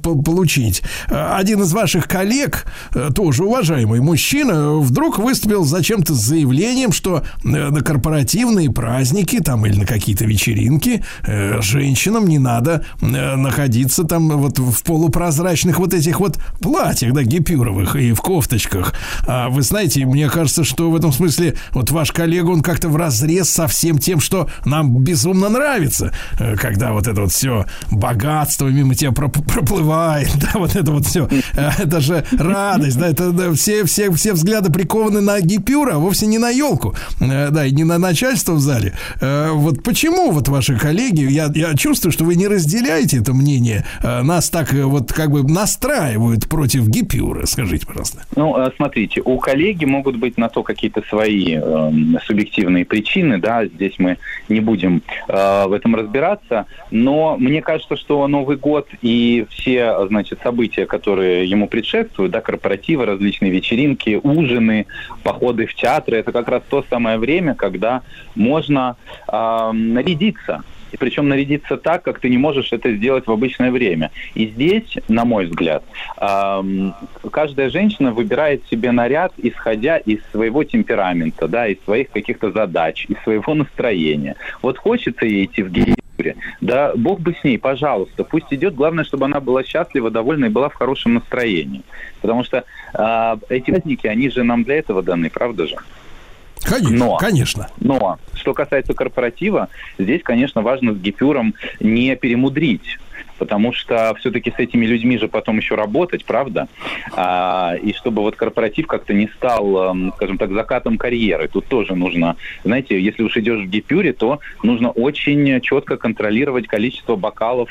получить. Один из ваших коллег коллег, э, тоже уважаемый мужчина, вдруг выступил зачем-то с заявлением, что э, на корпоративные праздники там или на какие-то вечеринки э, женщинам не надо находиться там вот в полупрозрачных вот этих вот платьях, да, гипюровых и в кофточках. А вы знаете, мне кажется, что в этом смысле вот ваш коллега, он как-то в разрез со всем тем, что нам безумно нравится, когда вот это вот все богатство мимо тебя проп- проплывает, [LAUGHS] да, вот это вот все, это же радость, да, это да, все, все, все взгляды прикованы на гипюра, а вовсе не на елку, Э, да, и не на начальство в зале. Э, Вот почему вот ваши коллеги, я, я чувствую, что вы не разделяете это мнение, э, нас так э, вот как бы настраивают против гипюра, скажите, пожалуйста. Ну, э, смотрите, у коллеги могут быть на то какие-то свои эм, субъективные причины, да, здесь мы не будем э, в этом разбираться, но мне кажется, что Новый год и все, значит, события, которые ему предшествуют, да, корпоративы, различные вечеринки, ужины, походы в театры, это как раз то самое время, когда можно эм, нарядиться. И причем нарядиться так, как ты не можешь это сделать в обычное время. И здесь, на мой взгляд, эм, каждая женщина выбирает себе наряд, исходя из своего темперамента, да, из своих каких-то задач, из своего настроения. Вот хочется ей идти в гипюре, да, бог бы с ней, пожалуйста, пусть идет. Главное, чтобы она была счастлива, довольна и была в хорошем настроении. Потому что э, эти праздники, они же нам для этого даны, правда же? Конечно, но, конечно. Но, что касается корпоратива, здесь, конечно, важно с гипюром не перемудрить. Потому что все-таки с этими людьми же потом еще работать, правда? А, и чтобы вот корпоратив как-то не стал, эм, скажем так, закатом карьеры. Тут тоже нужно, знаете, если уж идешь в гипюре, то нужно очень четко контролировать количество бокалов,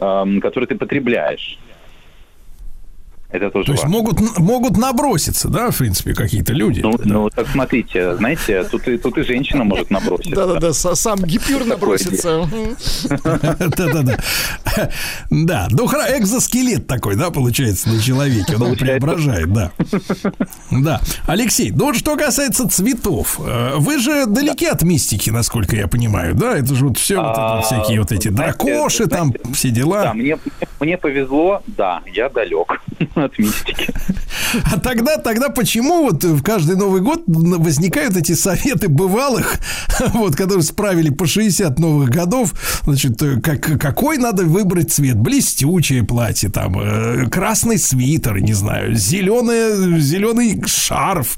эм, которые ты потребляешь. Это тоже То есть важно. могут, могут наброситься, да, в принципе, какие-то люди. Ну, ну, так смотрите, знаете, тут и, тут и женщина может наброситься. Да-да-да, са- сам гипюр набросится. Да-да-да. Да, ну хра- экзоскелет такой, да, получается, на человеке. Он преображает, да. Да. Алексей, ну вот что касается цветов, э, вы же далеки от мистики, насколько я понимаю, да? Это же вот все вот всякие вот эти дракоши, там все дела. Да, мне повезло, да, я далек от мистики. А тогда, тогда почему вот в каждый Новый год возникают эти советы бывалых, [LAUGHS] вот, которые справили по 60 новых годов, значит, э, как, какой надо выбрать цвет? Блестючее платье, там, э, красный свитер, не знаю, зеленый, зеленый шарф.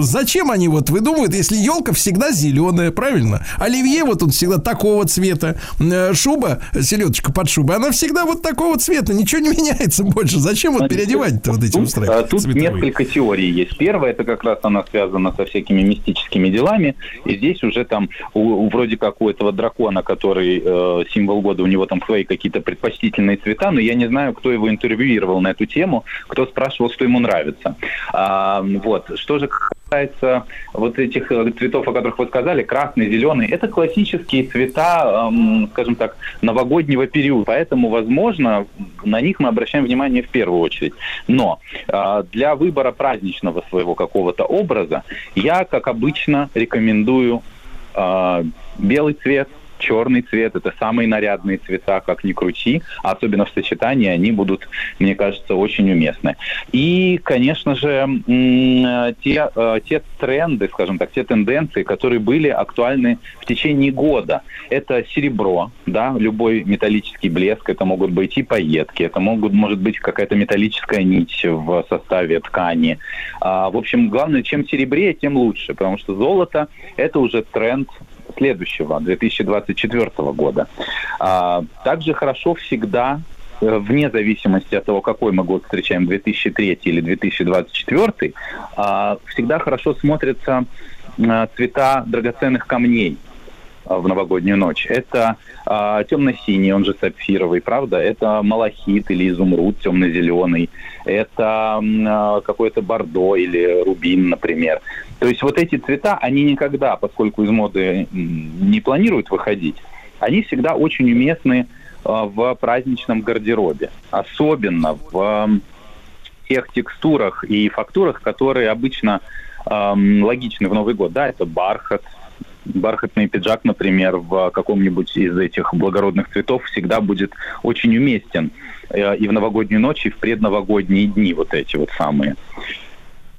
Зачем они вот выдумывают, если елка всегда зеленая, правильно? Оливье вот он всегда такого цвета, Э, шуба, селедочка под шубой, она всегда вот такого цвета, ничего не [LAUGHS] меняется больше. Зачем вот переодевать-то вот эти устраивать? а, тут цветовые? несколько теорий есть. Первая, это как раз она связана со всякими мистическими делами. И здесь уже там у, у вроде как у этого дракона, который э, символ года, у него там свои какие-то предпочтительные цвета, но я не знаю, кто его интервьюировал на эту тему, кто спрашивал, что ему нравится. А, вот. Что же касается вот этих э, цветов, о которых вы сказали, красный, зеленый, это классические цвета, эм, скажем так, новогоднего периода. Поэтому, возможно, на них мы обращаем внимание в первую очередь. Но э, для выбора праздничного своего какого-то образа я, как обычно, рекомендую э, белый цвет, черный цвет, это самые нарядные цвета, как ни крути, особенно в сочетании они будут, мне кажется, очень уместны. И, конечно же, те, э, те тренды, скажем так, те тенденции, которые были актуальны в течение года. Это серебро, да, любой металлический блеск, это могут быть и пайетки, это могут, может быть какая-то металлическая нить в составе ткани. А, в общем, главное, чем серебрее, тем лучше, потому что золото – это уже тренд следующего, 2024 года. А, также хорошо всегда э, вне зависимости от того, какой мы год встречаем, 2003 или 2024, а, всегда хорошо смотрятся а, цвета драгоценных камней в новогоднюю ночь. Это а, темно-синий, он же сапфировый, правда? Это малахит или изумруд темно-зеленый. Это а, какой-то бордо или рубин, например. То есть вот эти цвета, они никогда, поскольку из моды не планируют выходить, они всегда очень уместны а, в праздничном гардеробе. Особенно в тех текстурах и фактурах, которые обычно эм, логичны в Новый год. Да, это бархат, бархатный пиджак, например, в каком-нибудь из этих благородных цветов всегда будет очень уместен э, и в новогоднюю ночь, и в предновогодние дни вот эти вот самые.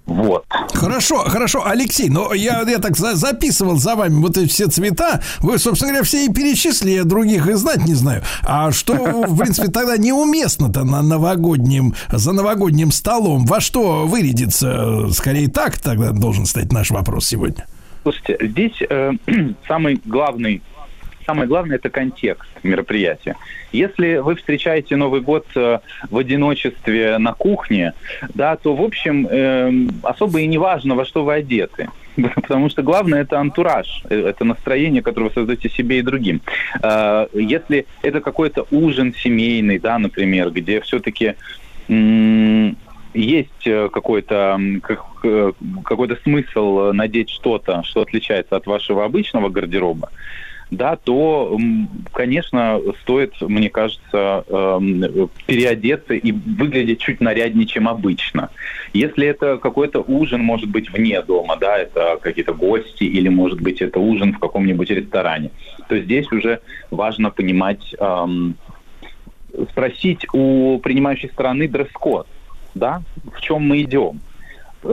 Вот. Хорошо, хорошо, Алексей, но я, я так за- записывал за вами вот эти все цвета. Вы, собственно говоря, все и перечислили, я других и знать не знаю. А что, в принципе, тогда неуместно-то на новогоднем, за новогодним столом? Во что вырядится? Скорее так тогда должен стать наш вопрос сегодня. Слушайте, здесь э, [CLEARS THROAT] самый главный, самое главное это контекст мероприятия. Если вы встречаете Новый год э, в одиночестве на кухне, да, то в общем э, особо и не важно, во что вы одеты. [LAUGHS] Потому что главное это антураж, э, это настроение, которое вы создаете себе и другим. Э, Если это какой-то ужин семейный, да, например, где все-таки есть э, какой-то э, какой-то смысл надеть что-то, что отличается от вашего обычного гардероба, да, то, конечно, стоит, мне кажется, эм, переодеться и выглядеть чуть наряднее, чем обычно. Если это какой-то ужин, может быть, вне дома, да, это какие-то гости или, может быть, это ужин в каком-нибудь ресторане, то здесь уже важно понимать, эм, спросить у принимающей стороны дресс-код, да, в чем мы идем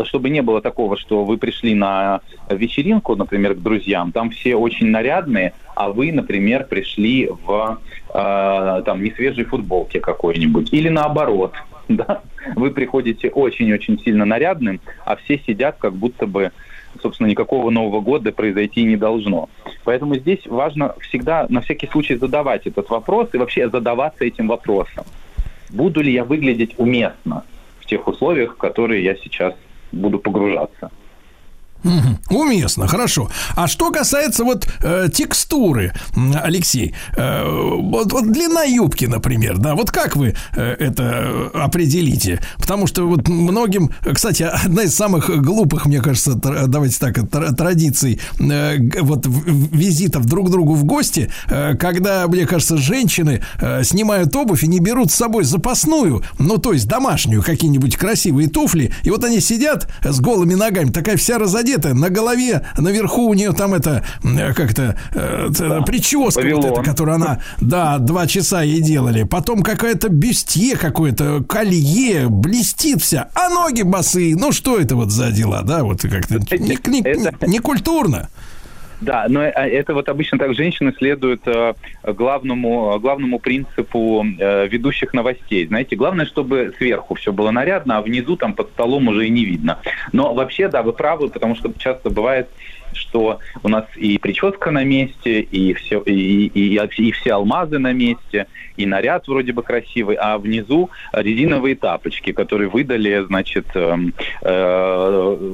чтобы не было такого, что вы пришли на вечеринку, например, к друзьям, там все очень нарядные, а вы, например, пришли в э, там несвежей футболке какой-нибудь, или наоборот, [LAUGHS] да, вы приходите очень-очень сильно нарядным, а все сидят как будто бы собственно, никакого Нового года произойти не должно. Поэтому здесь важно всегда на всякий случай задавать этот вопрос и вообще задаваться этим вопросом. Буду ли я выглядеть уместно тех условиях, в которые я сейчас буду погружаться? Уместно, хорошо. А что касается вот э, текстуры, Алексей, э, вот, вот длина юбки, например, да, вот как вы э, это определите? Потому что вот многим, кстати, одна из самых глупых, мне кажется, тр- давайте так, тр- традиций э, вот визитов друг к другу в гости, э, когда, мне кажется, женщины э, снимают обувь и не берут с собой запасную, ну, то есть домашнюю, какие-нибудь красивые туфли, и вот они сидят с голыми ногами, такая вся разодетая, на голове, наверху у нее там это, э, как-то, э, т- прическа вот эта, которую она, да, два часа ей делали, потом какая-то бюстье какое-то, колье, блестит вся, а ноги босые, ну, что это вот за дела, да, вот как-то не, не- не культурно. Да, но э, это вот обычно так женщины следуют э, главному, главному принципу э, ведущих новостей. Знаете, главное, чтобы сверху все было нарядно, а внизу там под столом уже и не видно. Но вообще, да, вы правы, потому что часто бывает, что у нас и прическа на месте, и все, и, и, и все алмазы на месте, и наряд вроде бы красивый, а внизу резиновые тапочки, которые выдали, значит, эм, э,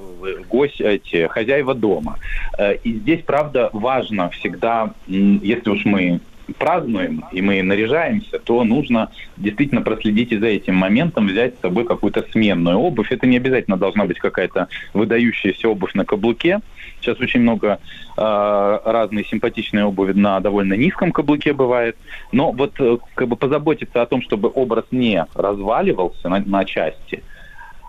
гость, эти, хозяева дома. Э, И здесь, правда, важно всегда, если уж мы празднуем и мы наряжаемся, то нужно действительно проследить и за этим моментом, взять с собой какую-то сменную обувь. Это не обязательно должна быть какая-то выдающаяся обувь на каблуке. Сейчас очень много э, разной симпатичной обуви на довольно низком каблуке бывает. Но вот э, как бы позаботиться о том, чтобы образ не разваливался на, на части,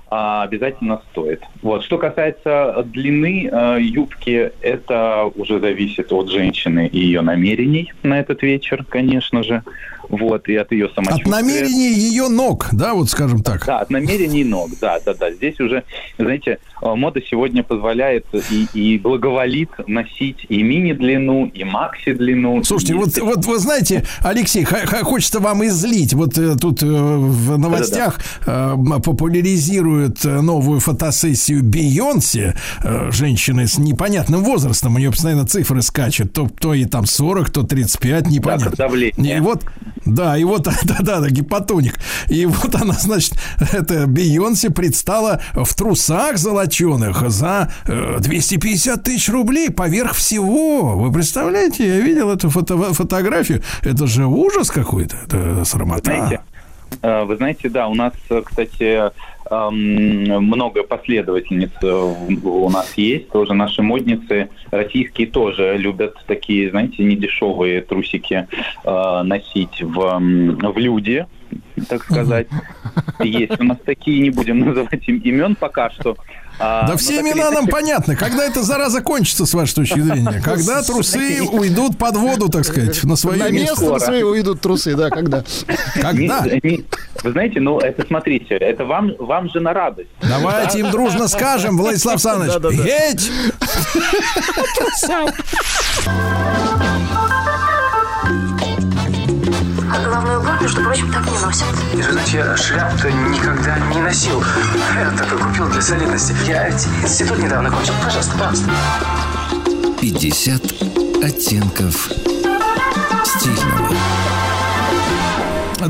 обязательно стоит. Вот. Что касается длины э, юбки, это уже зависит от женщины и ее намерений на этот вечер, конечно же. Вот, и от ее От самочувствия. намерений ее ног, да, вот скажем так. Да, от намерений ног, да, да, да. Здесь уже, знаете, э, мода сегодня позволяет и, и благоволит носить и мини-длину, и макси-длину. Слушайте, и- вот, вот вы знаете, Алексей, хочется вам излить. Вот э, тут э, в новостях м, популяризируют новую фотосессию Бейонсе, женщины с непонятным возрастом. У нее постоянно цифры скачут. То, то и там 40, то 35, непонятно. как давление. И вот, да, и вот, [LAUGHS] да, да, гипотоник. И вот она, значит, это Бейонсе предстала в трусах золоченых за э, 250 тысяч рублей поверх всего. Вы представляете, я видел эту фото- фотографию. Это же ужас какой-то. Это срамота. Знаете, э, Вы знаете, да, у нас, э, кстати, много последовательниц э, у нас есть, тоже наши модницы российские тоже любят такие, знаете, недешевые трусики э, носить в, в люди, так сказать. Есть у нас такие, не будем [LAUGHS] называть им имен пока что. А, Да но все имена нам понятны. Когда эта зараза кончится, с вашей точки зрения? [LAUGHS] Когда трусы уйдут под воду, так сказать, на свое На место место? свои уйдут трусы, да, когда? Когда? Не- не- вы знаете, ну это смотрите, это вам, вам же на радость. Давайте им дружно скажем, Владислав Александрович, Да-да-да. «Геть!» А между прочим, так не носят. И же, знаете, я шляпу-то никогда не носил. Я такой купил для солидности. Я ведь институт недавно кончил. Пожалуйста, пожалуйста. 50 оттенков стильного.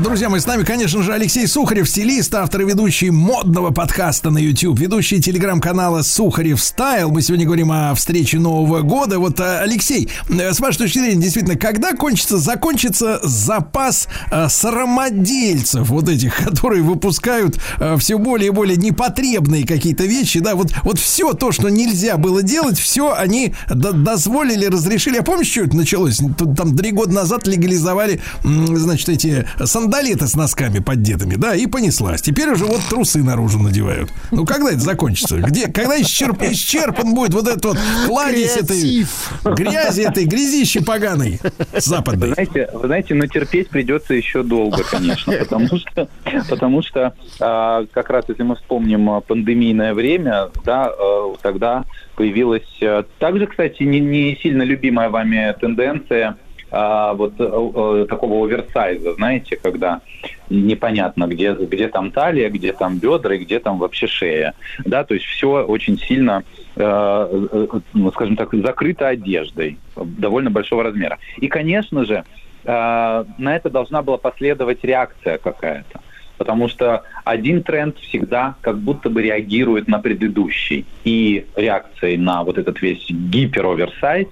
Друзья мои, с нами, конечно же, Алексей Сухарев, стилист, автор и ведущий модного подкаста на YouTube, ведущий телеграм-канала Сухарев Стайл. Мы сегодня говорим о встрече Нового года. Вот, э, Алексей, э, с вашей точки зрения, действительно, когда кончится, закончится запас э, срамодельцев, вот этих, [LAUGHS] которые выпускают э, все более и более непотребные какие-то вещи, да, вот, вот все то, что нельзя было делать, все они до- дозволили, разрешили. А помнишь, что это началось? Тут Там три года назад легализовали, значит, эти сандалеты с носками поддетыми, да, и понеслась. Теперь уже вот трусы наружу надевают. Ну, когда это закончится? Где, когда исчерп, исчерпан будет вот этот вот кладезь этой грязи, этой грязищи поганой Вы западной? знаете, вы знаете, но терпеть придется еще долго, конечно, потому что, потому что а, как раз если мы вспомним а, пандемийное время, да, а, тогда появилась а, также, кстати, не, не сильно любимая вами тенденция а, вот э, э, такого оверсайза, знаете, когда непонятно, где, где там талия, где там бедра и где там вообще шея. Да, то есть все очень сильно, э, ну, скажем так, закрыто одеждой довольно большого размера. И, конечно же, на это должна была последовать реакция какая-то. Потому что один тренд всегда как будто бы реагирует на предыдущий. И реакцией на вот этот весь гипер-оверсайз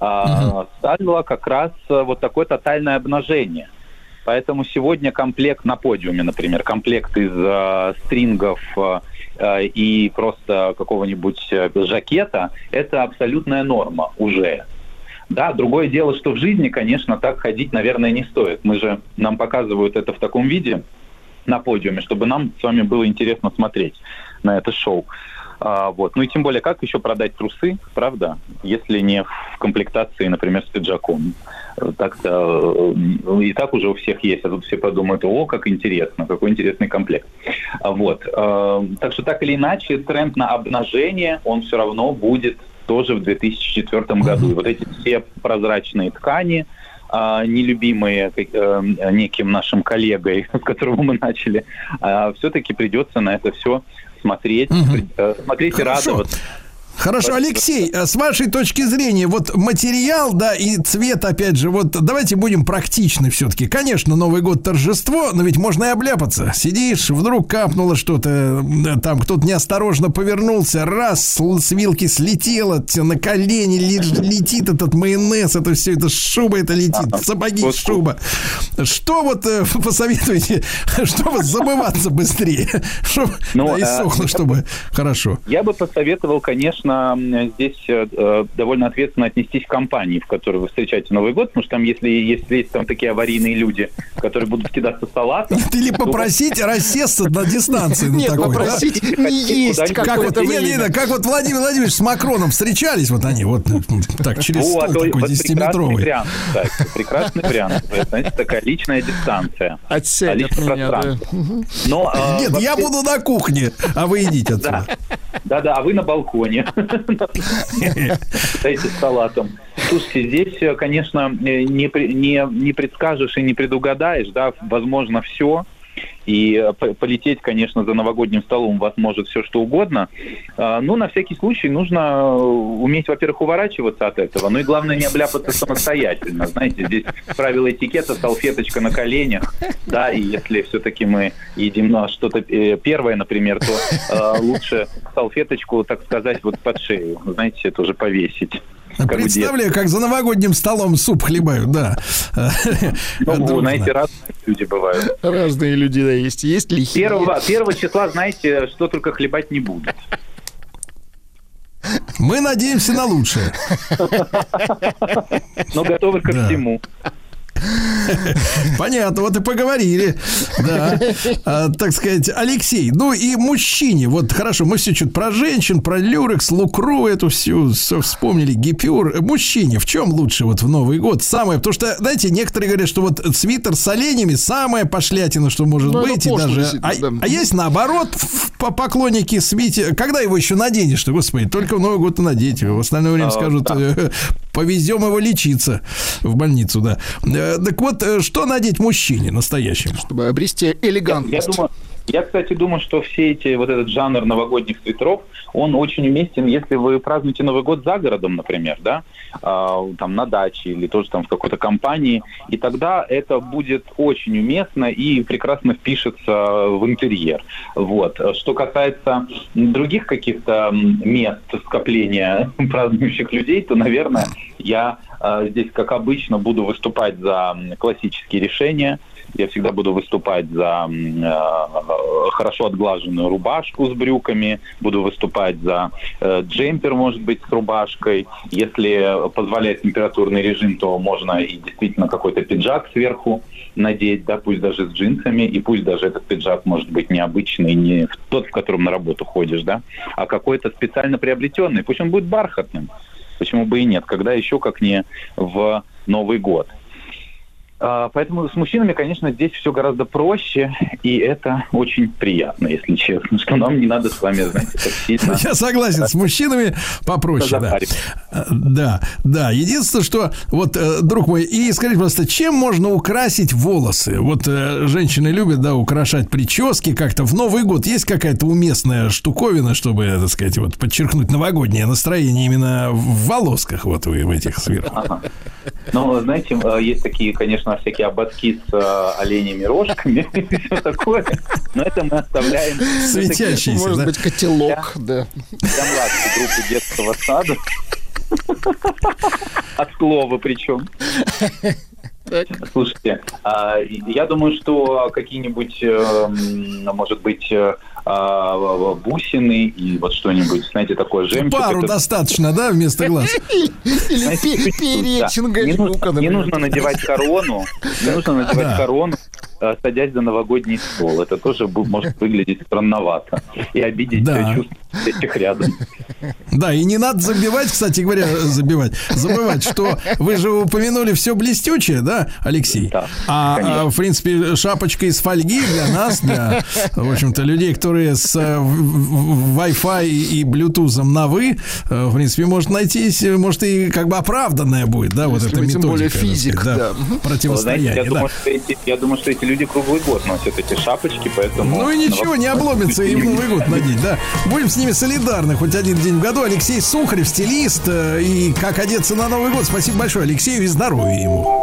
а, стало как раз э, вот такое тотальное обнажение. Поэтому сегодня комплект на подиуме, например, комплект из э, стрингов э, э, и просто какого-нибудь э, жакета, это абсолютная норма уже. Да, другое дело, что в жизни, конечно, так ходить, наверное, не стоит. Мы же, нам показывают это в таком виде на подиуме, чтобы нам с вами было интересно смотреть на это шоу. А, вот. Ну и тем более, как еще продать трусы, правда, если не в комплектации, например, с пиджаком. Так-то э, и так уже у всех есть, а тут все подумают, о, как интересно, какой интересный комплект. А, Вот. Э, Так что так или иначе, тренд на обнажение, он все равно будет тоже в 2004 году. И вот эти все прозрачные ткани, а, нелюбимые э, неким нашим коллегой, [LAUGHS] с которого мы начали, все-таки придется на это все смотреть, э, смотреть и радоваться. Хорошо, Алексей, э, с вашей точки зрения, вот материал, да, и цвет, опять же, вот давайте будем практичны все-таки. Конечно, Новый год торжество, но ведь можно и обляпаться. Сидишь, вдруг капнуло что-то, э, там кто-то неосторожно повернулся, раз, с вилки слетело, те на колени ле- летит этот майонез, это все, это шуба это летит, сапоги, шуба. Что вот э, [LAUGHS] посоветуете, [LAUGHS] чтобы забываться быстрее, [LAUGHS] чтобы Ну, да, э, сохло, чтобы хорошо. Я бы посоветовал, конечно, м, здесь э, э, довольно ответственно отнестись к компании, в которой вы встречаете Новый год, потому что там, если, если есть там такие аварийные люди, которые будут кидаться салатом... [LAUGHS] Или попросить рассесться на дистанции. на Нет, попросить не есть куда-нибудь Как вот, какое-то время. как вот Владимир Владимирович с Макроном встречались, вот они, вот так через Вот, стол ой, такой вот прекрасный 10-метровый. вариант, кстати, прекрасный вариант. Знаете, такая личная дистанция. Отсядь от личное меня, э, Нет, я буду на кухне, а вы идите отсюда. Да, да, а вы на балконе. Стоите с салатом. Слушайте, здесь, э, конечно, э, не, не, не предскажешь и не предугадаешь, да, возможно, все. И э, по- полететь, конечно, за новогодним столом вас может все что угодно. А, Но на всякий случай нужно э, уметь, во-первых, уворачиваться от этого, ну и главное не обляпаться самостоятельно. Знаете, здесь правило этикета, салфеточка на коленях, да, и если все-таки мы едим ну, что-то э, первое, например, то лучше салфеточку, так сказать, вот под шею, знаете, это уже повесить. Как. Представляю, как за новогодним столом суп хлебают, да. Ну, Дружно. знаете, разные люди бывают. Разные люди, да, есть. Есть лихие. Первого, первого числа, знаете, что только хлебать не будут. Мы надеемся на лучшее. Но готовы ко Да. [LAUGHS] Понятно, вот и поговорили. Да. А, так сказать, Алексей, ну и мужчине, вот хорошо, мы все что-то про женщин, про люрекс, лукру, эту всю всё вспомнили, гипюр. Мужчине в чем лучше вот в Новый год? Самое, потому что, знаете, некоторые говорят, что вот свитер с оленями самая пошлятина, что может Ну, это быть. И даже, а, да. а есть наоборот, по поклонники свите. Когда его еще наденешь-то, господи, только в Новый год и надеть. В остальное время А, скажут, да. Повезем его лечиться в больницу, да. Э, Так вот, э, что надеть мужчине настоящему? Чтобы обрести Я элегантность. думаю, я, кстати, думаю, что все эти, вот этот жанр новогодних свитеров, он очень уместен, если вы празднуете Новый год за городом, например, да, а, там на даче или тоже там в какой-то компании, и тогда это будет очень уместно и прекрасно впишется в интерьер. Вот. Что касается других каких-то мест скопления [LAUGHS] празднующих людей, то, наверное, я а, здесь, как обычно, буду выступать за классические решения, я всегда буду выступать за э, хорошо отглаженную рубашку с брюками, буду выступать за э, джемпер, может быть, с рубашкой. Если позволяет температурный режим, то можно и действительно какой-то пиджак сверху надеть, да, пусть даже с джинсами, и пусть даже этот пиджак может быть необычный, не тот, в котором на работу ходишь, да, а какой-то специально приобретенный, пусть он будет бархатным. Почему бы и нет? Когда еще как не в Новый год. А, Поэтому с мужчинами, конечно, здесь все гораздо проще, и это очень приятно, если честно, что нам не надо с вами, знаете, так сильно... [LAUGHS] Я согласен, с мужчинами попроще, да. Э, Да, да. Единственное, что, вот, э, друг мой, и скажите, просто, чем можно украсить волосы? Вот э, женщины любят, да, украшать прически как-то. В Новый год есть какая-то уместная штуковина, чтобы, так сказать, вот, подчеркнуть новогоднее настроение именно в волосках, вот вы в этих сверху. Ага. Ну, знаете, э, есть такие, конечно, всякие ободки с э, оленями рожками [LAUGHS] и все такое, но это мы оставляем... Светящиеся, Может быть, котелок, да. Для младшей группы детского сада. [LAUGHS] От слова причем. Слушайте, а, я думаю, что какие-нибудь, эм, может быть, э, а, бусины и вот что-нибудь, знаете, такое жемчуг. Пару это- достаточно, да, вместо глаз? Или перечинга Не нужно- надевать корону, не нужно надевать корону, садясь за новогодний стол. Это тоже может выглядеть странновато и обидеть Да. чувства этих рядом. Да, и не надо забивать, кстати говоря, забивать, забывать, что вы же упомянули все блестючее, да, Алексей? Да, а, конечно. а, в принципе, шапочка из фольги для нас, для, в общем-то, людей, которые с э, Wi-Fi и Bluetooth на вы, э, в принципе, может найтись, может и как бы оправданная будет, да, вот Если эта вы тем методика. более физик, сказать, да. Мгм. Вы знаете, Противостояние, я, да. думаю, что эти, я думаю, что эти люди круглый год носят эти шапочки, поэтому... Ну и ничего, не обломится и в Новый год надеть, да. Будем с ними солидарны хоть один день в году. Алексей Сухарев, стилист, э, и как одеться на Новый год. Спасибо большое Алексею и здоровья ему.